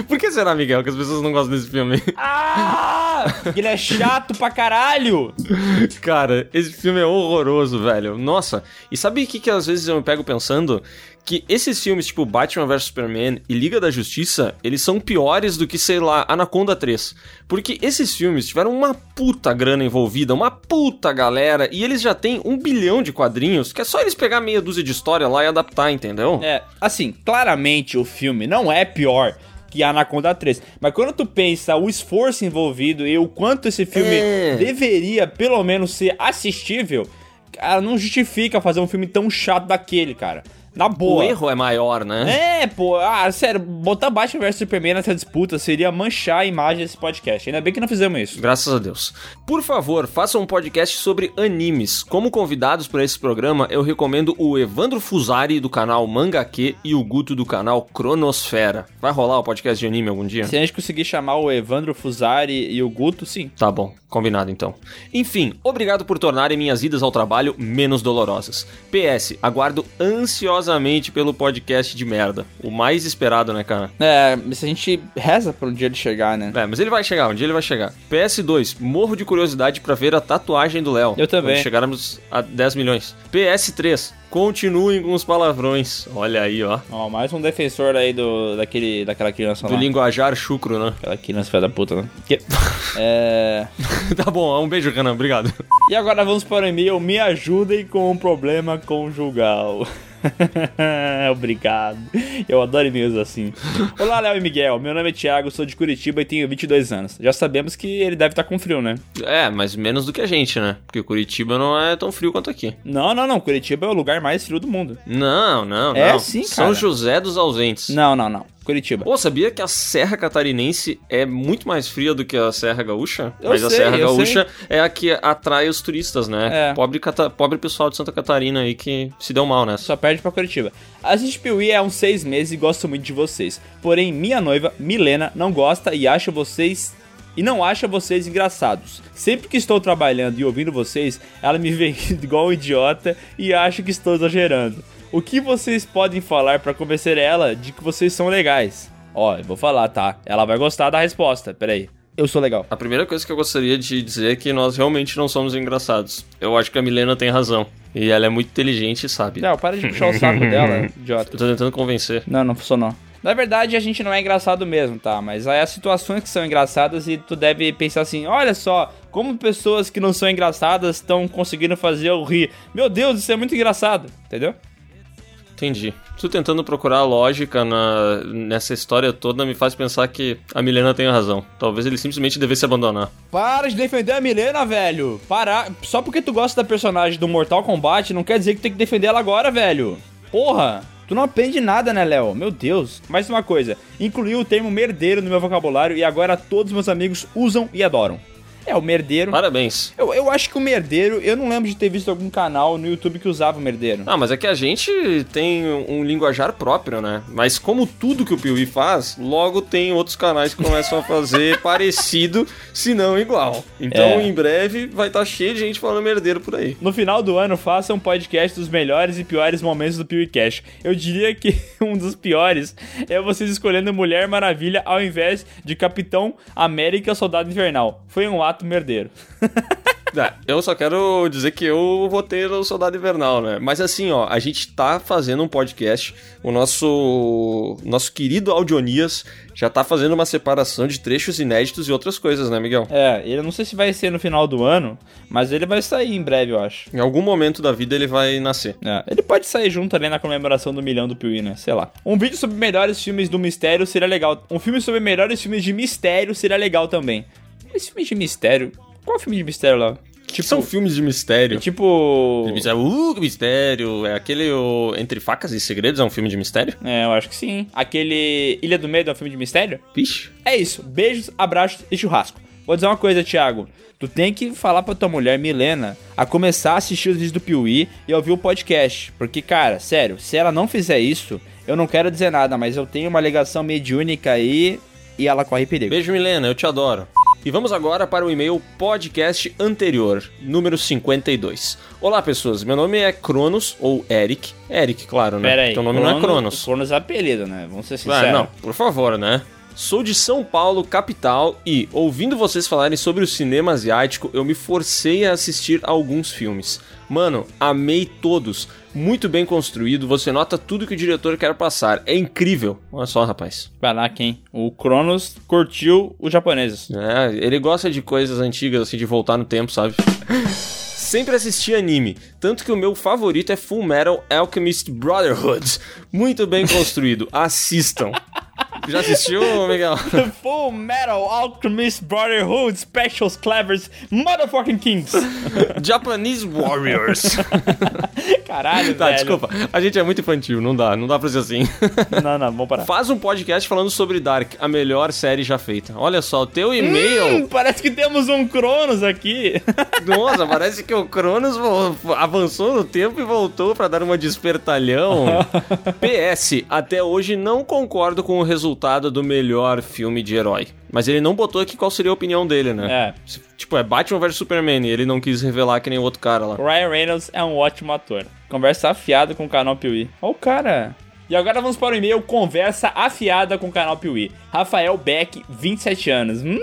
Por que será, Miguel, que as pessoas não gostam desse filme? Ah! Ele é chato pra caralho! Cara, esse filme é horroroso, velho. Nossa, e sabe o que, que às vezes eu me pego pensando? Que esses filmes, tipo Batman vs Superman e Liga da Justiça, eles são piores do que, sei lá, Anaconda 3. Porque esses filmes tiveram uma puta grana envolvida, uma puta galera, e eles já têm um bilhão de quadrinhos, que é só eles pegar meia dúzia de história lá e adaptar, entendeu? É, assim, claramente o filme não é pior que Anaconda 3. Mas quando tu pensa o esforço envolvido e o quanto esse filme É. deveria, pelo menos, ser assistível, cara, não justifica fazer um filme tão chato daquele, cara. Na O boa. erro é maior, né? É, pô, ah, sério, botar Batman vs Superman nessa disputa seria manchar a imagem desse podcast. Ainda bem que não fizemos isso. Graças a Deus. Por favor, façam um podcast sobre animes. Como convidados para esse programa, eu recomendo o Evandro Fusari do canal Mangaque e o Guto do canal Cronosfera. Vai rolar o podcast de anime algum dia? Se a gente conseguir chamar o Evandro Fusari e o Guto, sim. Tá bom, combinado então. Enfim, obrigado por tornarem minhas idas ao trabalho menos dolorosas. PS, aguardo ansiosamente pelo podcast de merda. O mais esperado, né, cara? É, se a gente reza pra um dia ele chegar, né? É, mas ele vai chegar, um dia ele vai chegar. PS2, morro de curiosidade pra ver a tatuagem do Léo. Eu também. Quando chegarmos a 10 milhões. PS3, continuem com os palavrões. Olha aí, ó. Ó, mais um defensor aí do, daquele, daquela criança Do lá. linguajar chucro, né? Aquela criança filha da puta, né? Que- É... tá bom, um beijo, Renan, obrigado. E agora vamos para o e-mail Me ajudem com um problema conjugal. Obrigado. Eu adoro e-mails assim. Olá, Léo e Miguel. Meu nome é Thiago, sou de Curitiba e tenho 22 anos. Já sabemos que ele deve estar com frio, né? É, mas menos do que a gente, né? Porque Curitiba não é tão frio quanto aqui. Não, não, não. Curitiba é o lugar mais frio do mundo. Não, não, É não. sim, São cara. José dos Ausentes. Não, não, não. Curitiba. Pô, sabia que a Serra Catarinense é muito mais fria do que a Serra Gaúcha? Eu Mas a sei, Serra eu Gaúcha é a que atrai os turistas, né? É. Pobre, cata- pobre pessoal de Santa Catarina aí que se deu mal nessa. Só perde pra Curitiba. Assisti Piuí há uns seis meses e gosto muito de vocês. Porém, minha noiva, Milena, não gosta e acha vocês. E não acha vocês engraçados. Sempre que estou trabalhando e ouvindo vocês, ela me vê igual um idiota e acha que estou exagerando. O que vocês podem falar pra convencer ela de que vocês são legais? Ó, eu vou falar, tá? Ela vai gostar da resposta. Peraí. Eu sou legal. A primeira coisa que eu gostaria de dizer é que nós realmente não somos engraçados. Eu acho que a Milena tem razão. E ela é muito inteligente e sabe. Não, para de puxar o saco dela, idiota. Eu tô tentando convencer. Não, não funcionou. Na verdade, a gente não é engraçado mesmo, tá? Mas aí as situações que são engraçadas e tu deve pensar assim: olha só, como pessoas que não são engraçadas estão conseguindo fazer eu rir. Meu Deus, isso é muito engraçado, entendeu? Entendi. Tu tentando procurar a lógica na, nessa história toda me faz pensar que a Milena tem razão. Talvez ele simplesmente devesse abandonar. Para de defender a Milena, velho. Para. Só porque tu gosta da personagem do Mortal Kombat não quer dizer que tem que defender ela agora, velho. Porra. Tu não aprende nada, né, Léo? Meu Deus. Mais uma coisa. Incluí o termo merdeiro no meu vocabulário e agora todos meus amigos usam e adoram. É, o merdeiro. Parabéns. Eu, eu acho que o merdeiro, eu não lembro de ter visto algum canal no YouTube que usava o merdeiro. Ah, mas é que a gente tem um linguajar próprio, né? Mas como tudo que o Piuí faz, logo tem outros canais que começam a fazer parecido, se não igual. Então, É. em breve, vai estar cheio de gente falando merdeiro por aí. No final do ano, faça um podcast dos melhores e piores momentos do PewCast. Eu diria que um dos piores é vocês escolhendo Mulher Maravilha ao invés de Capitão América Soldado Invernal. Foi um ato merdeiro. É, eu só quero dizer que eu votei no Soldado Invernal, né? Mas assim, ó, a gente tá fazendo um podcast, o nosso nosso querido Audionias já tá fazendo uma separação de trechos inéditos e outras coisas, né, Miguel? É, ele não sei se vai ser no final do ano, mas ele vai sair em breve, eu acho. Em algum momento da vida ele vai nascer. É, ele pode sair junto ali na comemoração do milhão do Piuí, né? Sei lá. Um vídeo sobre melhores filmes do mistério seria legal. Um filme sobre melhores filmes de mistério seria legal também. Esse filme de mistério. Qual filme de mistério lá? Tipo, São filmes de mistério. É tipo. De mistério. Uh, mistério. É aquele o Entre Facas e Segredos é um filme de mistério? É, eu acho que sim. Aquele Ilha do Medo é um filme de mistério? Vixe. É isso. Beijos, abraços e churrasco. Vou dizer uma coisa, Thiago. Tu tem que falar pra tua mulher, Milena, a começar a assistir os vídeos do Piuí e ouvir o podcast. Porque, cara, sério, se ela não fizer isso, eu não quero dizer nada, mas eu tenho uma ligação mediúnica aí e ela corre perigo. Beijo, Milena, eu te adoro. E vamos agora para o e-mail podcast anterior, número 52. Olá, pessoas. Meu nome é Cronos, ou Eric. Eric, claro, né? Pera aí. Teu nome não é Cronos. Cronos é apelido, né? Vamos ser Ah, sinceros. não, por favor, né? Sou de São Paulo, capital, e, ouvindo vocês falarem sobre o cinema asiático, eu me forcei a assistir a alguns filmes. Mano, amei todos. Muito bem construído, você nota tudo que o diretor quer passar. É incrível. Olha só, rapaz. Vai lá, quem? O Cronos curtiu os japoneses. É, ele gosta de coisas antigas, assim, de voltar no tempo, sabe? Sempre assisti anime, tanto que o meu favorito é Full Metal Alchemist Brotherhood. Muito bem construído, assistam. Já assistiu, Miguel? Full Metal Alchemist Brotherhood Specials Clevers Motherfucking Kings. Japanese Warriors. Caralho, Tá, velho. desculpa. A gente é muito infantil, não dá, não dá pra ser assim. Não, não, vamos parar. Faz um podcast falando sobre Dark, a melhor série já feita. Olha só, o teu e-mail. Hum, parece que temos um Cronos aqui. Nossa, parece que o Cronos avançou no tempo e voltou pra dar uma despertalhão. PS, até hoje não concordo com o resultado do melhor filme de herói. Mas ele não botou aqui qual seria a opinião dele, né? É. Tipo, é Batman vs Superman e ele não quis revelar que nem o outro cara lá. Ryan Reynolds é um ótimo ator. Conversa afiada com o canal Piuí. Ó o cara. E agora vamos para o e-mail Conversa Afiada com o canal Piuí. Rafael Beck, 27 anos. Hum,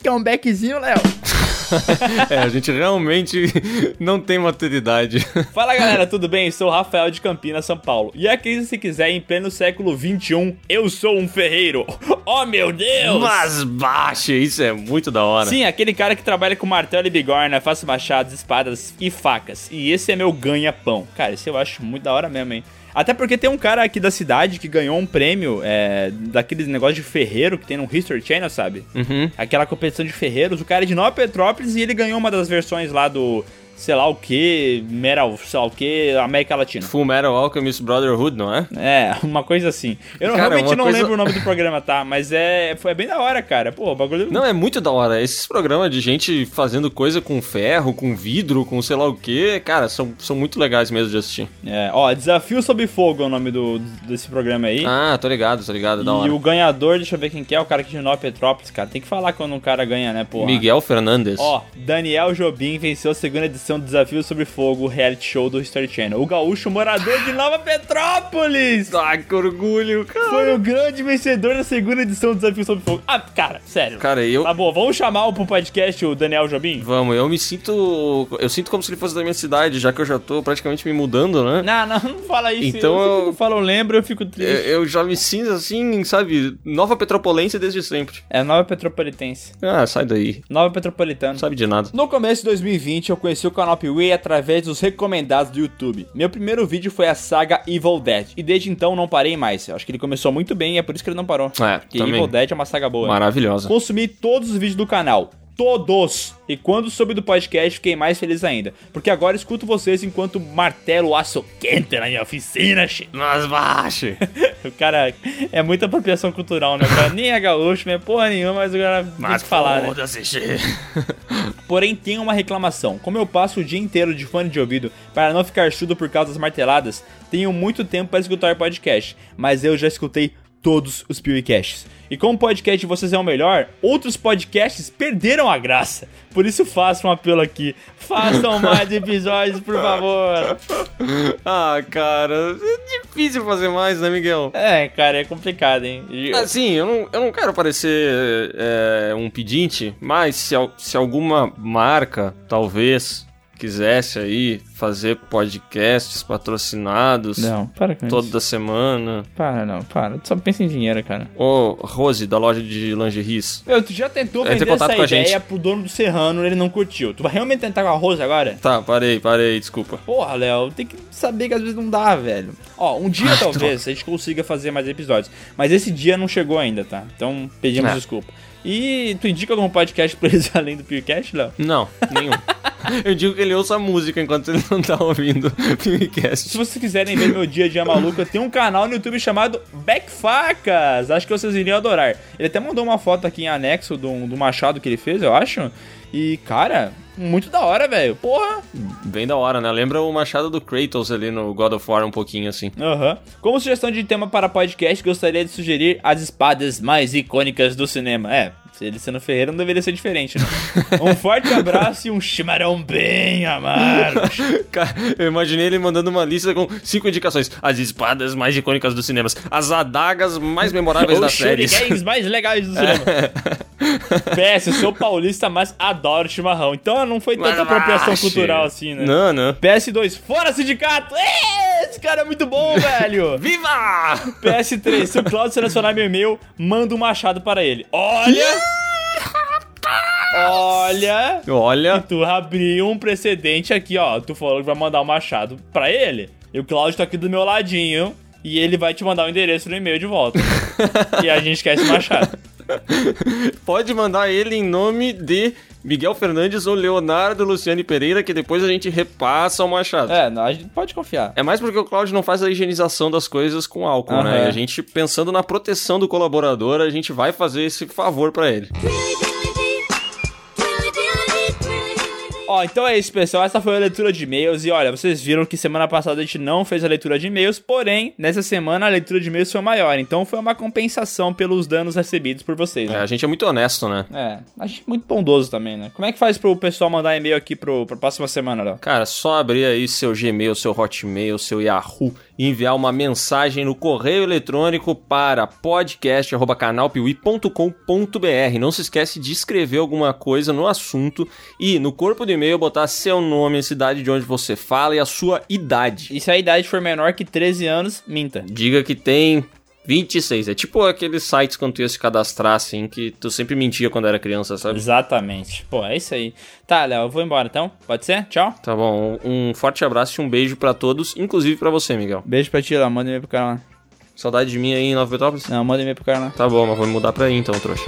que é um Beckzinho, Léo. é, a gente realmente não tem maturidade. Fala galera, tudo bem? Sou o Rafael de Campinas, São Paulo. E aqui, se quiser, em pleno século 21, eu sou um ferreiro. Oh meu Deus! Mas baixa, isso é muito da hora. Sim, aquele cara que trabalha com martelo e bigorna, faz machados, espadas e facas. E esse é meu ganha-pão. Cara, esse eu acho muito da hora mesmo, hein? Até porque tem um cara aqui da cidade que ganhou um prêmio é, daqueles negócio de ferreiro que tem no History Channel, sabe? Uhum. Aquela competição de ferreiros. O cara é de Nova Petrópolis e ele ganhou uma das versões lá do sei lá o que, Metal, sei lá o que, América Latina. Full Metal Alchemist Brotherhood, não é? É, uma coisa assim. Eu Cara, realmente não coisa- lembro o nome do programa, tá? Mas é, foi bem da hora, cara. Pô, bagulho. Não, é muito da hora. Esses programas de gente fazendo coisa com ferro, com vidro, com sei lá o que, cara, são, são muito legais mesmo de assistir. É, ó, Desafio Sob Fogo é o nome do, desse programa aí. Ah, tô ligado, tô ligado, da e hora. o ganhador, deixa eu ver quem que é, o cara aqui de Petrópolis, cara. Tem que falar quando um cara ganha, né, pô? Miguel Fernandes. Ó, Daniel Jobim venceu a segunda edição do Desafio Sobre Fogo, reality show do History Channel. O gaúcho morador de Nova Petrópolis! Ah, que orgulho, cara. Foi o grande vencedor da segunda edição do Desafio Sobre Fogo. Ah, cara, sério. Cara, eu. Tá bom, vamos chamar pro podcast o Daniel Jobim? Vamos, eu me sinto. Eu sinto como se ele fosse da minha cidade, já que eu já tô praticamente me mudando, né? Não, não, não fala isso. Então eu... eu- Quando falam lembro, eu fico triste. Eu, eu já me sinto assim, sabe? Nova Petropolense desde sempre. É Nova Petropolitense. Ah, sai daí. Nova Petropolitana. Não sabe de nada. No começo de 2020, eu conheci o canal Piuí através dos recomendados do YouTube. Meu primeiro vídeo foi a saga Evil Dead, e desde então não parei mais. Eu acho que ele começou muito bem e é por isso que ele não parou. É, Porque também. Evil Dead é uma saga boa. Maravilhosa. Consumi todos os vídeos do canal. Todos! E quando soube do podcast, fiquei mais feliz ainda. Porque agora escuto vocês enquanto martelo aço quente na minha oficina, shit. Mas baixe. O cara é muita apropriação cultural, né? O cara nem é gaúcho, nem é porra nenhuma, mas o cara tem que falar, né? che. Porém, tem uma reclamação. Como eu passo o dia inteiro de fone de ouvido para não ficar surdo por causa das marteladas, tenho muito tempo para escutar podcast, mas eu já escutei todos os PewCasts. E como o podcast de vocês é o melhor, outros podcasts perderam a graça. Por isso faço um apelo aqui. Façam mais episódios, por favor. Ah, cara, é difícil fazer mais, né, Miguel? É, cara, é complicado, hein? Assim, eu não, eu não quero parecer é, um pedinte, mas se, se alguma marca, talvez, quisesse aí fazer podcasts patrocinados Não, para com isso. toda semana. Para, não, para. Tu só pensa em dinheiro, cara. Ô, Rose, da loja de lingeries. Meu, tu já tentou Entre em vender contato essa com a ideia gente. pro dono do Serrano, ele não curtiu. Tu vai realmente tentar com a Rose agora? Tá, parei, parei, desculpa. Porra, Léo, tem que saber que às vezes não dá, velho. Ó, um dia talvez a gente consiga fazer mais episódios. Mas esse dia não chegou ainda, tá? Então pedimos É. desculpa. E tu indica algum podcast pra eles além do PewCast, Léo? Não, nenhum. eu digo que ele ouça música enquanto ele não tá ouvindo o Se vocês quiserem ver meu dia a dia maluco, tenho um canal no YouTube chamado Backfacas. Acho que vocês iriam adorar. Ele até mandou uma foto aqui em anexo do, do machado que ele fez, eu acho. E, cara, muito da hora, velho. Porra. Bem da hora, né? Lembra o machado do Kratos ali no God of War um pouquinho assim. Aham. Como sugestão de tema para podcast, gostaria de sugerir as espadas mais icônicas do cinema. É, ele sendo Ferreira não deveria ser diferente, né? um forte abraço e um chimarrão bem amargo. Cara, eu imaginei ele mandando uma lista com cinco indicações. As espadas mais icônicas dos cinemas. As adagas mais memoráveis Os das séries. shurikens mais legais do cinema. PS, eu sou paulista, mas adoro chimarrão. Então não foi tanta Mas apropriação cultural assim, né? Não, não. PS2, fora sindicato! Ê, Esse cara é muito bom, velho! Viva! PS3, se o Claudio selecionar meu e-mail, manda um machado para ele. Olha! Olha! Olha. Tu abriu um precedente aqui, ó. Tu falou que vai mandar um machado pra ele. E o Claudio tá aqui do meu ladinho. E ele vai te mandar o endereço no e-mail de volta. e a gente quer esse machado. Pode mandar ele em nome de Miguel Fernandes ou Leonardo Luciane Pereira, que depois a gente repassa o machado. É, não, a gente pode confiar. É mais porque o Claudio não faz a higienização das coisas com álcool, Aham. né? E a gente, pensando na proteção do colaborador, a gente vai fazer esse favor pra ele. Ó, então é isso, pessoal. Essa foi a leitura de e-mails. E olha, vocês viram que semana passada a gente não fez a leitura de e-mails, porém, nessa semana a leitura de e-mails foi maior. Então foi uma compensação pelos danos recebidos por vocês, É, né? a gente é muito honesto, né? É, a gente é muito bondoso também, né? Como é que faz pro pessoal mandar e-mail aqui pro, pra próxima semana, Léo? Cara, só abrir aí seu Gmail, seu Hotmail, seu Yahoo enviar uma mensagem no correio eletrônico para podcast@canalpiuí.com.br. Não se esquece de escrever alguma coisa no assunto e no corpo do e-mail botar seu nome, a cidade de onde você fala e a sua idade. E se a idade for menor que 13 anos, minta. Diga que tem 26. É tipo aqueles sites quando tu ia se cadastrar, assim, que tu sempre mentia quando era criança, sabe? Exatamente. Pô, é isso aí. Tá, Léo, eu vou embora então. Pode ser? Tchau. Tá bom. Um forte abraço e um beijo pra todos, inclusive pra você, Miguel. Beijo pra ti, Léo. Manda e-mail pro cara lá. Saudade de mim aí em Nova Petrópolis? Não, manda e-mail pro cara lá. Tá bom, mas vou me mudar pra aí então, trouxa.